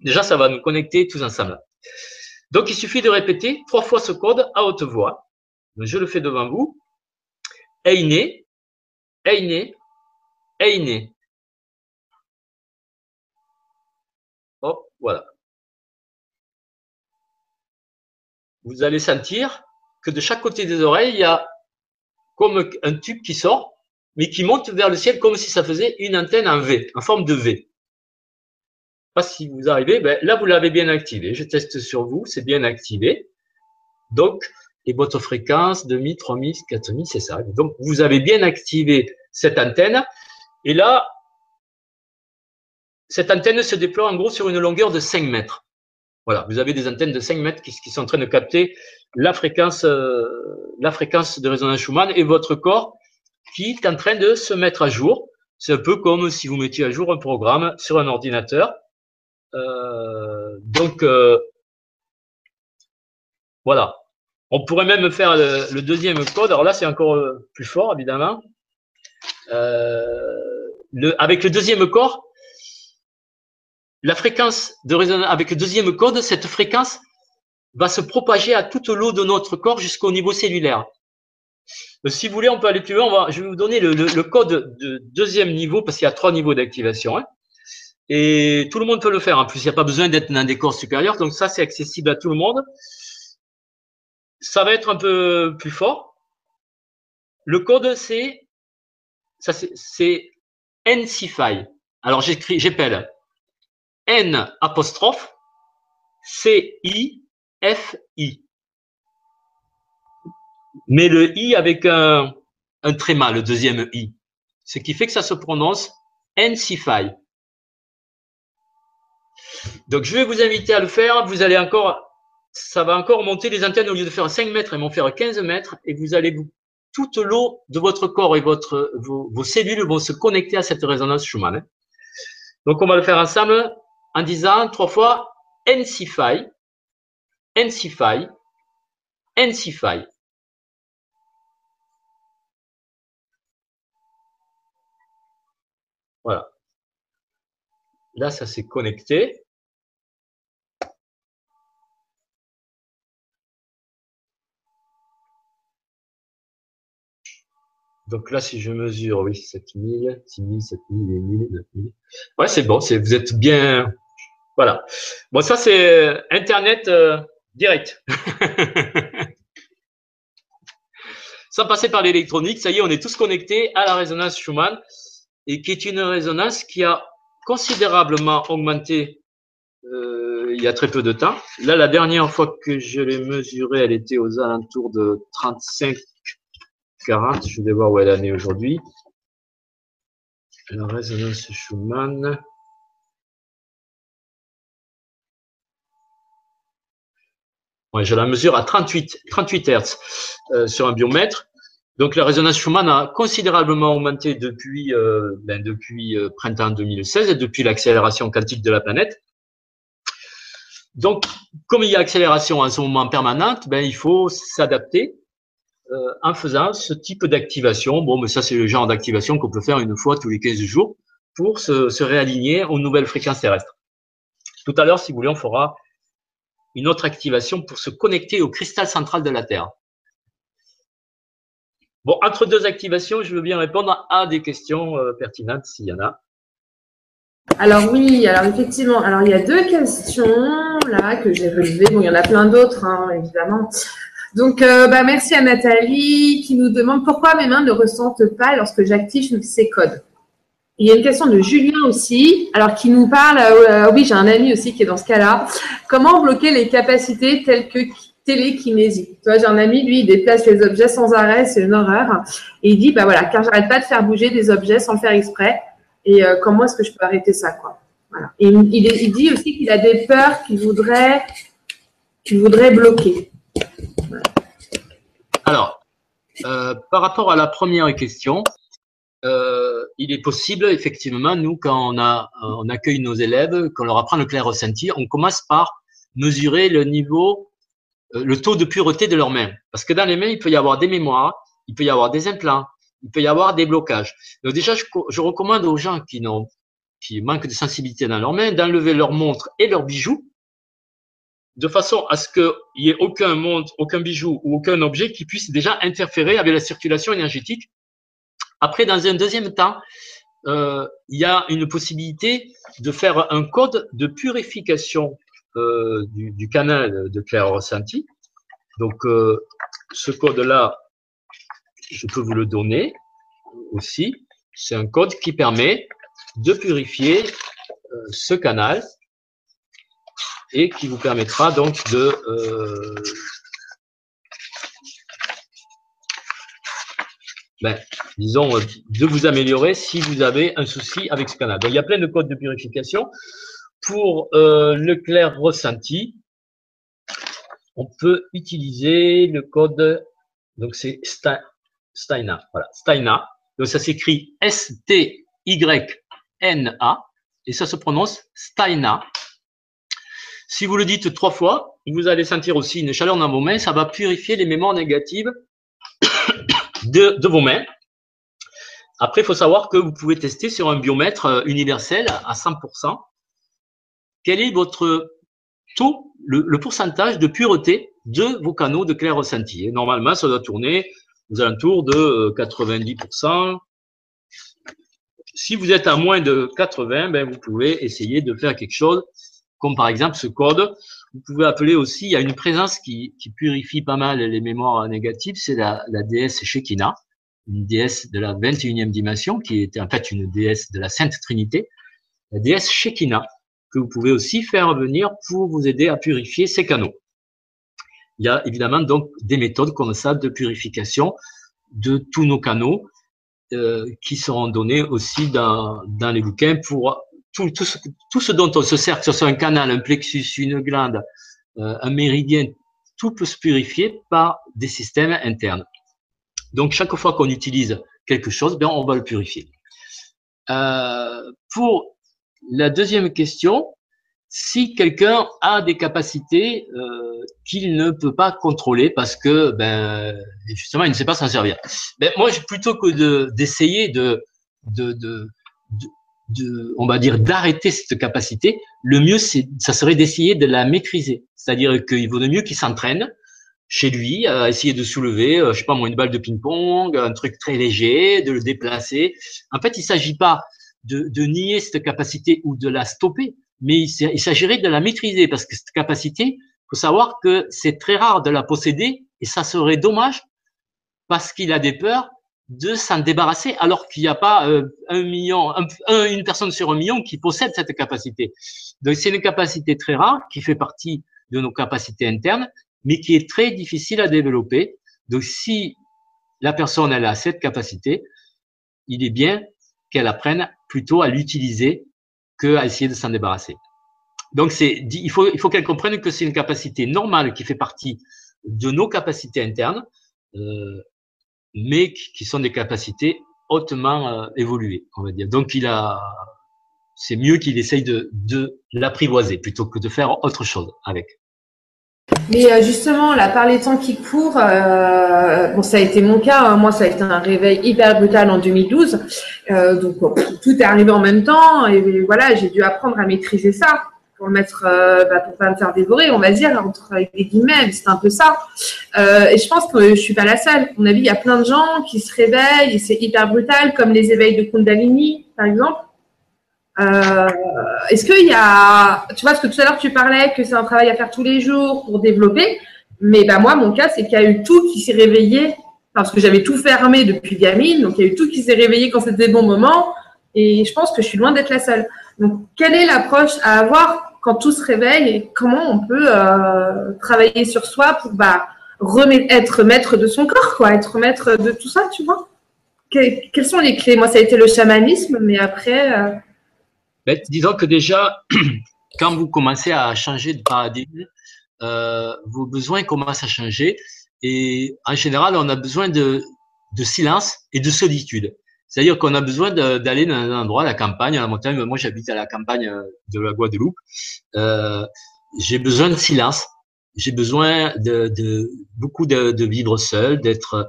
[SPEAKER 3] Déjà, ça va nous connecter tous ensemble. Donc, il suffit de répéter trois fois ce code à haute voix. je le fais devant vous. Eine, Eine, Eine. Hop, voilà. Vous allez sentir que de chaque côté des oreilles, il y a comme un tube qui sort, mais qui monte vers le ciel comme si ça faisait une antenne en V, en forme de V. Pas si vous arrivez, ben là vous l'avez bien activé. Je teste sur vous, c'est bien activé. Donc, et votre fréquence, 2000, 3000, 4000, c'est ça. Donc, vous avez bien activé cette antenne. Et là, cette antenne se déploie en gros sur une longueur de 5 mètres. Voilà, vous avez des antennes de 5 mètres qui, sont en train de capter la fréquence, euh, la fréquence de résonance Schumann et votre corps qui est en train de se mettre à jour. C'est un peu comme si vous mettiez à jour un programme sur un ordinateur. Euh, donc, euh, voilà. On pourrait même faire le, deuxième code. Alors là, c'est encore plus fort, évidemment. Avec le deuxième corps, la fréquence de résonance avec le deuxième code, cette fréquence va se propager à toute l'eau de notre corps jusqu'au niveau cellulaire. Si vous voulez, on peut aller plus loin. je vais vous donner le, code de deuxième niveau parce qu'il y a trois niveaux d'activation. Hein. Et tout le monde peut le faire. En plus, il n'y a pas besoin d'être dans des corps supérieurs. Donc ça, c'est accessible à tout le monde. Ça va être un peu plus fort. Le code, c'est ça, c'est NCFI. Alors j'écris, j'appelle N apostrophe C I F I. Mais le I avec un, tréma, le deuxième I. Ce qui fait que ça se prononce NCFI. Donc je vais vous inviter à le faire. Vous allez encore, ça va encore monter les antennes au lieu de faire 5 mètres, elles vont faire 15 mètres et vous allez vous, toute l'eau de votre corps et vos, cellules vont se connecter à cette résonance Schumann. Hein. Donc on va le faire ensemble en disant trois fois NCFI, NCFI, NCFI. Voilà. Là, ça s'est connecté. Donc là, si je mesure, oui, 7000, 6000, 7000, 8000, 9000. Ouais, c'est bon, vous êtes bien. Voilà. Bon, ça, c'est Internet euh, direct. Sans passer par l'électronique, ça y est, on est tous connectés à la résonance Schumann, et qui est une résonance qui a considérablement augmenté euh, il y a très peu de temps. Là, la dernière fois que je l'ai mesurée, elle était aux alentours de 35, 40. Je vais voir où elle en est aujourd'hui. La résonance Schumann. Ouais, je la mesure à 38, 38 Hz sur un biomètre. Donc la résonance Schumann a considérablement augmenté depuis, euh, ben, depuis euh, printemps 2016 et depuis l'accélération quantique de la planète. Donc, comme il y a accélération en ce moment permanente, ben, il faut s'adapter euh, en faisant ce type d'activation. Bon, mais ça, c'est le genre d'activation qu'on peut faire une fois tous les 15 jours pour se, se réaligner aux nouvelles fréquences terrestres. Tout à l'heure, si vous voulez, on fera une autre activation pour se connecter au cristal central de la Terre. Bon, entre deux activations, je veux bien répondre à des questions euh, pertinentes s'il y en a.
[SPEAKER 1] Alors oui, alors effectivement, alors il y a deux questions là que j'ai relevées. Bon, il y en a plein d'autres, hein, évidemment. Donc, euh, bah, merci à Nathalie qui nous demande pourquoi mes mains ne ressentent pas lorsque j'active ces codes. Il y a une question de Julien aussi, alors qui nous parle, euh, oui, j'ai un ami aussi qui est dans ce cas-là. Comment bloquer les capacités telles que télékinésie. Tu vois, j'ai un ami, lui, il déplace les objets sans arrêt, c'est une horreur. Et il dit, bah voilà, car j'arrête pas de faire bouger des objets sans faire exprès. Et euh, comment est-ce que je peux arrêter ça, quoi? Et il, dit aussi qu'il a des peurs qu'il voudrait, qu'il voudrait bloquer.
[SPEAKER 3] Alors, euh, par rapport à la première question, euh, il est possible, effectivement, nous, quand on, accueille nos élèves, qu'on leur apprend le clair ressenti, on commence par mesurer le niveau le taux de pureté de leurs mains. Parce que dans les mains, il peut y avoir des mémoires, il peut y avoir des implants, il peut y avoir des blocages. Donc déjà, je, recommande aux gens qui n'ont, qui manquent de sensibilité dans leurs mains, d'enlever leurs montres et leurs bijoux, de façon à ce qu'il n'y ait aucun montre, aucun bijou ou aucun objet qui puisse déjà interférer avec la circulation énergétique. Après, dans un deuxième temps, euh, il y a une possibilité de faire un code de purification euh, du, canal de clair ressenti. Donc, euh, ce code-là, je peux vous le donner aussi. C'est un code qui permet de purifier euh, ce canal et qui vous permettra donc de ben, disons, de vous améliorer si vous avez un souci avec ce canal. Il y a plein de codes de purification pour euh, le clair ressenti, on peut utiliser le code, donc c'est Steina, voilà, Steina. Donc ça s'écrit S-T-Y-N-A et ça se prononce Steina. Si vous le dites trois fois, vous allez sentir aussi une chaleur dans vos mains, ça va purifier les mémoires négatives de, de vos mains. Après, il faut savoir que vous pouvez tester sur un biomètre euh, universel à 100% quel est votre taux, le, pourcentage de pureté de vos canaux de clair ressenti? normalement, ça doit tourner aux alentours de 90%. Euh, si vous êtes à moins de 80, ben, vous pouvez essayer de faire quelque chose, comme par exemple ce code. Vous pouvez appeler aussi, il y a une présence qui, purifie pas mal les mémoires négatives, c'est la, la déesse Shekinah, une déesse de la 21e dimension, qui était en fait une déesse de la Sainte Trinité, la déesse Shekinah que vous pouvez aussi faire venir pour vous aider à purifier ces canaux. Il y a évidemment donc des méthodes comme ça de purification de tous nos canaux euh, qui seront données aussi dans, les bouquins pour tout, tout, ce, tout ce dont on se sert, que ce soit un canal, un plexus, une glande, euh, un méridien, tout peut se purifier par des systèmes internes. Donc chaque fois qu'on utilise quelque chose, bien on va le purifier. Euh, pour la deuxième question, si quelqu'un a des capacités euh, qu'il ne peut pas contrôler parce que ben justement il ne sait pas s'en servir. Ben moi plutôt que de d'essayer de de, de, de, on va dire d'arrêter cette capacité, le mieux c'est ça serait d'essayer de la maîtriser. C'est-à-dire qu'il vaut mieux qu'il s'entraîne chez lui à essayer de soulever, euh, je sais pas moi, une balle de ping-pong, un truc très léger, de le déplacer. En fait, il s'agit pas de, nier cette capacité ou de la stopper, mais il, s'agirait de la maîtriser parce que cette capacité, faut savoir que c'est très rare de la posséder et ça serait dommage parce qu'il a des peurs de s'en débarrasser alors qu'il n'y a pas euh, un million, une personne sur un million qui possède cette capacité. Donc c'est une capacité très rare qui fait partie de nos capacités internes, mais qui est très difficile à développer. Donc si la personne elle a cette capacité, il est bien qu'elle apprenne plutôt à l'utiliser qu'à essayer de s'en débarrasser. Donc c'est, il faut, il faut qu'elle comprenne que c'est une capacité normale qui fait partie de nos capacités internes, euh, mais qui sont des capacités hautement euh, évoluées, on va dire. Donc il a, c'est mieux qu'il essaye de, de l'apprivoiser plutôt que de faire autre chose avec.
[SPEAKER 1] Mais euh, justement, là, par les temps qui courent, euh, bon, ça a été mon cas. Hein. moi, ça a été un réveil hyper brutal en 2012. Euh, donc, tout est arrivé en même temps. Et, voilà, j'ai dû apprendre à maîtriser ça pour mettre, euh, bah, pour pas me faire dévorer, on va dire, entre les guillemets. C'est un peu ça. Euh, et je pense que je suis pas la seule. À mon avis, il y a plein de gens qui se réveillent et c'est hyper brutal, comme les éveils de Kundalini, par exemple. Euh, Est-ce qu'il y a, tu vois, parce que tout à l'heure tu parlais que c'est un travail à faire tous les jours pour développer, mais bah moi mon cas c'est qu'il y a eu tout qui s'est réveillé parce que j'avais tout fermé depuis gamine, donc il y a eu tout qui s'est réveillé quand c'était le bon moment, et je pense que je suis loin d'être la seule. Donc quelle est l'approche à avoir quand tout se réveille et comment on peut euh, travailler sur soi pour bah, être maître de son corps, quoi, être maître de tout ça, tu vois? Quelles sont les clés? Moi ça a été le chamanisme, mais après. Euh,
[SPEAKER 3] disons que déjà, quand vous commencez à changer de paradigme, euh, vos besoins commencent à changer. Et en général, on a besoin de, de silence et de solitude. C'est-à-dire qu'on a besoin d'aller dans un endroit, la campagne, la montagne. Moi, j'habite à la campagne de la Guadeloupe. Euh, j'ai besoin de silence. J'ai besoin de, de beaucoup de, de, vivre seul, d'être.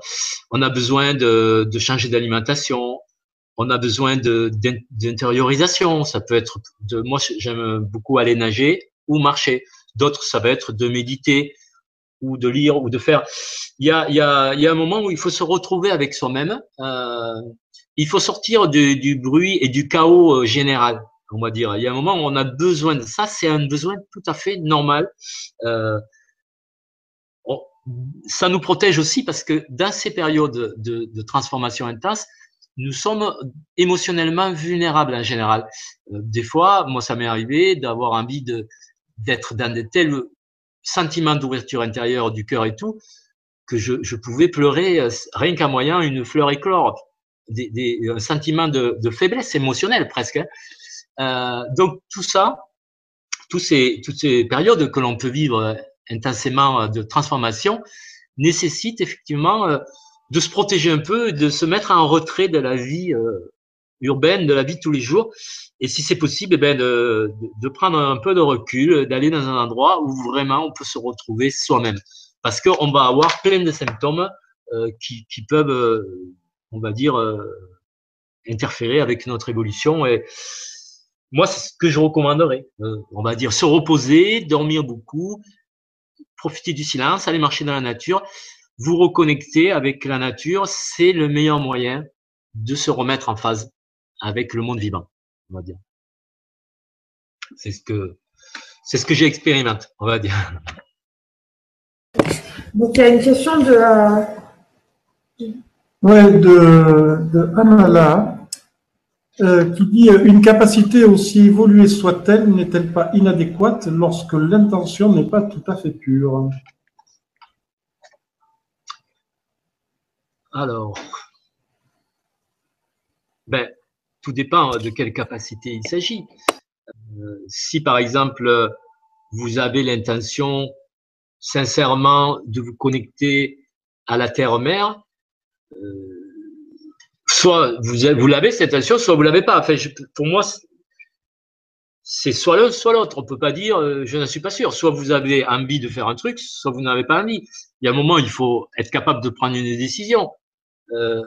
[SPEAKER 3] On a besoin de, de changer d'alimentation on a besoin d'intériorisation. Ça peut être de, moi, j'aime beaucoup aller nager ou marcher. D'autres, ça va être de méditer ou de lire ou de faire. Il y a, il y a, il y a un moment où il faut se retrouver avec soi-même. Euh, il faut sortir du, bruit et du chaos euh, général, on va dire. Il y a un moment où on a besoin de ça. C'est un besoin tout à fait normal. Euh, ça nous protège aussi parce que dans ces périodes de, de transformation intense, nous sommes émotionnellement vulnérables en général. Euh, des fois, moi, ça m'est arrivé d'avoir envie de d'être dans de tels sentiments d'ouverture intérieure du cœur et tout, que je, je pouvais pleurer euh, rien qu'à moyen une fleur éclore, des, des, un sentiment de, de faiblesse émotionnelle presque. Hein. Euh, donc tout ça, tous ces, toutes ces périodes que l'on peut vivre intensément de transformation nécessitent effectivement de se protéger un peu, de se mettre en retrait de la vie euh, urbaine, de la vie de tous les jours. Et si c'est possible, eh ben de, prendre un peu de recul, d'aller dans un endroit où vraiment on peut se retrouver soi-même. Parce qu'on va avoir plein de symptômes euh, qui, qui, peuvent, euh, on va dire, interférer avec notre évolution. Et moi, c'est ce que je recommanderais. on va dire se reposer, dormir beaucoup, profiter du silence, aller marcher dans la nature vous reconnecter avec la nature, c'est le meilleur moyen de se remettre en phase avec le monde vivant, on va dire. C'est ce que c'est ce que j'ai expérimenté, on va dire.
[SPEAKER 1] Donc il y a une question de euh,
[SPEAKER 2] ouais, de, de Amala euh, qui dit euh, une capacité aussi évoluée soit-elle n'est-elle pas inadéquate lorsque l'intention n'est pas tout à fait pure?
[SPEAKER 3] Alors, ben, tout dépend de quelle capacité il s'agit. Euh, si par exemple vous avez l'intention sincèrement de vous connecter à la terre-mère, euh, soit vous, l'avez cette intention, soit vous l'avez pas. Enfin, pour moi, c'est soit l'un, soit l'autre. On peut pas dire euh, je n'en suis pas sûr. Soit vous avez envie de faire un truc, soit vous n'avez pas envie. Il y a un moment, il faut être capable de prendre une décision. Euh,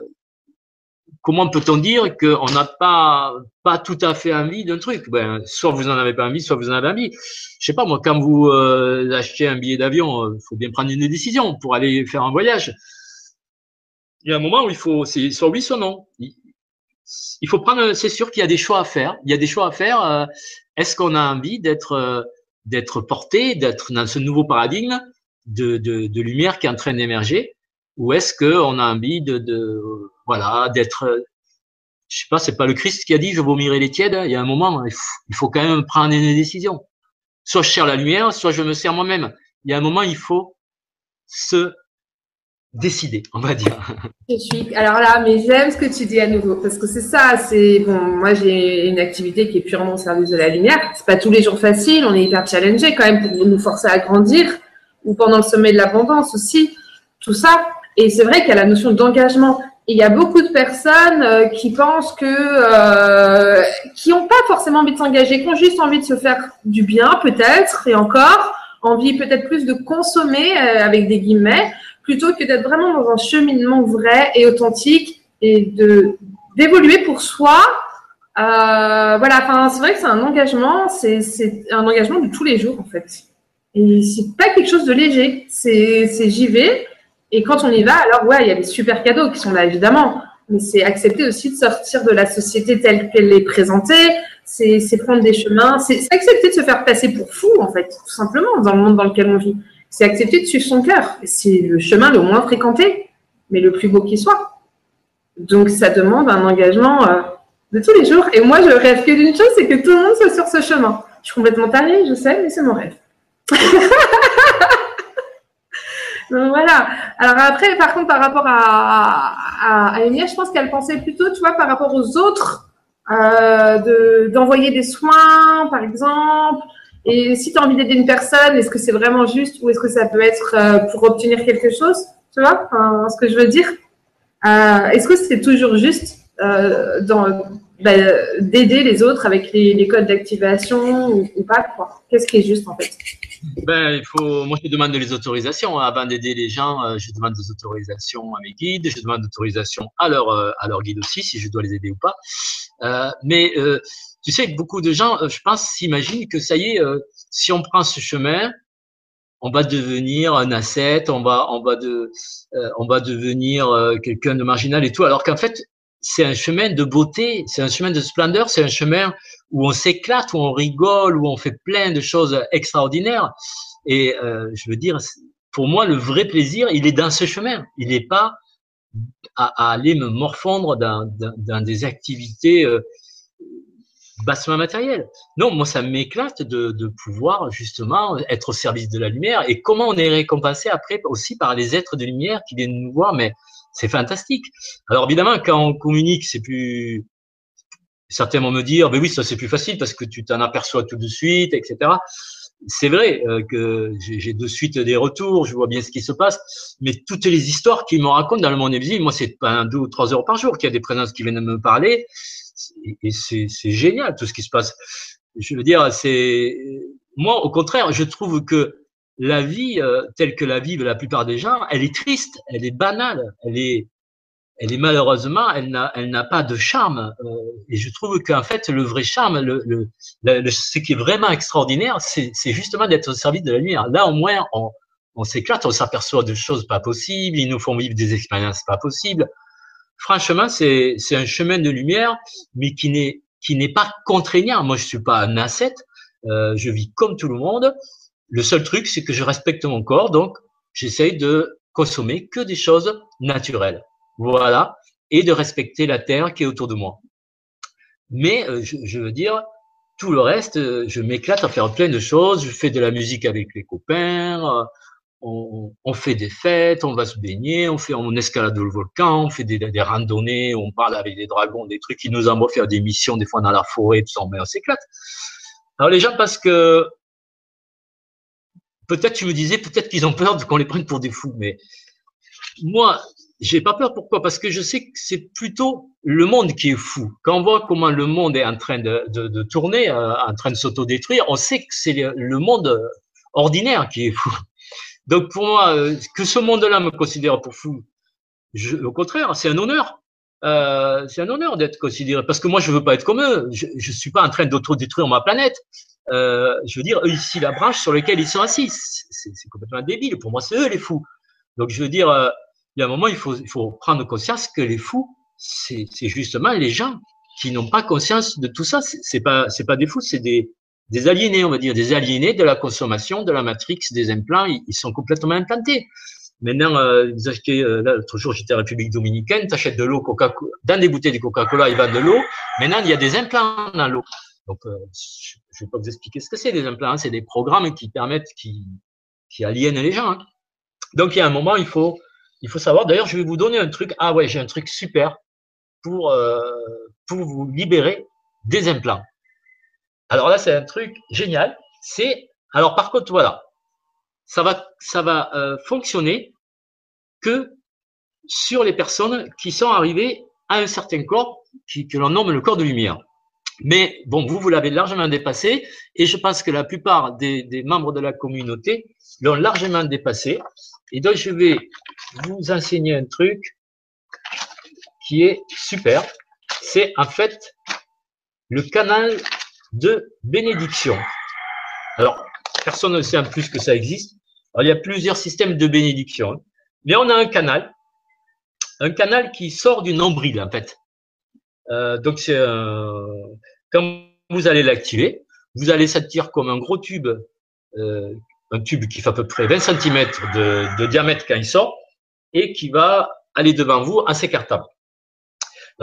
[SPEAKER 3] comment peut-on dire qu'on n'a pas pas tout à fait envie d'un truc? Ben, Soit vous en avez pas envie, soit vous en avez envie. Je sais pas moi, quand vous euh, achetez un billet d'avion, il faut bien prendre une décision pour aller faire un voyage. Il y a un moment où il faut, c'est soit oui, soit non. Il faut prendre, c'est sûr qu'il y a des choix à faire. Il y a des choix à faire est-ce qu'on a envie d'être euh, d'être porté, d'être dans ce nouveau paradigme de, de, de, lumière qui est en train d'émerger, ou est-ce qu'on a envie de, de voilà, d'être, je sais pas, c'est pas le Christ qui a dit je vomirai les tièdes. Il y a un moment, il faut, quand même prendre une décision. Soit je cherche la lumière, soit je me sers moi-même. Il y a un moment, il faut se décider, on va dire.
[SPEAKER 1] Je suis, alors là, mais j'aime ce que tu dis à nouveau, parce que c'est ça, c'est, bon, moi j'ai une activité qui est purement au service de la lumière. C'est pas tous les jours facile, on est hyper challengé quand même pour nous forcer à grandir, ou pendant le sommet de l'abondance aussi, tout ça. Et c'est vrai qu'il y a la notion d'engagement. Il y a beaucoup de personnes euh, qui pensent que, euh, qui n'ont pas forcément envie de s'engager, qui ont juste envie de se faire du bien, peut-être, et encore, envie peut-être plus de consommer, euh, avec des guillemets, plutôt que d'être vraiment dans un cheminement vrai et authentique et de d'évoluer pour soi. Euh, voilà, enfin, c'est vrai que c'est un engagement, c'est un engagement de tous les jours en fait. Et c'est pas quelque chose de léger, c'est j'y vais. Et quand on y va, alors ouais, il y a des super cadeaux qui sont là évidemment, mais c'est accepter aussi de sortir de la société telle qu'elle est présentée, c'est prendre des chemins, c'est accepter de se faire passer pour fou en fait, tout simplement dans le monde dans lequel on vit c'est accepter de suivre son cœur. C'est le chemin le moins fréquenté, mais le plus beau qui soit. Donc ça demande un engagement euh, de tous les jours. Et moi, je rêve que d'une chose, c'est que tout le monde soit sur ce chemin. Je suis complètement tarée, je sais, mais c'est mon rêve. Donc voilà. Alors après, par contre, par rapport à, à, à je pense qu'elle pensait plutôt, tu vois, par rapport aux autres, euh, d'envoyer des soins, par exemple, et si tu as envie d'aider une personne, est-ce que c'est vraiment juste ou est-ce que ça peut être euh, pour obtenir quelque chose? Tu vois ce que je veux dire. Euh, Est-ce que c'est toujours juste euh, bah, d'aider les autres avec les, codes d'activation ou, pas Qu'est-ce qui est juste en fait?
[SPEAKER 3] Ben, il faut, moi, je demande les autorisations. Hein. Avant d'aider les gens, je demande des autorisations à mes guides, je demande des autorisations à leur, à leur guide aussi, si je dois les aider ou pas. mais tu sais, beaucoup de gens, euh, je pense, s'imaginent que ça y est, euh, si on prend ce chemin, on va devenir un asset, on va, on va de, euh, on va devenir quelqu'un de marginal et tout. Alors qu'en fait, c'est un chemin de beauté, c'est un chemin de splendeur, c'est un chemin où on s'éclate, où on rigole, où on fait plein de choses extraordinaires. Et je veux dire, pour moi, le vrai plaisir, il est dans ce chemin. Il n'est pas à, aller me morfondre dans, des activités bassement matériel. Non, moi, ça m'éclate de, de, pouvoir justement être au service de la lumière et comment on est récompensé après aussi par les êtres de lumière qui viennent nous voir, mais c'est fantastique. Alors évidemment, quand on communique, c'est plus... Certains vont me dire, ben oui, ça c'est plus facile parce que tu t'en aperçois tout de suite, etc. C'est vrai euh, que j'ai de suite des retours, je vois bien ce qui se passe, mais toutes les histoires qu'ils me racontent dans le monde invisible, moi c'est pas un, deux ou trois heures par jour qu'il y a des présences qui viennent me parler, et c'est génial tout ce qui se passe. Je veux dire, c'est moi au contraire, je trouve que la vie euh, telle que la vivent la plupart des gens, elle est triste, elle est banale, elle est, elle est malheureusement, elle n'a, elle n'a pas de charme. Euh, et je trouve qu'en fait, le vrai charme, le, le, ce qui est vraiment extraordinaire, c'est, c'est justement d'être au service de la lumière. Là, au moins, on, on s'éclate, on s'aperçoit de choses pas possibles, ils nous font vivre des expériences pas possibles franchement, c'est un chemin de lumière, mais qui n'est qui n'est pas contraignant. Moi, je suis pas un ascète, euh, je vis comme tout le monde. Le seul truc, c'est que je respecte mon corps, donc j'essaye de consommer que des choses naturelles. Voilà, et de respecter la terre qui est autour de moi. Mais euh, je, je, veux dire, tout le reste, euh, je m'éclate à faire plein de choses. Je fais de la musique avec les copains on, fait des fêtes, on va se baigner, on fait, on escalade le volcan, on fait des, des, randonnées, on parle avec des dragons, des trucs qui nous envoient faire des missions, des fois dans la forêt, tout ça, mais on s'éclate. Alors les gens, parce que peut-être tu me disais, peut-être qu'ils ont peur qu'on les prenne pour des fous, mais moi, j'ai pas peur. Pourquoi? Parce que je sais que c'est plutôt le monde qui est fou. Quand on voit comment le monde est en train de, tourner, euh, en train de s'autodétruire, on sait que c'est le monde ordinaire qui est fou. Donc pour moi, euh, que ce monde-là me considère pour fou, au contraire, c'est un honneur. Euh, c'est un honneur d'être considéré parce que moi je veux pas être comme eux. Je, je suis pas en train d'autodétruire ma planète. Euh, je veux dire, eux ici la branche sur laquelle ils sont assis, c'est complètement débile. Pour moi, c'est eux les fous. Donc je veux dire, euh, il y a un moment, il faut, il faut prendre conscience que les fous, c'est justement les gens qui n'ont pas conscience de tout ça. C'est pas, c'est pas des fous, c'est des, des aliénés, on va dire, des aliénés de la consommation, de la matrix, des implants, ils, sont complètement implantés. Maintenant, euh, euh, l'autre jour, j'étais en République dominicaine, tu achètes de l'eau Coca dans des bouteilles de Coca-Cola, ils vendent de l'eau. Maintenant, il y a des implants dans l'eau. Donc, euh, ne vais pas vous expliquer ce que c'est des implants. Hein. C'est des programmes qui permettent, qui, qui aliènent les gens. Hein. Donc, il y a un moment, il faut, il faut savoir. D'ailleurs, je vais vous donner un truc. Ah ouais, j'ai un truc super pour, euh, pour vous libérer des implants. Alors là, c'est un truc génial. C'est, alors par contre, voilà, ça va, ça va euh, fonctionner que sur les personnes qui sont arrivées à un certain corps qui, que l'on nomme le corps de lumière. Mais bon, vous, vous l'avez largement dépassé et je pense que la plupart des, membres de la communauté l'ont largement dépassé. Et donc, je vais vous enseigner un truc qui est super. C'est en fait le canal de bénédiction. Alors, personne ne sait en plus que ça existe. Alors, il y a plusieurs systèmes de bénédiction. Mais on a un canal, un canal qui sort du nombril, en fait. Euh, donc, c'est quand vous allez l'activer, vous allez sentir comme un gros tube, euh, un tube qui fait à peu près 20 cm de, diamètre quand il sort, et qui va aller devant vous en s'écartant.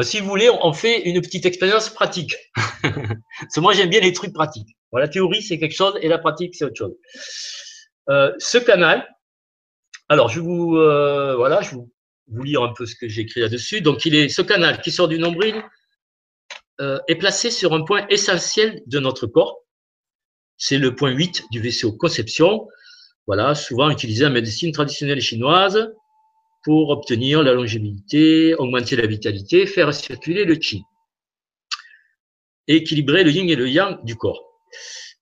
[SPEAKER 3] Si vous voulez, on fait une petite expérience pratique. Parce que moi, j'aime bien les trucs pratiques. la théorie, c'est quelque chose et la pratique, c'est autre chose. Euh, ce canal, alors je vous, euh, voilà, je vous, vous lire un peu ce que j'ai écrit là-dessus. Donc, il est ce canal qui sort du nombril est placé sur un point essentiel de notre corps. C'est le point 8 du vaisseau conception. Voilà, souvent utilisé en médecine traditionnelle chinoise pour obtenir la longévité, augmenter la vitalité, faire circuler le chi, équilibrer le yin et le yang du corps.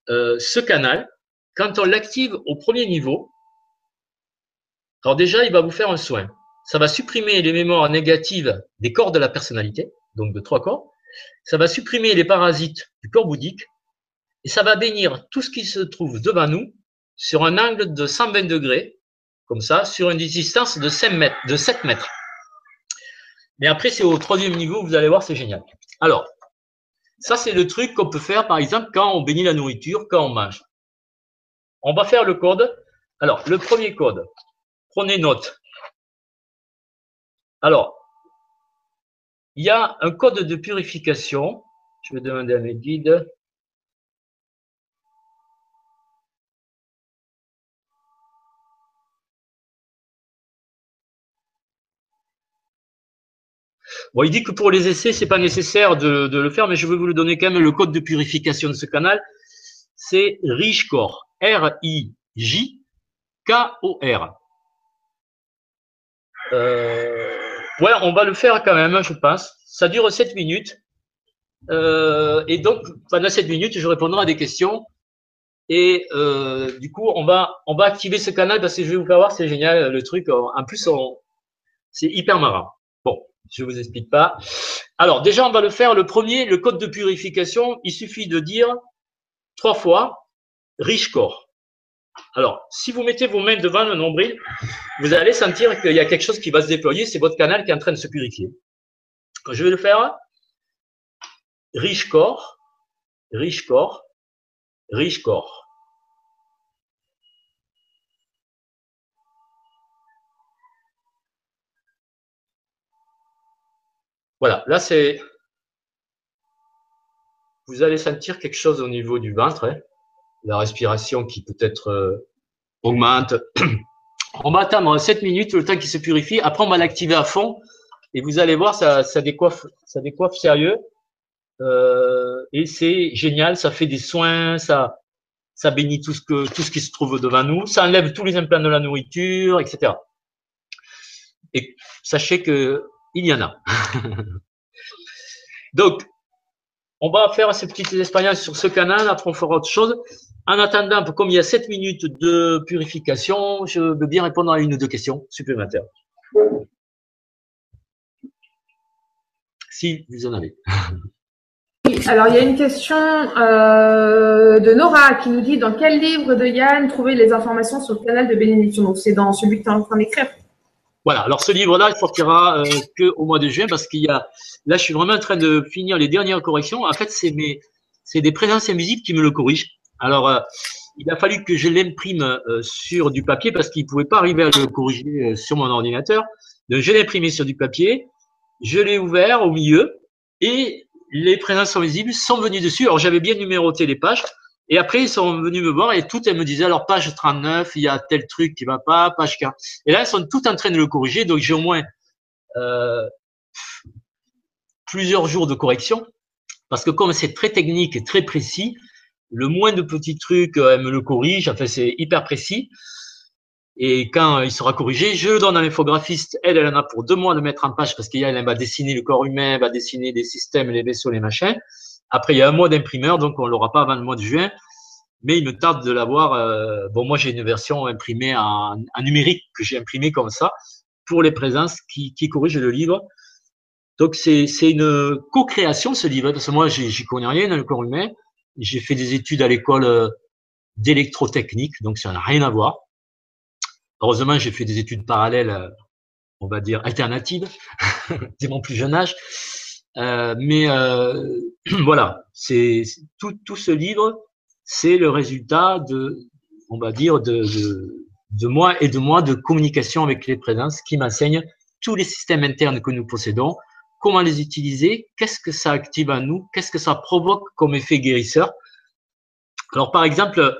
[SPEAKER 3] Euh, ce canal, quand on l'active au premier niveau, alors déjà, il va vous faire un soin. Ça va supprimer les mémoires négatives des corps de la personnalité, donc de trois corps. Ça va supprimer les parasites du corps bouddhique et ça va bénir tout ce qui se trouve devant nous sur un angle de 120 degrés comme ça, sur une distance de 7 mètres. De 7 mètres. Mais après, c'est au troisième niveau, vous allez voir, c'est génial. Alors, ça, c'est le truc qu'on peut faire, par exemple, quand on bénit la nourriture, quand on mange. On va faire le code. Alors, le premier code, prenez note. Alors, il y a un code de purification. Je vais demander à mes guides. Bon, il dit que pour les essais, c'est pas nécessaire de, le faire, mais je vais vous le donner quand même. Le code de purification de ce canal, c'est RIJKOR. R-I-J-K-O-R. Euh, ouais, on va le faire quand même, je pense. Ça dure 7 minutes. Euh, et donc, pendant 7 minutes, je répondrai à des questions. Et euh, du coup, on va, on va activer ce canal parce que je vais vous faire voir, c'est génial le truc. En plus, c'est hyper marrant. Je vous explique pas. Alors, déjà, on va le faire. Le premier, le code de purification, il suffit de dire trois fois riche corps. Alors, si vous mettez vos mains devant le nombril, vous allez sentir qu'il y a quelque chose qui va se déployer. C'est votre canal qui est en train de se purifier. Je vais le faire, riche corps, riche corps, riche corps. Voilà, là c'est. Vous allez sentir quelque chose au niveau du ventre, hein. La respiration qui peut-être euh, augmente. On va attendre 7 minutes le temps qu'il se purifie. Après, on va l'activer à fond et vous allez voir, ça, décoiffe, ça décoiffe sérieux. Euh, et c'est génial, ça fait des soins, ça, bénit tout ce que tout ce qui se trouve devant nous, ça enlève tous les implants de la nourriture, etc. Et sachez que il y en a. Donc, on va faire ces petites expériences sur ce canal, après on fera autre chose. En attendant, comme il y a 7 minutes de purification, je veux bien répondre à une ou deux questions supplémentaires. Si vous en avez.
[SPEAKER 1] alors il y a une question euh, de Nora qui nous dit dans quel livre de Yann trouver les informations sur le canal de bénédiction Donc c'est dans celui que tu es en train d'écrire.
[SPEAKER 3] Voilà. Alors ce livre-là, il sortira euh, que au mois de juin parce qu'il y a. Là, je suis vraiment en train de finir les dernières corrections. En fait, c'est mes, c'est des présences invisibles qui me le corrigent. Alors, euh, il a fallu que je l'imprime euh, sur du papier parce qu'il ne pouvait pas arriver à le corriger euh, sur mon ordinateur. Donc, je l'ai imprimé sur du papier, je l'ai ouvert au milieu et les présences sont visibles sont venus dessus. Alors, j'avais bien numéroté les pages. Et après, ils sont venus me voir et tout, elles me disaient, alors, page 39, il y a tel truc qui va pas, page 4. Et là, elles sont toutes en train de le corriger. Donc, j'ai au moins euh, plusieurs jours de correction. Parce que comme c'est très technique et très précis, le moins de petits trucs, euh, elle me le corrige. Enfin, c'est hyper précis. Et quand il sera corrigé, je le donne à l'infographiste. Elle, elle en a pour deux mois de mettre en page parce qu'elle elle va dessiner le corps humain, elle va dessiner des systèmes, les vaisseaux, les machins. Après, il y a un mois d'imprimeur, donc on l'aura pas avant le mois de juin. Mais il me tarde de l'avoir. Euh, bon, moi, j'ai une version imprimée en, numérique que j'ai imprimée comme ça pour les présences qui, qui corrigent le livre. Donc, c'est une co-création, ce livre, parce que moi, j'y connais rien dans le corps humain. J'ai fait des études à l'école euh, d'électrotechnique, donc ça n'a rien à voir. Heureusement, j'ai fait des études parallèles, euh, on va dire alternatives, dès mon plus jeune âge. Euh, mais voilà, c'est tout, tout ce livre, c'est le résultat de, on va dire, de, de moi et de moi de communication avec les présences qui m'enseignent tous les systèmes internes que nous possédons, comment les utiliser, qu'est-ce que ça active en nous, qu'est-ce que ça provoque comme effet guérisseur. Alors par exemple,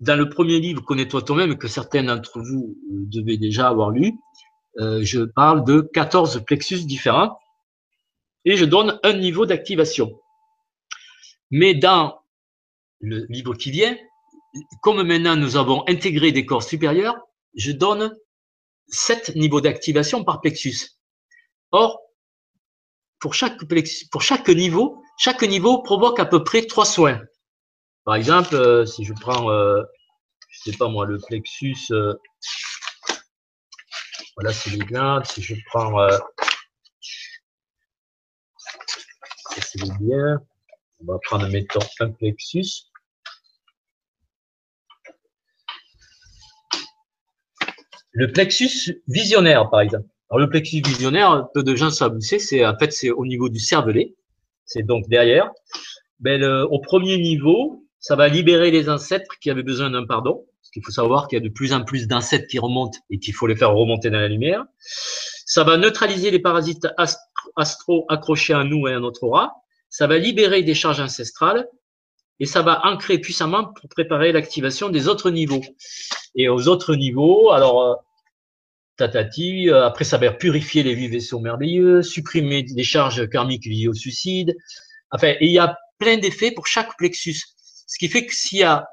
[SPEAKER 3] dans le premier livre Connais-toi toi-même, que certains d'entre vous euh, devez déjà avoir lu, euh, je parle de 14 plexus différents et je donne un niveau d'activation. Mais dans le livre qui vient, comme maintenant nous avons intégré des corps supérieurs, je donne 7 niveaux d'activation par plexus. Or, pour chaque, pour chaque niveau, chaque niveau provoque à peu près trois soins. Par exemple, euh, si je prends, euh, je sais pas moi, le plexus, euh, voilà, c'est les glandes. Si je prends, euh, c'est les biens, on va prendre, mettons, un plexus. Le plexus visionnaire, par exemple. Alors, le plexus visionnaire, peu de gens savent c'est en fait, c'est au niveau du cervelet. C'est donc derrière. Ben, au premier niveau, ça va libérer les ancêtres qui avaient besoin d'un pardon. Parce qu'il faut savoir qu'il y a de plus en plus d'ancêtres qui remontent et qu'il faut les faire remonter dans la lumière. Ça va neutraliser les parasites astro accrochés à nous et à notre aura. Ça va libérer des charges ancestrales et ça va ancrer puissamment pour préparer l'activation des autres niveaux. Et aux autres niveaux, alors euh, tatati, euh, après ça va purifier les vies vaisseaux merveilleux, supprimer des charges karmiques liées au suicide. Enfin, il y a plein d'effets pour chaque plexus. Ce qui fait que s'il y a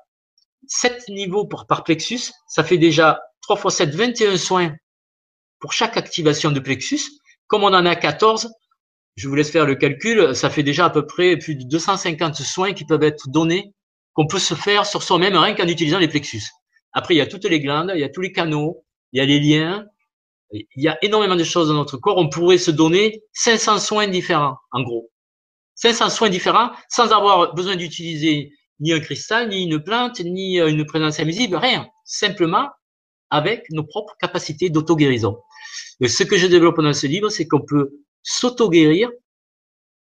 [SPEAKER 3] 7 niveaux par plexus, ça fait déjà 3 fois 7, 21 soins pour chaque activation de plexus. Comme on en a 14, je vous laisse faire le calcul, ça fait déjà à peu près plus de 250 soins qui peuvent être donnés, qu'on peut se faire sur soi-même rien qu'en utilisant les plexus. Après, il y a toutes les glandes, il y a tous les canaux, il y a les liens, il y a énormément de choses dans notre corps. On pourrait se donner 500 soins différents, en gros. 500 soins différents sans avoir besoin d'utiliser ni un cristal, ni une plante, ni euh, une présence invisible, rien. Simplement avec nos propres capacités d'auto-guérison. Ce que je développe dans ce livre, c'est qu'on peut s'auto-guérir,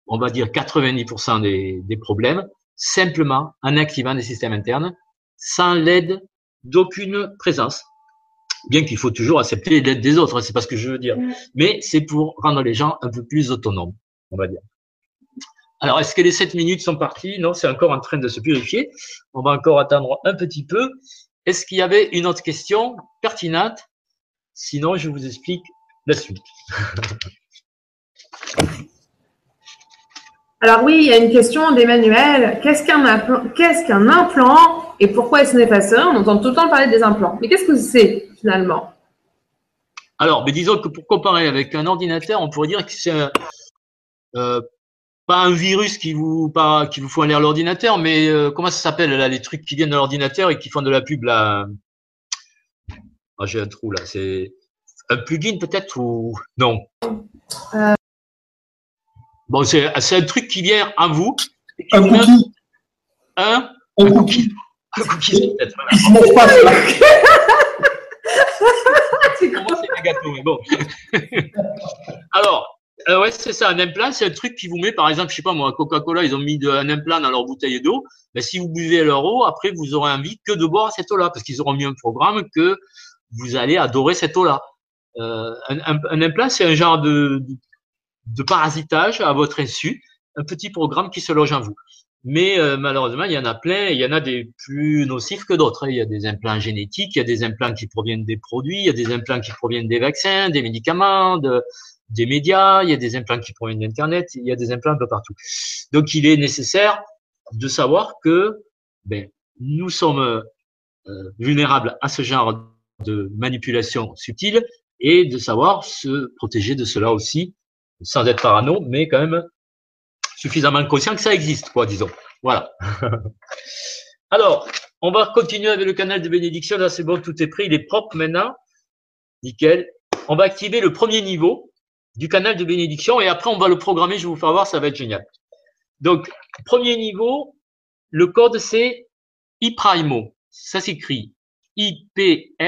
[SPEAKER 3] on va dire 90% des, des problèmes, simplement en activant des systèmes internes, sans l'aide d'aucune présence. Bien qu'il faut toujours accepter l'aide des autres, c'est pas ce que je veux dire. Mais c'est pour rendre les gens un peu plus autonomes, on va dire. Alors, est-ce que les 7 minutes sont parties? Non, c'est encore en train de se purifier. On va encore attendre un petit peu. Est-ce qu'il y avait une autre question pertinente? Sinon, je vous explique la suite.
[SPEAKER 1] Alors oui, il y a une question d'Emmanuel. Qu'est-ce qu'un implant, qu'est-ce qu'un implant et pourquoi est-ce néfasseur On entend tout le temps parler des implants. Mais qu'est-ce que c'est finalement
[SPEAKER 3] Alors, mais disons que pour comparer avec un ordinateur, on pourrait dire que c'est euh, pas un virus qui vous pas qui vous fout l'air l'ordinateur, mais euh, comment ça s'appelle là les trucs qui viennent de l'ordinateur et qui font de la pub là? Ah, J'ai un trou là. C'est un plugin peut-être ou non? Euh... Bon, c'est un truc qui vient à vous.
[SPEAKER 2] Un cookie.
[SPEAKER 3] Un,
[SPEAKER 2] un, cookie.
[SPEAKER 3] Cookie
[SPEAKER 2] mange pas.
[SPEAKER 3] c'est gâteau, mais bon. Alors, euh, ouais, c'est ça. Un implant, c'est un truc qui vous met, par exemple, je sais pas moi, Coca-Cola, ils ont mis de, un implant dans leur bouteille d'eau. Ben, si vous buvez leur eau, après, vous aurez envie que de boire cette eau-là, parce qu'ils auront mis un programme que vous allez adorer cette eau-là. Euh, un, un, un, implant, c'est un genre de, de parasitage à votre insu, un petit programme qui se loge en vous. Mais euh, malheureusement, il y en a plein. Il y en a des plus nocifs que d'autres. Il y a des implants génétiques, il y a des implants qui proviennent des produits, il y a des implants qui proviennent des vaccins, des médicaments, de, des médias, il y a des implants qui proviennent d'Internet, il y a des implants un peu partout. Donc, il est nécessaire de savoir que ben, nous sommes euh, vulnérables à ce genre de manipulation subtile et de savoir se protéger de cela aussi, sans être parano, mais quand même suffisamment conscient que ça existe, quoi, disons. Voilà. Alors, on va continuer avec le canal de bénédiction. Là, c'est bon, tout est pris. Il est propre maintenant. Nickel. On va activer le premier niveau du canal de bénédiction et après, on va le programmer. Je vais vous faire voir, ça va être génial. Donc, premier niveau, le code, c'est IPRIMO. Ça s'écrit I-P-R-Y-M-O.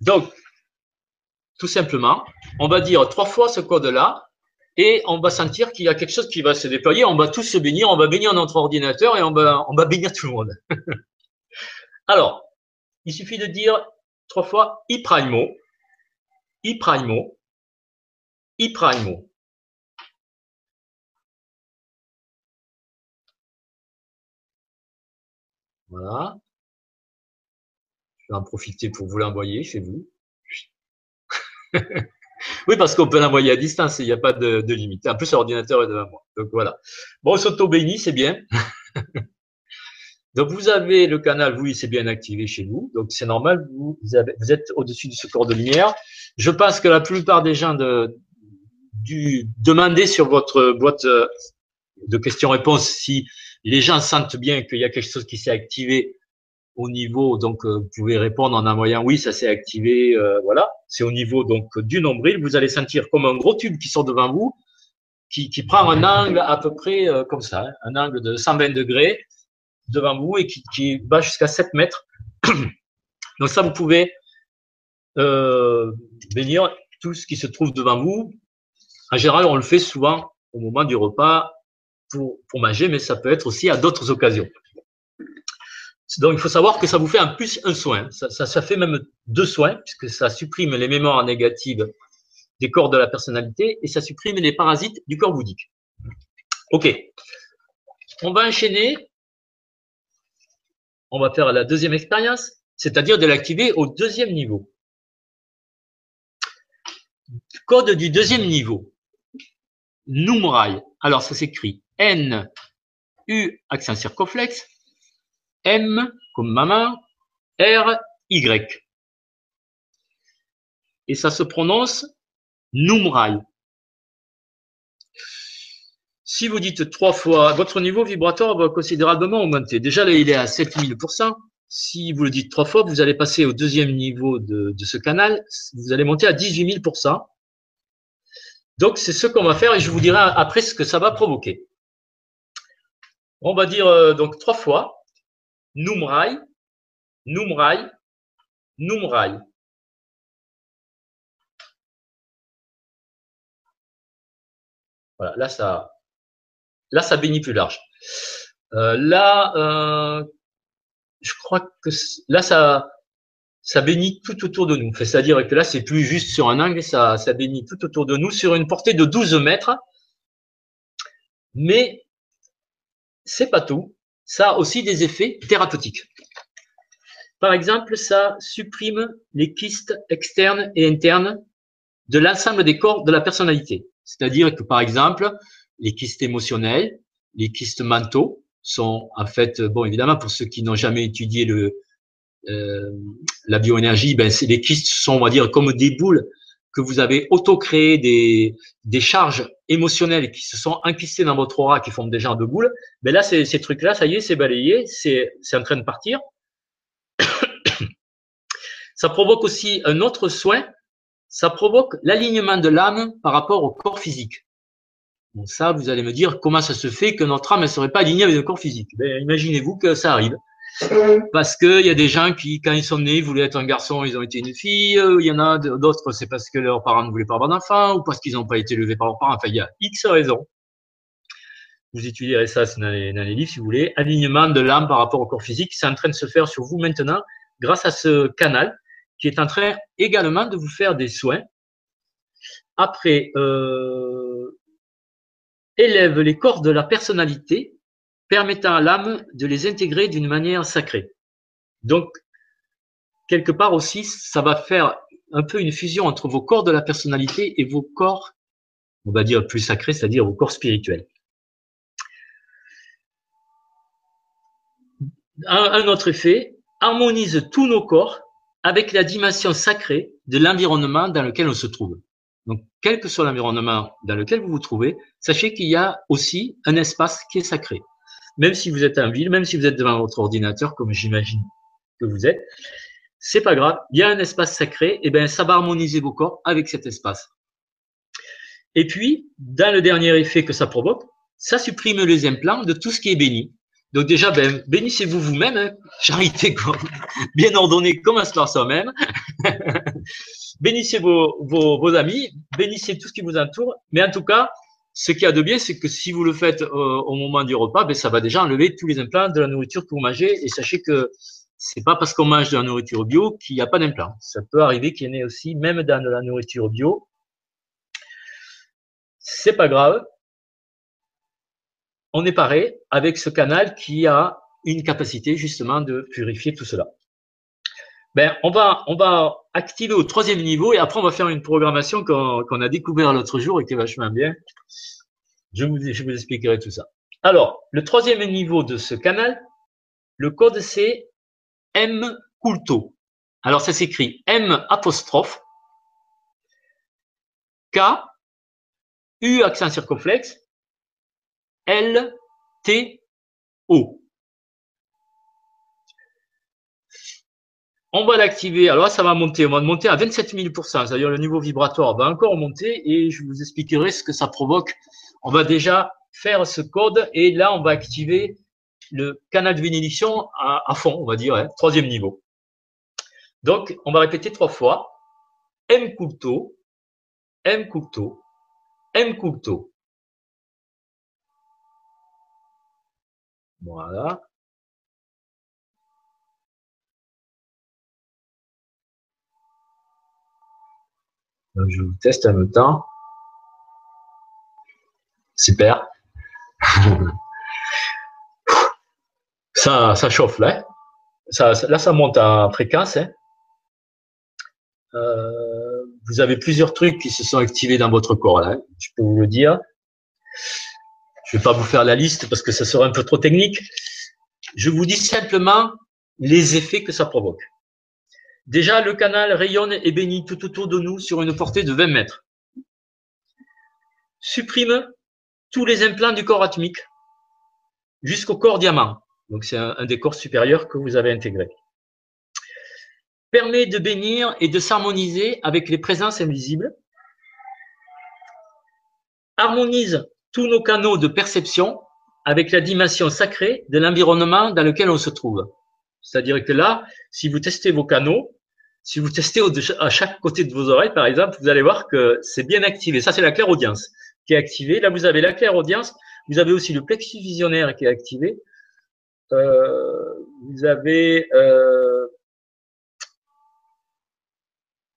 [SPEAKER 3] Donc, tout simplement, on va dire trois fois ce code-là et on va sentir qu'il y a quelque chose qui va se déployer. On va tous se bénir, on va bénir notre ordinateur et on va, on va bénir tout le monde. Alors, il suffit de dire trois fois iPrimo, iPrimo, iPrimo. Voilà. Je vais en profiter pour vous l'envoyer chez vous. oui, parce qu'on peut l'envoyer à distance, il n'y a pas de, limite. En plus, l'ordinateur est devant moi. Donc voilà. Bon, s'auto-bénit, c'est bien. Donc vous avez le canal, oui, c'est bien activé chez vous. Donc c'est normal, vous, êtes au-dessus de ce corps de lumière. Je pense que la plupart des gens de, du, demander sur votre boîte euh, de questions-réponses si les gens sentent bien qu'il y a quelque chose qui s'est activé au niveau, donc euh, vous pouvez répondre en envoyant oui, ça s'est activé, euh, voilà. C'est au niveau donc du nombril. Vous allez sentir comme un gros tube qui sort devant vous, qui, prend un angle à peu près euh, comme ça, hein, un angle de 120 degrés devant vous et qui, qui va jusqu'à 7 mètres. donc ça, vous pouvez venir tout ce qui se trouve devant vous. En général, on le fait souvent au moment du repas pour, pour manger, mais ça peut être aussi à d'autres occasions. Donc, il faut savoir que ça vous fait un plus un soin. Ça, ça, fait même deux soins, puisque ça supprime les mémoires négatives des corps de la personnalité et ça supprime les parasites du corps bouddhique. OK. On va enchaîner. On va faire la deuxième expérience, c'est-à-dire de l'activer au deuxième niveau. Code du deuxième niveau. Numrai. Alors, ça s'écrit N, U, accent circonflexe, M comme maman, R, Y. Et ça se prononce Numrai. Si vous dites trois fois, votre niveau vibratoire va considérablement augmenter. Déjà, là, il est à 7000%. Si vous le dites trois fois, vous allez passer au deuxième niveau de, ce canal. Vous allez monter à 18 000%. Donc, c'est ce qu'on va faire et je vous dirai après ce que ça va provoquer. On va dire euh, donc trois fois. Numrai, Numrai, Numrai. Voilà, là ça, là ça bénit plus large. Euh, là, euh, je crois que là ça, ça bénit tout autour de nous. C'est-à-dire que là c'est plus juste sur un angle, ça, ça bénit tout autour de nous sur une portée de 12 mètres. Mais c'est pas tout ça a aussi des effets thérapeutiques. Par exemple, ça supprime les kystes externes et internes de l'ensemble des corps de la personnalité. C'est-à-dire que, par exemple, les kystes émotionnels, les kystes mentaux sont en fait, bon, évidemment, pour ceux qui n'ont jamais étudié euh, la bioénergie, ben, les kystes sont, on va dire, comme des boules que vous avez auto-créé des, des charges émotionnelles qui se sont enquistées dans votre aura, qui font des genres de boules, ben là, ces, ces trucs-là, ça y est, c'est balayé, c'est en train de partir. ça provoque aussi un autre soin, ça provoque l'alignement de l'âme par rapport au corps physique. Bon, ça, vous allez me dire comment ça se fait que notre âme ne serait pas alignée avec le corps physique? Ben, imaginez-vous que ça arrive. Parce qu'il y a des gens qui, quand ils sont nés, voulaient être un garçon, ils ont été une fille. Il y en a d'autres, c'est parce que leurs parents ne voulaient pas avoir d'enfant ou parce qu'ils n'ont pas été élevés par leurs parents. Enfin, il y a X raisons. Vous étudierez ça dans les, dans les livres si vous voulez. Alignement de l'âme par rapport au corps physique, c'est en train de se faire sur vous maintenant grâce à ce canal qui est en train également de vous faire des soins. Après, euh, élève les corps de la personnalité permettant à l'âme de les intégrer d'une manière sacrée. Donc, quelque part aussi, ça va faire un peu une fusion entre vos corps de la personnalité et vos corps, on va dire plus sacrés, c'est-à-dire vos corps spirituels. Un, autre effet, harmonise tous nos corps avec la dimension sacrée de l'environnement dans lequel on se trouve. Donc, quel que soit l'environnement dans lequel vous vous trouvez, sachez qu'il y a aussi un espace qui est sacré même si vous êtes en ville, même si vous êtes devant votre ordinateur, comme j'imagine que vous êtes, c'est pas grave. Il y a un espace sacré, et ben ça va harmoniser vos corps avec cet espace. Et puis, dans le dernier effet que ça provoque, ça supprime les implants de tout ce qui est béni. Donc déjà, ben, bénissez-vous vous-même, hein. charité bien ordonnée commence par soi-même. bénissez vos, vos, vos amis, bénissez tout ce qui vous entoure, mais en tout cas, ce qu'il y a de bien, c'est que si vous le faites euh, au moment du repas, ben, ça va déjà enlever tous les implants de la nourriture que vous mangez. Et sachez que c'est pas parce qu'on mange de la nourriture bio qu'il n'y a pas d'implants. Ça peut arriver qu'il y en ait aussi, même dans de la nourriture bio. C'est pas grave. On est paré avec ce canal qui a une capacité justement de purifier tout cela. Ben, on va, on va activer au troisième niveau et après on va faire une programmation qu'on a découvert l'autre jour et qui est vachement bien. Je vous, expliquerai tout ça. Alors, le troisième niveau de ce canal, le code c'est M culto. Alors ça s'écrit M apostrophe K U accent circonflexe L T O. On va l'activer. Alors là, ça va monter. On va monter à 27 000% C'est-à-dire le niveau vibratoire va encore monter et je vous expliquerai ce que ça provoque. On va déjà faire ce code et là, on va activer le canal de bénédiction à, fond, on va dire, hein, troisième niveau. Donc, on va répéter trois fois. M culto, M culto, M culto. Voilà. Je vous teste en même temps. Super. ça, ça chauffe là. Ça, là, ça monte en fréquence. Hein. Euh, vous avez plusieurs trucs qui se sont activés dans votre corps là. Hein. Je peux vous le dire. Je ne vais pas vous faire la liste parce que ça serait un peu trop technique. Je vous dis simplement les effets que ça provoque. Déjà, le canal rayonne et bénit tout autour de nous sur une portée de 20 mètres. Supprime tous les implants du corps atomique jusqu'au corps diamant. Donc, c'est un, des corps supérieurs que vous avez intégré. Permet de bénir et de s'harmoniser avec les présences invisibles. Harmonise tous nos canaux de perception avec la dimension sacrée de l'environnement dans lequel on se trouve. C'est-à-dire que là, si vous testez vos canaux, si vous testez à chaque côté de vos oreilles, par exemple, vous allez voir que c'est bien activé. Ça, c'est la claire audience qui est activée. Là, vous avez la claire audience. Vous avez aussi le plexus visionnaire qui est activé. Euh, vous avez euh,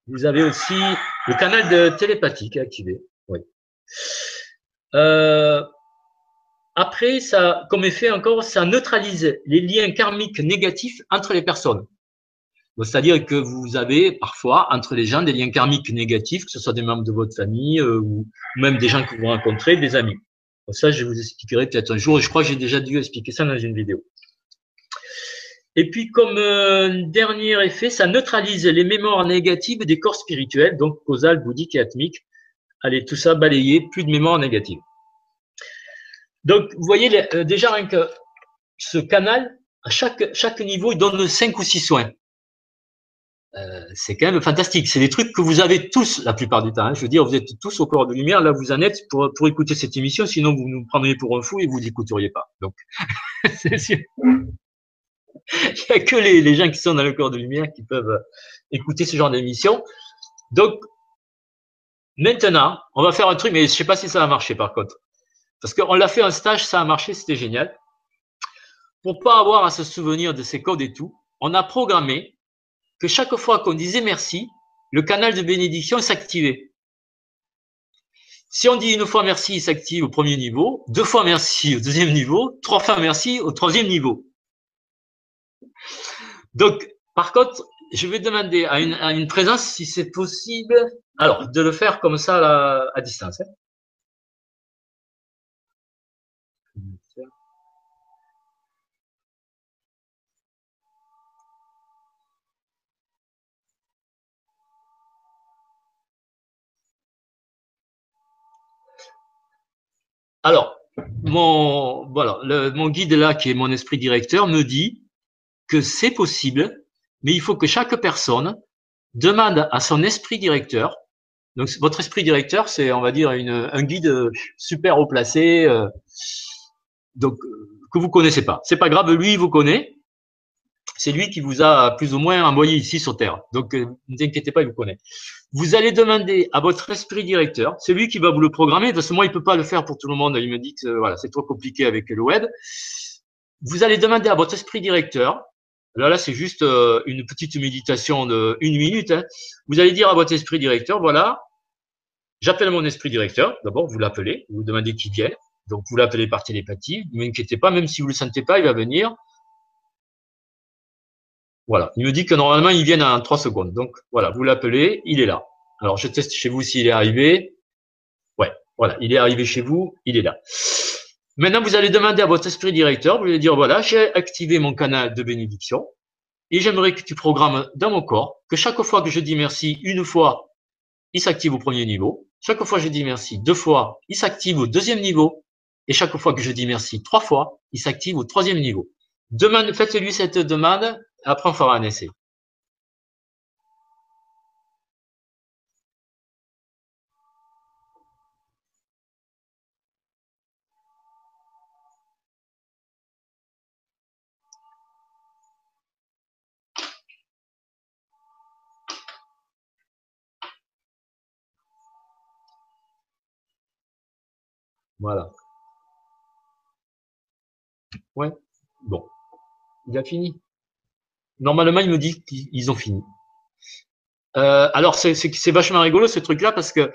[SPEAKER 3] vous avez aussi le canal de télépathie qui est activé. Oui. Euh, après, ça, comme effet encore, ça neutralise les liens karmiques négatifs entre les personnes. C'est-à-dire que vous avez parfois entre les gens des liens karmiques négatifs, que ce soit des membres de votre famille euh, ou même des gens que vous rencontrez, des amis. ça, je vous expliquerai peut-être un jour. Je crois que j'ai déjà dû expliquer ça dans une vidéo. Et puis, comme euh, dernier effet, ça neutralise les mémoires négatives des corps spirituels, donc causal, bouddhique et atmique. Allez, tout ça balayer, plus de mémoire négative. Donc, vous voyez, euh, déjà rien que ce canal, à chaque, chaque niveau, il donne cinq ou six soins. Euh, c'est quand même fantastique. C'est des trucs que vous avez tous la plupart du temps. Hein. Je veux dire, vous êtes tous au corps de lumière, là vous en êtes pour, pour écouter cette émission, sinon vous nous prendriez pour un fou et vous n'écouteriez pas. Donc, c'est sûr. Il n'y a que les, gens qui sont dans le corps de lumière qui peuvent écouter ce genre d'émission. Donc, maintenant, on va faire un truc, mais je sais pas si ça va marcher par contre. Parce qu'on l'a fait un stage, ça a marché, c'était génial. Pour pas avoir à se souvenir de ces codes et tout, on a programmé que chaque fois qu'on disait merci, le canal de bénédiction s'activait. Si on dit une fois merci, il s'active au premier niveau, deux fois merci au deuxième niveau, trois fois merci au troisième niveau. Donc, par contre, je vais demander à une, présence si c'est possible, alors, de le faire comme ça à, distance. Hein. Alors, mon, voilà, mon guide là, qui est mon esprit directeur, me dit que c'est possible, mais il faut que chaque personne demande à son esprit directeur. Donc, votre esprit directeur, c'est, on va dire, un guide super haut placé, euh, donc que vous connaissez pas. C'est pas grave, lui, il vous connaît. C'est lui qui vous a plus ou moins envoyé ici sur Terre. Donc, euh, ne vous inquiétez pas, il vous connaît. Vous allez demander à votre esprit directeur, c'est lui qui va vous le programmer, parce que moi, il peut pas le faire pour tout le monde. Il me dit que voilà, c'est trop compliqué avec le web. Vous allez demander à votre esprit directeur, là, là, c'est juste euh, une petite méditation de une minute. Hein. Vous allez dire à votre esprit directeur, voilà, j'appelle mon esprit directeur. D'abord, vous l'appelez, vous demandez qui vient. Donc, vous l'appelez par télépathie. Ne vous inquiétez pas, même si vous le sentez pas, il va venir. Voilà. Il me dit que normalement, il vient en trois secondes. Donc, voilà, vous l'appelez, il est là. Alors, je teste chez vous s'il est arrivé. Ouais, voilà, il est arrivé chez vous, il est là. Maintenant, vous allez demander à votre esprit directeur, vous allez dire, voilà, j'ai activé mon canal de bénédiction et j'aimerais que tu programmes dans mon corps que chaque fois que je dis merci une fois, il s'active au premier niveau. Chaque fois que je dis merci deux fois, il s'active au deuxième niveau. Et chaque fois que je dis merci trois fois, il s'active au troisième niveau. Demande, faites-lui cette demande après, on fera un essai. Voilà. Ouais. Bon. Il a fini. Normalement, il me dit qu'ils ont fini. Euh, alors, c'est vachement rigolo ce truc-là parce que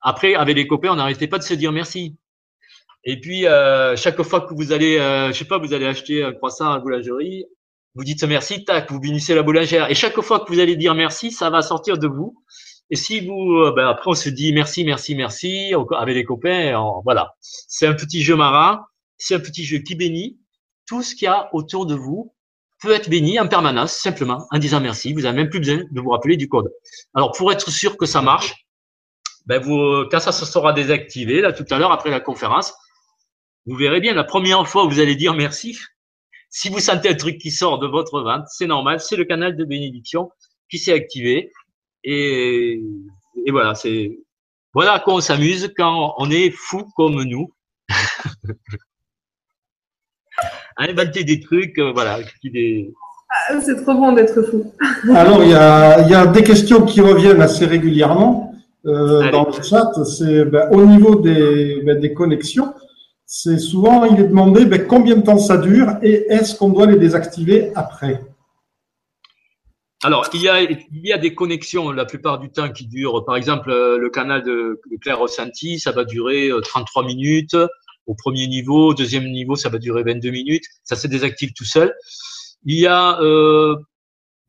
[SPEAKER 3] après, avec les copains, on n'arrêtait pas de se dire merci. Et puis, euh, chaque fois que vous allez, euh, je sais pas, vous allez acheter un croissant à la boulangerie, vous dites merci, tac, vous bénissez la boulangère. Et chaque fois que vous allez dire merci, ça va sortir de vous. Et si vous, euh, ben après, on se dit merci, merci, merci avec les copains. voilà, c'est un petit jeu marin, c'est un petit jeu qui bénit tout ce qu'il y a autour de vous peut être béni en permanence, simplement, en disant merci. Vous n'avez même plus besoin de vous rappeler du code. Alors, pour être sûr que ça marche, ben vous, quand ça se sera désactivé, là, tout à l'heure, après la conférence, vous verrez bien, la première fois où vous allez dire merci, si vous sentez un truc qui sort de votre ventre, c'est normal, c'est le canal de bénédiction qui s'est activé. Et, voilà, c'est, voilà à quoi on s'amuse quand on est fou comme nous. à inventer des trucs, euh, voilà.
[SPEAKER 1] Ah, c'est trop bon d'être fou.
[SPEAKER 2] Alors, il y, a, des questions qui reviennent assez régulièrement euh, dans le chat. C'est ben, au niveau des, ben, des connexions. C'est souvent, il est demandé ben, combien de temps ça dure et est-ce qu'on doit les désactiver après?
[SPEAKER 3] Alors, il y, a, il y a des connexions la plupart du temps qui durent. Par exemple, euh, le canal de, de Claire Ressenti, ça va durer 33 minutes au premier niveau. Au deuxième niveau, ça va durer 22 minutes. Ça se désactive tout seul. Il y a euh,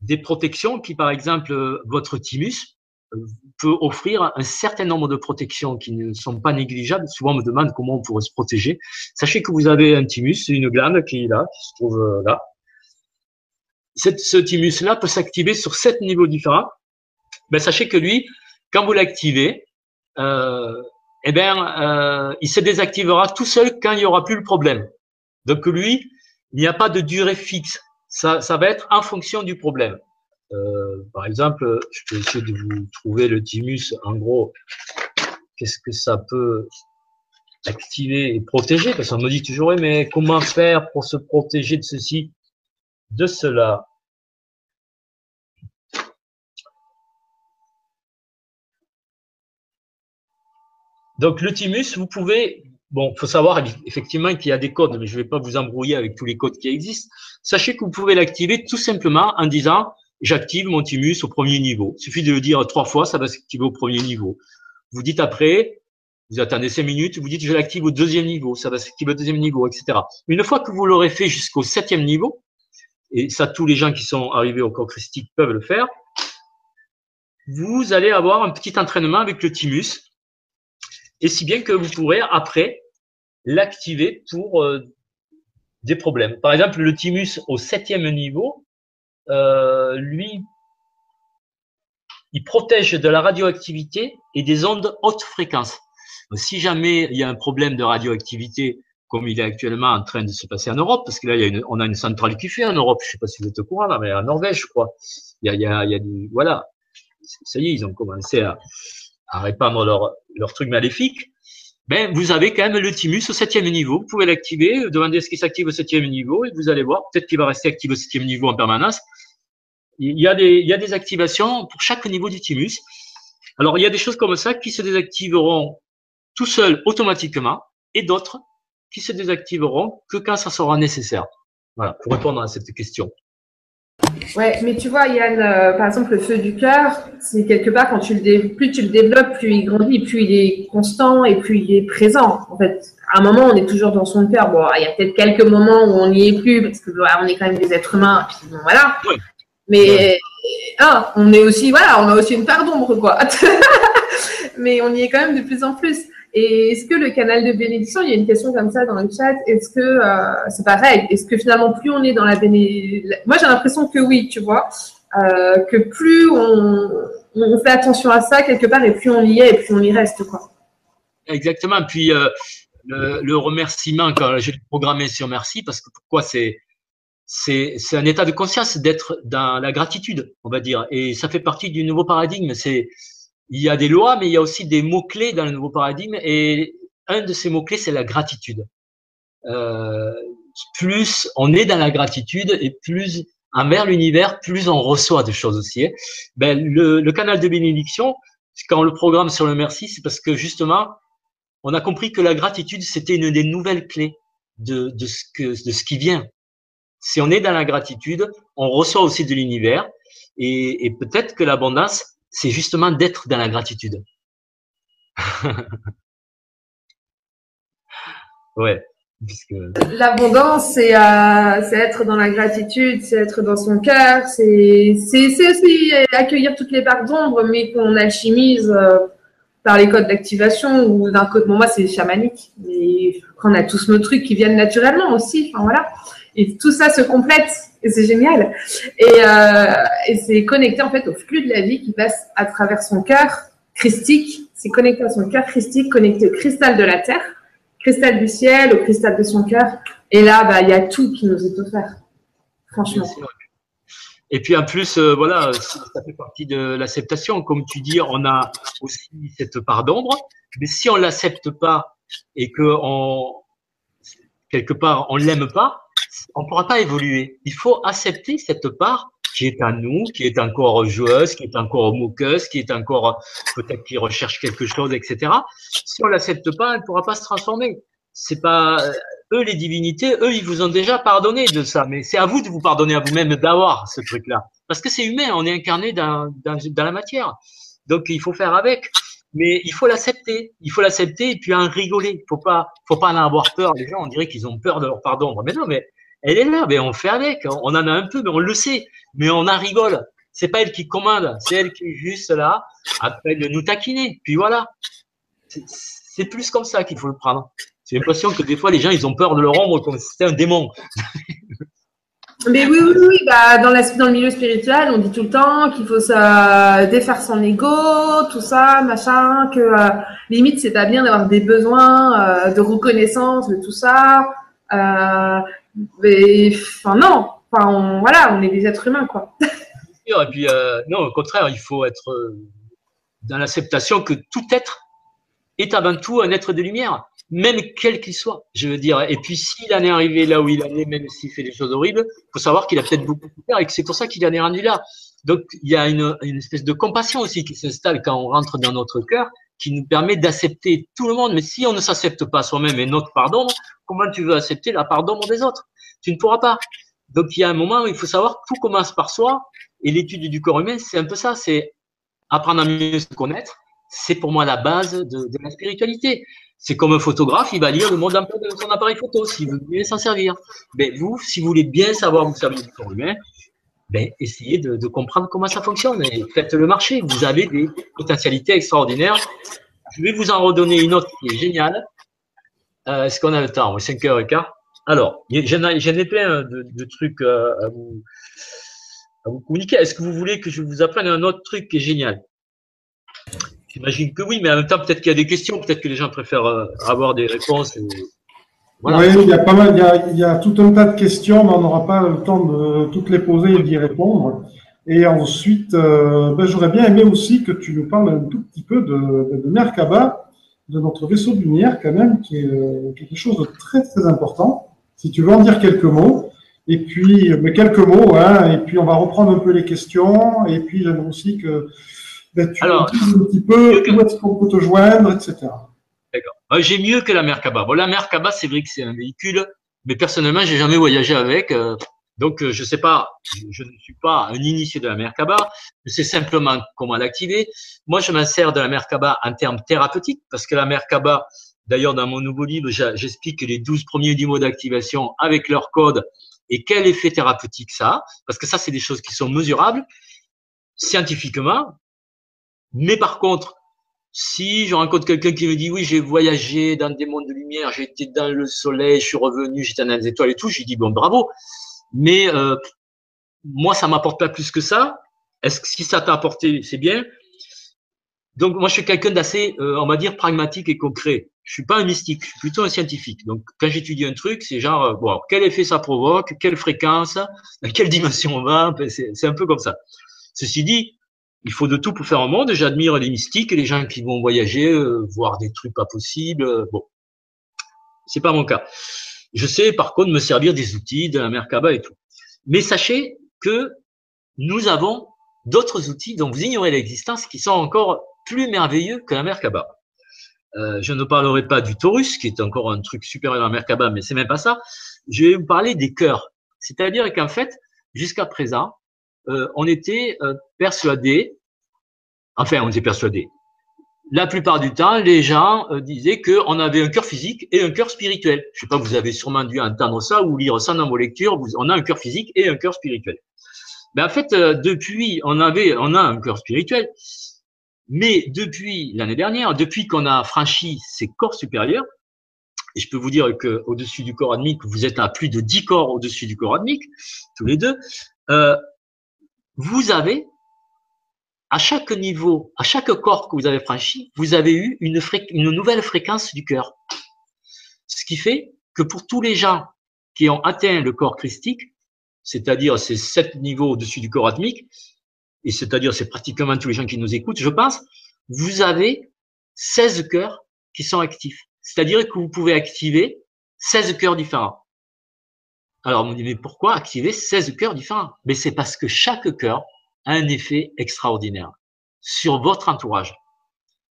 [SPEAKER 3] des protections qui, par exemple, euh, votre thymus euh, peut offrir un certain nombre de protections qui ne sont pas négligeables. Souvent, on me demande comment on pourrait se protéger. Sachez que vous avez un thymus, une glande qui est là, qui se trouve euh, là. Ce thymus-là peut s'activer sur sept niveaux différents. Ben, sachez que lui, quand vous l'activez, euh, eh bien, euh, il se désactivera tout seul quand il n'y aura plus le problème. Donc lui, il n'y a pas de durée fixe. Ça, va être en fonction du problème. Euh, par exemple, je peux essayer de vous trouver le thymus. En gros, qu'est-ce que ça peut activer et protéger? Parce qu'on me dit toujours, mais comment faire pour se protéger de ceci, de cela? Donc le thymus, vous pouvez, bon, faut savoir effectivement qu'il y a des codes, mais je ne vais pas vous embrouiller avec tous les codes qui existent. Sachez que vous pouvez l'activer tout simplement en disant j'active mon thymus au premier niveau. Il suffit de le dire trois fois, ça va s'activer au premier niveau. Vous dites après, vous attendez cinq minutes, vous dites je l'active au deuxième niveau, ça va s'activer au deuxième niveau, etc. Une fois que vous l'aurez fait jusqu'au septième niveau, et ça tous les gens qui sont arrivés au corps christique peuvent le faire, vous allez avoir un petit entraînement avec le thymus et si bien que vous pourrez après l'activer pour euh, des problèmes. Par exemple, le thymus au septième niveau, euh, lui, il protège de la radioactivité et des ondes haute fréquence. si jamais il y a un problème de radioactivité, comme il est actuellement en train de se passer en Europe, parce que là, y a une, on a une centrale qui fait en Europe, je ne sais pas si vous êtes au courant, mais en Norvège, je crois. Il y a, il y a du, voilà. Ça y est, ils ont commencé à, à répandre leur, leur truc maléfique, ben, vous avez quand même le thymus au septième niveau. Vous pouvez l'activer, demander ce qui s'active au septième niveau et vous allez voir, peut-être qu'il va rester actif au septième niveau en permanence. Il y, a des, il y a des activations pour chaque niveau du thymus. Alors, il y a des choses comme ça qui se désactiveront tout seul automatiquement et d'autres qui se désactiveront que quand ça sera nécessaire. Voilà, pour répondre à cette question.
[SPEAKER 1] Ouais, mais tu vois, Yann, euh, par exemple, le feu du cœur, c'est quelque part, quand tu le plus tu le développes, plus il grandit, plus il est constant et plus il est présent. En fait, à un moment, on est toujours dans son cœur. Bon, il y a peut-être quelques moments où on n'y est plus, parce que on est quand même des êtres humains, puis bon, voilà. Mais, ah, on est aussi, voilà, on a aussi une part d'ombre, quoi. mais on y est quand même de plus en plus. Et est-ce que le canal de bénédiction, il y a une question comme ça dans le chat, est-ce que euh, c'est pareil Est-ce que finalement, plus on est dans la bénédiction, moi j'ai l'impression que oui, tu vois, euh, que plus on, fait attention à ça quelque part, et plus on y est, et plus on y reste, quoi.
[SPEAKER 3] Exactement. Puis euh, le, le, remerciement, quand j'ai programmé sur merci, parce que pourquoi c'est c'est un état de conscience d'être dans la gratitude, on va dire, et ça fait partie du nouveau paradigme. C'est il y a des lois, mais il y a aussi des mots-clés dans le nouveau paradigme. Et un de ces mots-clés, c'est la gratitude. Euh, plus on est dans la gratitude et plus envers l'univers, plus on reçoit de choses aussi. Hein. Ben, le, le, canal de bénédiction, quand on le programme sur le merci, c'est parce que justement, on a compris que la gratitude, c'était une des nouvelles clés de, de, ce que, de ce qui vient. Si on est dans la gratitude, on reçoit aussi de l'univers et, et peut-être que l'abondance, c'est justement d'être dans la gratitude. ouais.
[SPEAKER 1] L'abondance, c'est euh, être dans la gratitude, c'est être dans son cœur, c'est aussi accueillir toutes les parts d'ombre, mais qu'on alchimise euh, par les codes d'activation ou d'un code. Bon, moi, c'est chamanique, mais on a tous nos trucs qui viennent naturellement aussi. Voilà. Et tout ça se complète c'est génial. Et, euh, et c'est connecté en fait au flux de la vie qui passe à travers son cœur christique. C'est connecté à son cœur christique, connecté au cristal de la terre, cristal du ciel, au cristal de son cœur. Et là, bah, il y a tout qui nous est offert. Franchement.
[SPEAKER 3] Et puis en plus, euh, voilà, ça fait partie de l'acceptation. Comme tu dis, on a aussi cette part d'ombre. Mais si on l'accepte pas et que on, quelque part on l'aime pas, on ne pourra pas évoluer. Il faut accepter cette part qui est à nous, qui est encore joueuse, qui est encore moqueuse, qui est encore peut-être qui recherche quelque chose, etc. Si on l'accepte pas, elle ne pourra pas se transformer. C'est pas eux les divinités, eux ils vous ont déjà pardonné de ça, mais c'est à vous de vous pardonner à vous-même d'avoir ce truc-là, parce que c'est humain, on est incarné dans, dans, dans la matière, donc il faut faire avec mais il faut l'accepter. Il faut l'accepter et puis en rigoler. Faut pas, faut pas en avoir peur. Les gens, on dirait qu'ils ont peur de leur pardon. Mais non, mais elle est là, mais on fait avec. On en a un peu, mais on le sait. Mais on en rigole. C'est pas elle qui commande, c'est elle qui est juste là, après de nous taquiner. Puis voilà. C'est plus comme ça qu'il faut le prendre. J'ai l'impression que des fois, les gens, ils ont peur de leur ombre comme si c'était un démon.
[SPEAKER 1] Mais oui, oui, oui. Bah, dans, le milieu spirituel, on dit tout le temps qu'il faut se défaire son ego, tout ça, machin, que euh, limite, c'est pas bien d'avoir des besoins euh, de reconnaissance, de tout ça. Euh, mais enfin non, enfin on, voilà, on est des êtres humains quoi.
[SPEAKER 3] Et puis, euh, non, au contraire, il faut être euh, dans l'acceptation que tout être est avant tout un être de lumière, même quel qu'il soit, je veux dire. Et puis, s'il en est arrivé là où il en est, même s'il fait des choses horribles, il faut savoir qu'il a peut-être beaucoup de faire et que c'est pour ça qu'il en est rendu là. Donc, il y a une, une espèce de compassion aussi qui s'installe quand on rentre dans notre cœur, qui nous permet d'accepter tout le monde. Mais si on ne s'accepte pas soi-même et notre pardon, comment tu veux accepter la pardon des autres? Tu ne pourras pas. Donc, il y a un moment où il faut savoir tout commence par soi. Et l'étude du corps humain, c'est un peu ça. C'est apprendre à mieux se connaître. C'est pour moi la base de, la spiritualité. C'est comme un photographe, il va lire le monde un de son appareil photo s'il veut bien s'en servir. Mais vous, si vous voulez bien savoir vous savez du corps humain, ben, essayez de, comprendre comment ça fonctionne et faites le marché. Vous avez des potentialités extraordinaires. Je vais vous en redonner une autre qui est géniale. Euh, Est-ce qu'on a le temps? 5 heures et quart. Alors, j'en ai, plein de, trucs euh, à vous, à vous communiquer. Est-ce que vous voulez que je vous apprenne un autre truc qui est génial? J'imagine que oui, mais en même temps, peut-être qu'il y a des questions, peut-être que les gens préfèrent euh, avoir des réponses.
[SPEAKER 2] Voilà. Oui, il y a pas mal, il y a, il y a, tout un tas de questions, mais on n'aura pas le temps de toutes les poser et d'y répondre. Et ensuite, euh, ben, j'aurais bien aimé aussi que tu nous parles un tout petit peu de, de Merkaba, de notre vaisseau de lumière quand même, qui est euh, quelque chose de très très important. Si tu veux en dire quelques mots. Et puis, mais quelques mots, hein, et puis on va reprendre un peu les questions. Et puis, j'aimerais aussi que ben, tu Alors, dises un petit peu où est-ce qu'on peut te joindre, etc.
[SPEAKER 3] D'accord. J'ai mieux que la Merkaba. Bon, la Merkaba, c'est vrai que c'est un véhicule, mais personnellement, j'ai jamais voyagé avec. Euh, donc, euh, je sais pas, je ne suis pas un initié de la Merkaba. Je sais simplement comment l'activer. Moi, je m'en sers de la Merkaba en termes thérapeutiques, parce que la Merkaba, d'ailleurs, dans mon nouveau livre, j'explique les 12 premiers niveaux d'activation avec leur code et quel effet thérapeutique ça a, parce que ça, c'est des choses qui sont mesurables scientifiquement. Mais par contre, si je rencontre quelqu'un qui me dit oui, j'ai voyagé dans des mondes de lumière, j'ai été dans le soleil, je suis revenu, j'étais dans les étoiles et tout, je lui dis bon bravo. Mais euh, moi, ça m'apporte pas plus que ça. Est-ce que si ça t'a apporté, c'est bien. Donc moi, je suis quelqu'un d'assez, euh, on va dire, pragmatique et concret. Je suis pas un mystique, je suis plutôt un scientifique. Donc quand j'étudie un truc, c'est genre euh, bon, quel effet ça provoque, quelle fréquence, dans quelle dimension on va. C'est un peu comme ça. Ceci dit, il faut de tout pour faire un monde. J'admire les mystiques et les gens qui vont voyager, euh, voir des trucs pas possibles. Bon, c'est pas mon cas. Je sais par contre me servir des outils de la Merkaba et tout. Mais sachez que nous avons d'autres outils dont vous ignorez l'existence qui sont encore plus merveilleux que la Merkaba. Euh, je ne parlerai pas du Taurus, qui est encore un truc supérieur à la Merkaba, mais c'est même pas ça. Je vais vous parler des cœurs. C'est-à-dire qu'en fait, jusqu'à présent, euh, on était euh, persuadés, enfin on était persuadés, la plupart du temps, les gens euh, disaient qu'on avait un cœur physique et un cœur spirituel. Je sais pas, vous avez sûrement dû entendre ça ou lire ça dans vos lectures. Vous, on a un cœur physique et un cœur spirituel. Mais ben, en fait, depuis, on avait, on a un cœur spirituel. Mais depuis l'année dernière, depuis qu'on a franchi ces corps supérieurs, et je peux vous dire que au-dessus du corps admique, vous êtes à plus de 10 corps au-dessus du corps admique, tous les deux. Euh, vous avez, à chaque niveau, à chaque corps que vous avez franchi, vous avez eu une, nouvelle fréquence du cœur. Ce qui fait que pour tous les gens qui ont atteint le corps christique, c'est-à-dire ces sept niveaux au-dessus du corps atmique, et c'est-à-dire c'est pratiquement tous les gens qui nous écoutent, je pense, vous avez 16 cœurs qui sont actifs. C'est-à-dire que vous pouvez activer 16 cœurs différents. Alors, on me dit, mais pourquoi activer 16 cœurs différents? Mais c'est parce que chaque cœur a un effet extraordinaire sur votre entourage.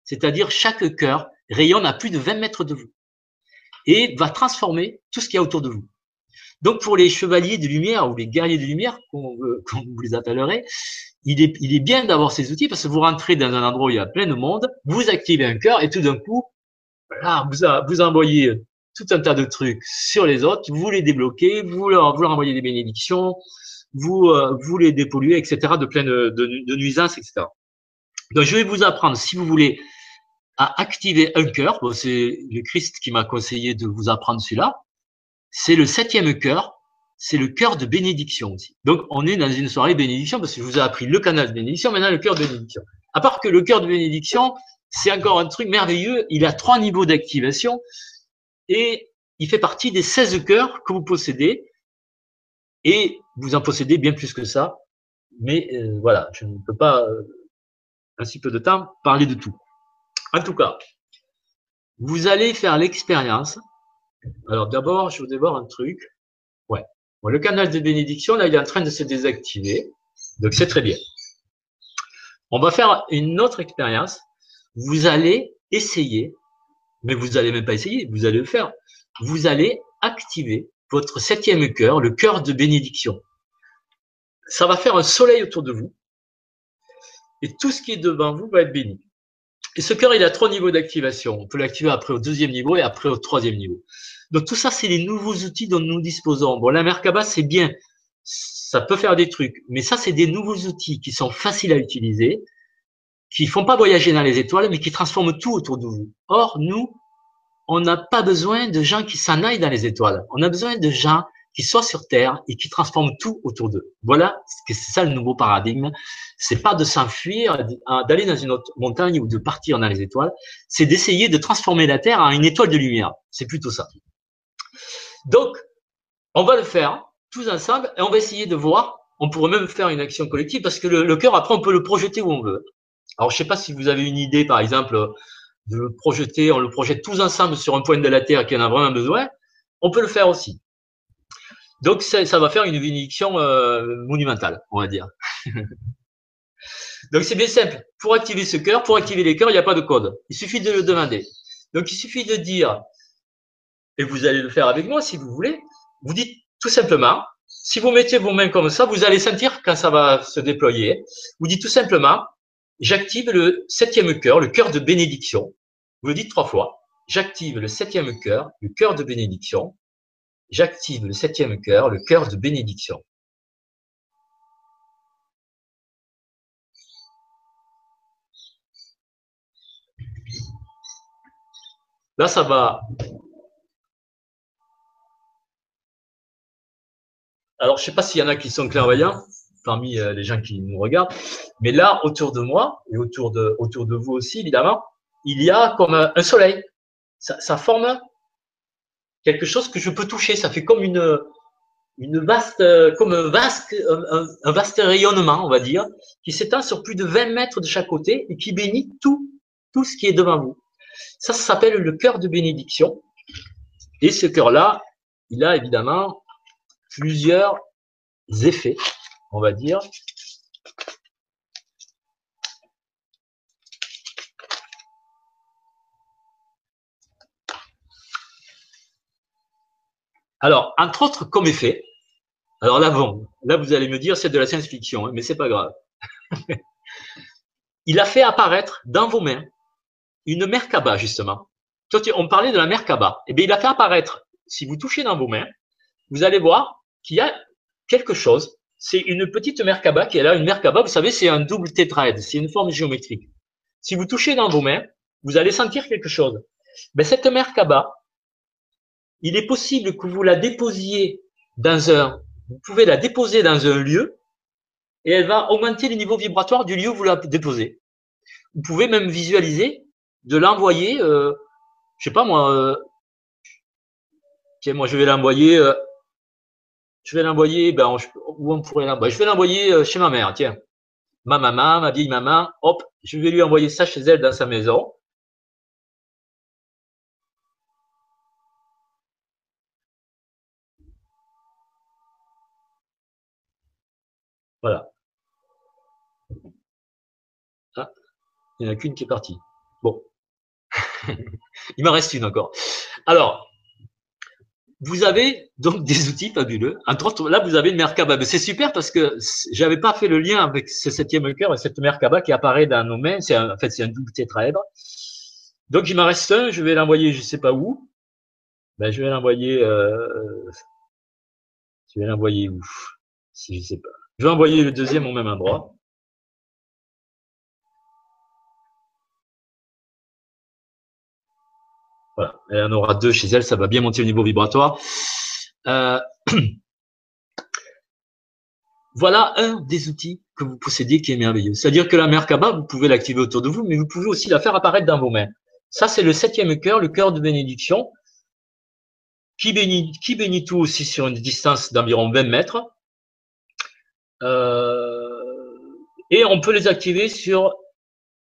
[SPEAKER 3] C'est-à-dire, chaque cœur rayonne à plus de 20 mètres de vous et va transformer tout ce qu'il y a autour de vous. Donc, pour les chevaliers de lumière ou les guerriers de lumière, comme vous les appellerez, il est, bien d'avoir ces outils parce que vous rentrez dans un endroit où il y a plein de monde, vous activez un cœur et tout d'un coup, voilà, vous, vous envoyez tout un tas de trucs sur les autres, vous les débloquez, vous leur, envoyez des bénédictions, vous, euh, vous les dépolluez, etc., de plein de, nuisances, etc. Donc, je vais vous apprendre, si vous voulez, à activer un cœur. C'est le Christ qui m'a conseillé de vous apprendre celui-là. C'est le septième cœur. C'est le cœur de bénédiction aussi. Donc, on est dans une soirée bénédiction parce que je vous ai appris le canal de bénédiction, maintenant le cœur de bénédiction. À part que le cœur de bénédiction, c'est encore un truc merveilleux. Il a trois niveaux d'activation et il fait partie des 16 cœurs que vous possédez et vous en possédez bien plus que ça. mais euh, voilà, je ne peux pas, euh, un si peu de temps, parler de tout. En tout cas, vous allez faire l'expérience. Alors d'abord, je voudrais voir un truc. Ouais. le canal de bénédiction, là, il est en train de se désactiver. Donc c'est très bien. On va faire une autre expérience. Vous allez essayer, mais vous n'allez même pas essayer, vous allez le faire. Vous allez activer votre septième cœur, le cœur de bénédiction. Ça va faire un soleil autour de vous. Et tout ce qui est devant vous va être béni. Et ce cœur, il a trois niveaux d'activation. On peut l'activer après au deuxième niveau et après au troisième niveau. Donc tout ça, c'est les nouveaux outils dont nous disposons. Bon, la Merkaba, c'est bien. Ça peut faire des trucs. Mais ça, c'est des nouveaux outils qui sont faciles à utiliser, qui font pas voyager dans les étoiles, mais qui transforment tout autour de vous. Or, nous, on n'a pas besoin de gens qui s'en aillent dans les étoiles. On a besoin de gens qui soient sur Terre et qui transforment tout autour d'eux. Voilà, c'est ça le nouveau paradigme. C'est pas de s'enfuir, d'aller dans une autre montagne ou de partir dans les étoiles. C'est d'essayer de transformer la Terre en une étoile de lumière. C'est plutôt ça. Donc, on va le faire tous ensemble et on va essayer de voir. On pourrait même faire une action collective parce que le, le cœur, après, on peut le projeter où on veut. Alors, je sais pas si vous avez une idée, par exemple, de le projeter, on le projette tous ensemble sur un point de la Terre qui en a vraiment besoin, on peut le faire aussi. Donc ça, ça va faire une bénédiction euh, monumentale, on va dire. Donc c'est bien simple. Pour activer ce cœur, pour activer les cœurs, il n'y a pas de code. Il suffit de le demander. Donc il suffit de dire, et vous allez le faire avec moi si vous voulez, vous dites tout simplement, si vous mettez vos mains comme ça, vous allez sentir quand ça va se déployer. Vous dites tout simplement, j'active le septième cœur, le cœur de bénédiction. Vous le dites trois fois. J'active le septième cœur, le cœur de bénédiction. J'active le septième cœur, le cœur de bénédiction. Là, ça va. Alors, je ne sais pas s'il y en a qui sont clairvoyants parmi euh, les gens qui nous regardent, mais là, autour de moi et autour de, autour de vous aussi, évidemment, il y a comme un soleil. Ça, forme quelque chose que je peux toucher. Ça fait comme une, une vaste, comme un vaste, un, vaste rayonnement, on va dire, qui s'étend sur plus de 20 mètres de chaque côté et qui bénit tout, tout ce qui est devant vous. Ça, ça s'appelle le cœur de bénédiction. Et ce cœur-là, il a évidemment plusieurs effets, on va dire. Alors, entre autres, comme effet, alors là, là, vous allez me dire, c'est de la science-fiction, hein, mais c'est pas grave. il a fait apparaître dans vos mains une Merkaba, justement. On parlait de la Merkaba. Eh bien, il a fait apparaître, si vous touchez dans vos mains, vous allez voir qu'il y a quelque chose. C'est une petite Merkaba qui est là. Une Merkaba, vous savez, c'est un double tétraèdre. C'est une forme géométrique. Si vous touchez dans vos mains, vous allez sentir quelque chose. Ben, cette Merkaba, il est possible que vous la déposiez dans un, vous pouvez la déposer dans un lieu et elle va augmenter le niveau vibratoire du lieu où vous la déposez. Vous pouvez même visualiser de l'envoyer, euh, je sais pas moi, euh, moi je vais l'envoyer, euh, je vais l'envoyer, ben où on pourrait l'envoyer, je vais l'envoyer euh, chez ma mère, tiens, ma maman, ma vieille maman, hop, je vais lui envoyer ça chez elle dans sa maison. Voilà. Ah, il n'y en a qu'une qui est partie. Bon. il m'en reste une encore. Alors, vous avez donc des outils fabuleux. Entre là, vous avez une Merkaba. C'est super parce que j'avais pas fait le lien avec ce septième cœur et cette Merkaba qui apparaît dans nos mains. C'est en fait, c'est un double tétraèdre. Donc, il m'en reste un. Je vais l'envoyer, je sais pas où. Ben, je vais l'envoyer, euh, je vais l'envoyer où? Si je sais pas. Je vais envoyer le deuxième au même endroit. Voilà, elle en aura deux chez elle, ça va bien monter le niveau vibratoire. Euh, voilà un des outils que vous possédez qui est merveilleux. C'est-à-dire que la Merkaba, vous pouvez l'activer autour de vous, mais vous pouvez aussi la faire apparaître dans vos mains. Ça, c'est le septième cœur, le cœur de bénédiction, qui bénit, qui bénit tout aussi sur une distance d'environ 20 mètres. Euh, Et on peut les activer sur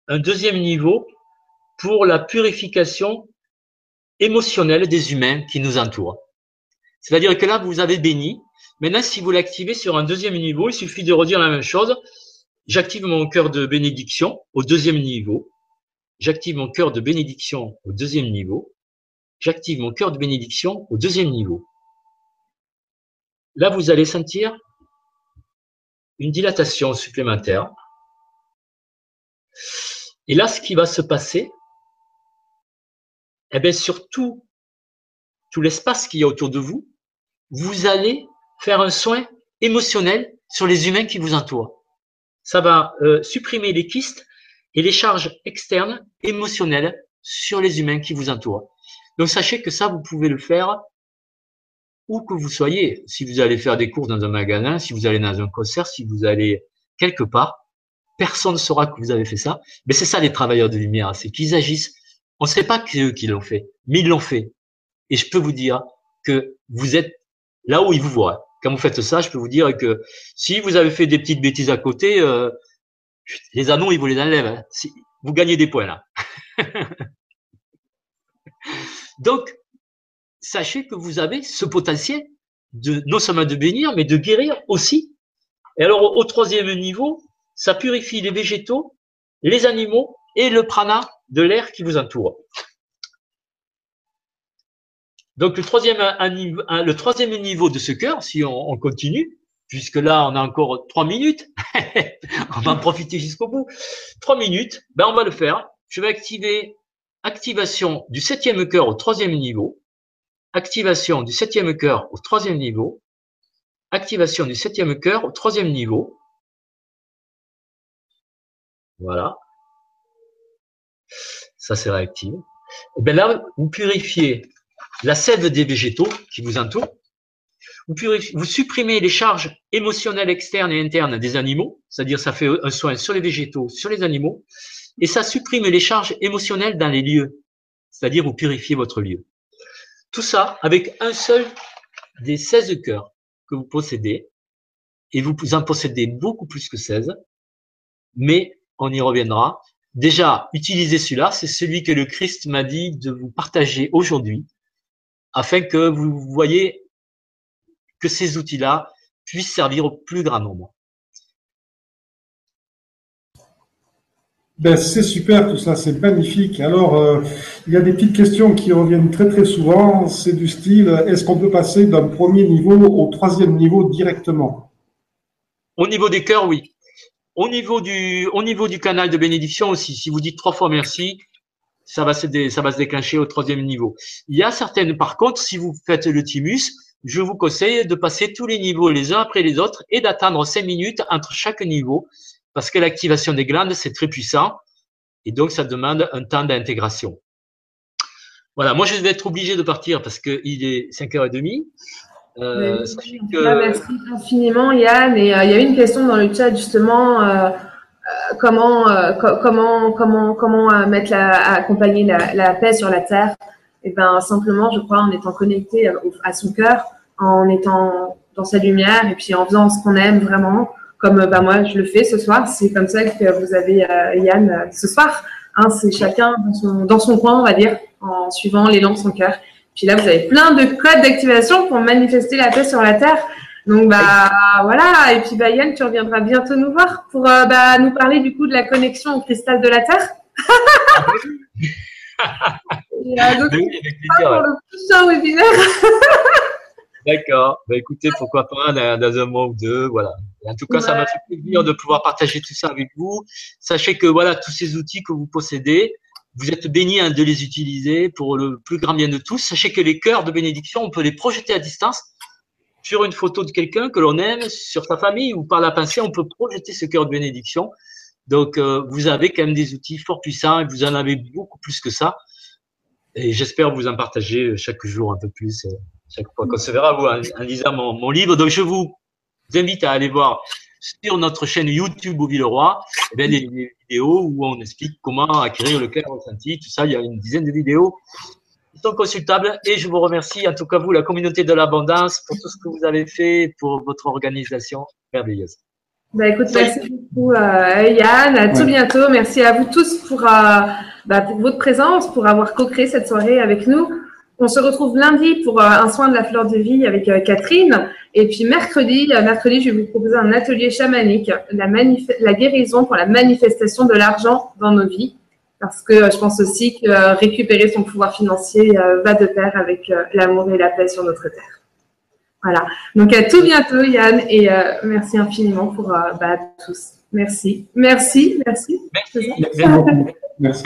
[SPEAKER 3] un deuxième niveau pour la purification émotionnelle des humains qui nous entourent. C'est-à-dire que là, vous avez béni. Maintenant, si vous l'activez sur un deuxième niveau, il suffit de redire la même chose. J'active mon cœur de bénédiction au deuxième niveau. J'active mon cœur de bénédiction au deuxième niveau. J'active mon cœur de bénédiction au deuxième niveau. Là, vous allez sentir une dilatation supplémentaire. Et là, ce qui va se passer, eh bien, sur tout, tout l'espace qu'il y a autour de vous, vous allez faire un soin émotionnel sur les humains qui vous entourent. Ça va euh, supprimer les kystes et les charges externes émotionnelles sur les humains qui vous entourent. Donc sachez que ça, vous pouvez le faire où que vous soyez. Si vous allez faire des courses dans un magasin, si vous allez dans un concert, si vous allez quelque part, personne ne saura que vous avez fait ça. Mais c'est ça les travailleurs de lumière, c'est qu'ils agissent. On ne sait pas que eux qui l'ont fait, mais ils l'ont fait. Et je peux vous dire que vous êtes là où ils vous voient. Quand vous faites ça, je peux vous dire que si vous avez fait des petites bêtises à côté, euh, les anneaux, ils vous les enlèvent. Hein. vous gagnez des points là. Donc, sachez que vous avez ce potentiel de non seulement de bénir, mais de guérir aussi. Et alors, au troisième niveau, ça purifie les végétaux, les animaux et le prana de l'air qui vous entoure. Donc, le troisième, niveau de ce cœur, si on, on continue, puisque là, on a encore trois minutes, on va en profiter jusqu'au bout. Trois minutes, ben, on va le faire. Je vais activer activation du septième cœur au troisième niveau, activation du septième cœur au troisième niveau, activation du septième cœur au troisième niveau. Voilà. Ça, c'est réactif. Et bien là, vous purifiez la sève des végétaux qui vous entourent. Vous, vous supprimez les charges émotionnelles externes et internes des animaux, c'est-à-dire ça fait un soin sur les végétaux, sur les animaux, et ça supprime les charges émotionnelles dans les lieux, c'est-à-dire vous purifiez votre lieu. Tout ça avec un seul des 16 cœurs que vous possédez, et vous en possédez beaucoup plus que 16, mais on y reviendra. Déjà, utilisez celui-là, c'est celui que le Christ m'a dit de vous partager aujourd'hui, afin que vous voyez que ces outils-là puissent servir au plus grand nombre.
[SPEAKER 2] Ben, c'est super tout ça, c'est magnifique. Alors, euh, il y a des petites questions qui reviennent très très souvent. C'est du style, est-ce qu'on peut passer d'un premier niveau au troisième niveau directement?
[SPEAKER 3] Au niveau des cœurs, oui. Au niveau du, canal de bénédiction aussi. Si vous dites trois fois merci, ça va se, ça va se déclencher au troisième niveau. Il y a certaines, par contre, si vous faites le thymus, je vous conseille de passer tous les niveaux les uns après les autres et d'attendre cinq minutes entre chaque niveau parce que l'activation des glandes, c'est très puissant et donc ça demande un temps d'intégration. Voilà, moi je vais être obligé de partir parce qu'il est 5h30.
[SPEAKER 1] Euh, Merci infiniment Yann. Et euh, il y a une question dans le chat justement, euh, comment, comment, comment, comment mettre la, accompagner la, la, paix sur la terre Et eh ben simplement, je crois, en étant connecté à son cœur, en étant dans sa lumière et puis en faisant ce qu'on aime vraiment comme bah, moi je le fais ce soir. C'est comme ça que vous avez Yann ce soir. Hein, c'est chacun dans son, dans son coin, on va dire, en suivant l'élan de son cœur. Puis là, vous avez plein de codes d'activation pour manifester la paix sur la Terre. Donc bah voilà, et puis bah Yann, tu reviendras bientôt nous voir pour euh, bah, nous parler du coup de la connexion au cristal de la Terre. et, donc, pour le prochain webinaire.
[SPEAKER 3] D'accord. Bah, écoutez, pourquoi pas dans, un mois ou deux, voilà. en tout cas, ça m'a fait plaisir de pouvoir partager tout ça avec vous. Sachez que voilà, tous ces outils que vous possédez, vous êtes bénis hein, de les utiliser pour le plus grand bien de tous. Sachez que les cœurs de bénédiction, on peut les projeter à distance sur une photo de quelqu'un que l'on aime, sur sa famille ou par la pensée, on peut projeter ce cœur de bénédiction. Donc, euh, vous avez quand même des outils fort puissants et vous en avez beaucoup plus que ça. Et j'espère vous en partager chaque jour un peu plus. Euh, chaque fois qu'on se verra, vous, en, lisant mon, livre. Donc, je vous invite à aller voir sur notre chaîne YouTube au Villeroy, eh bien, des, vidéos où on explique comment acquérir le cœur ressenti, tout ça. Il y a une dizaine de vidéos qui sont consultables. Et je vous remercie, en tout cas vous, la communauté de l'abondance, pour tout ce que vous avez fait pour votre organisation merveilleuse.
[SPEAKER 1] Bah, écoute, merci beaucoup Yann, à tout bientôt. Merci à vous tous pour, bah, pour votre présence, pour avoir co-créé cette soirée avec nous. On se retrouve lundi pour un soin de la fleur de vie avec Catherine. Et puis mercredi, mercredi, je vais vous proposer un atelier chamanique, la, la guérison pour la manifestation de l'argent dans nos vies parce que euh, je pense aussi que euh, récupérer son pouvoir financier euh, va de pair avec l'amour et la paix sur notre terre. Voilà. Donc à tout bientôt, Yann, et merci infiniment pour bah, tous. Merci. Merci. Merci.
[SPEAKER 3] Merci. merci. merci.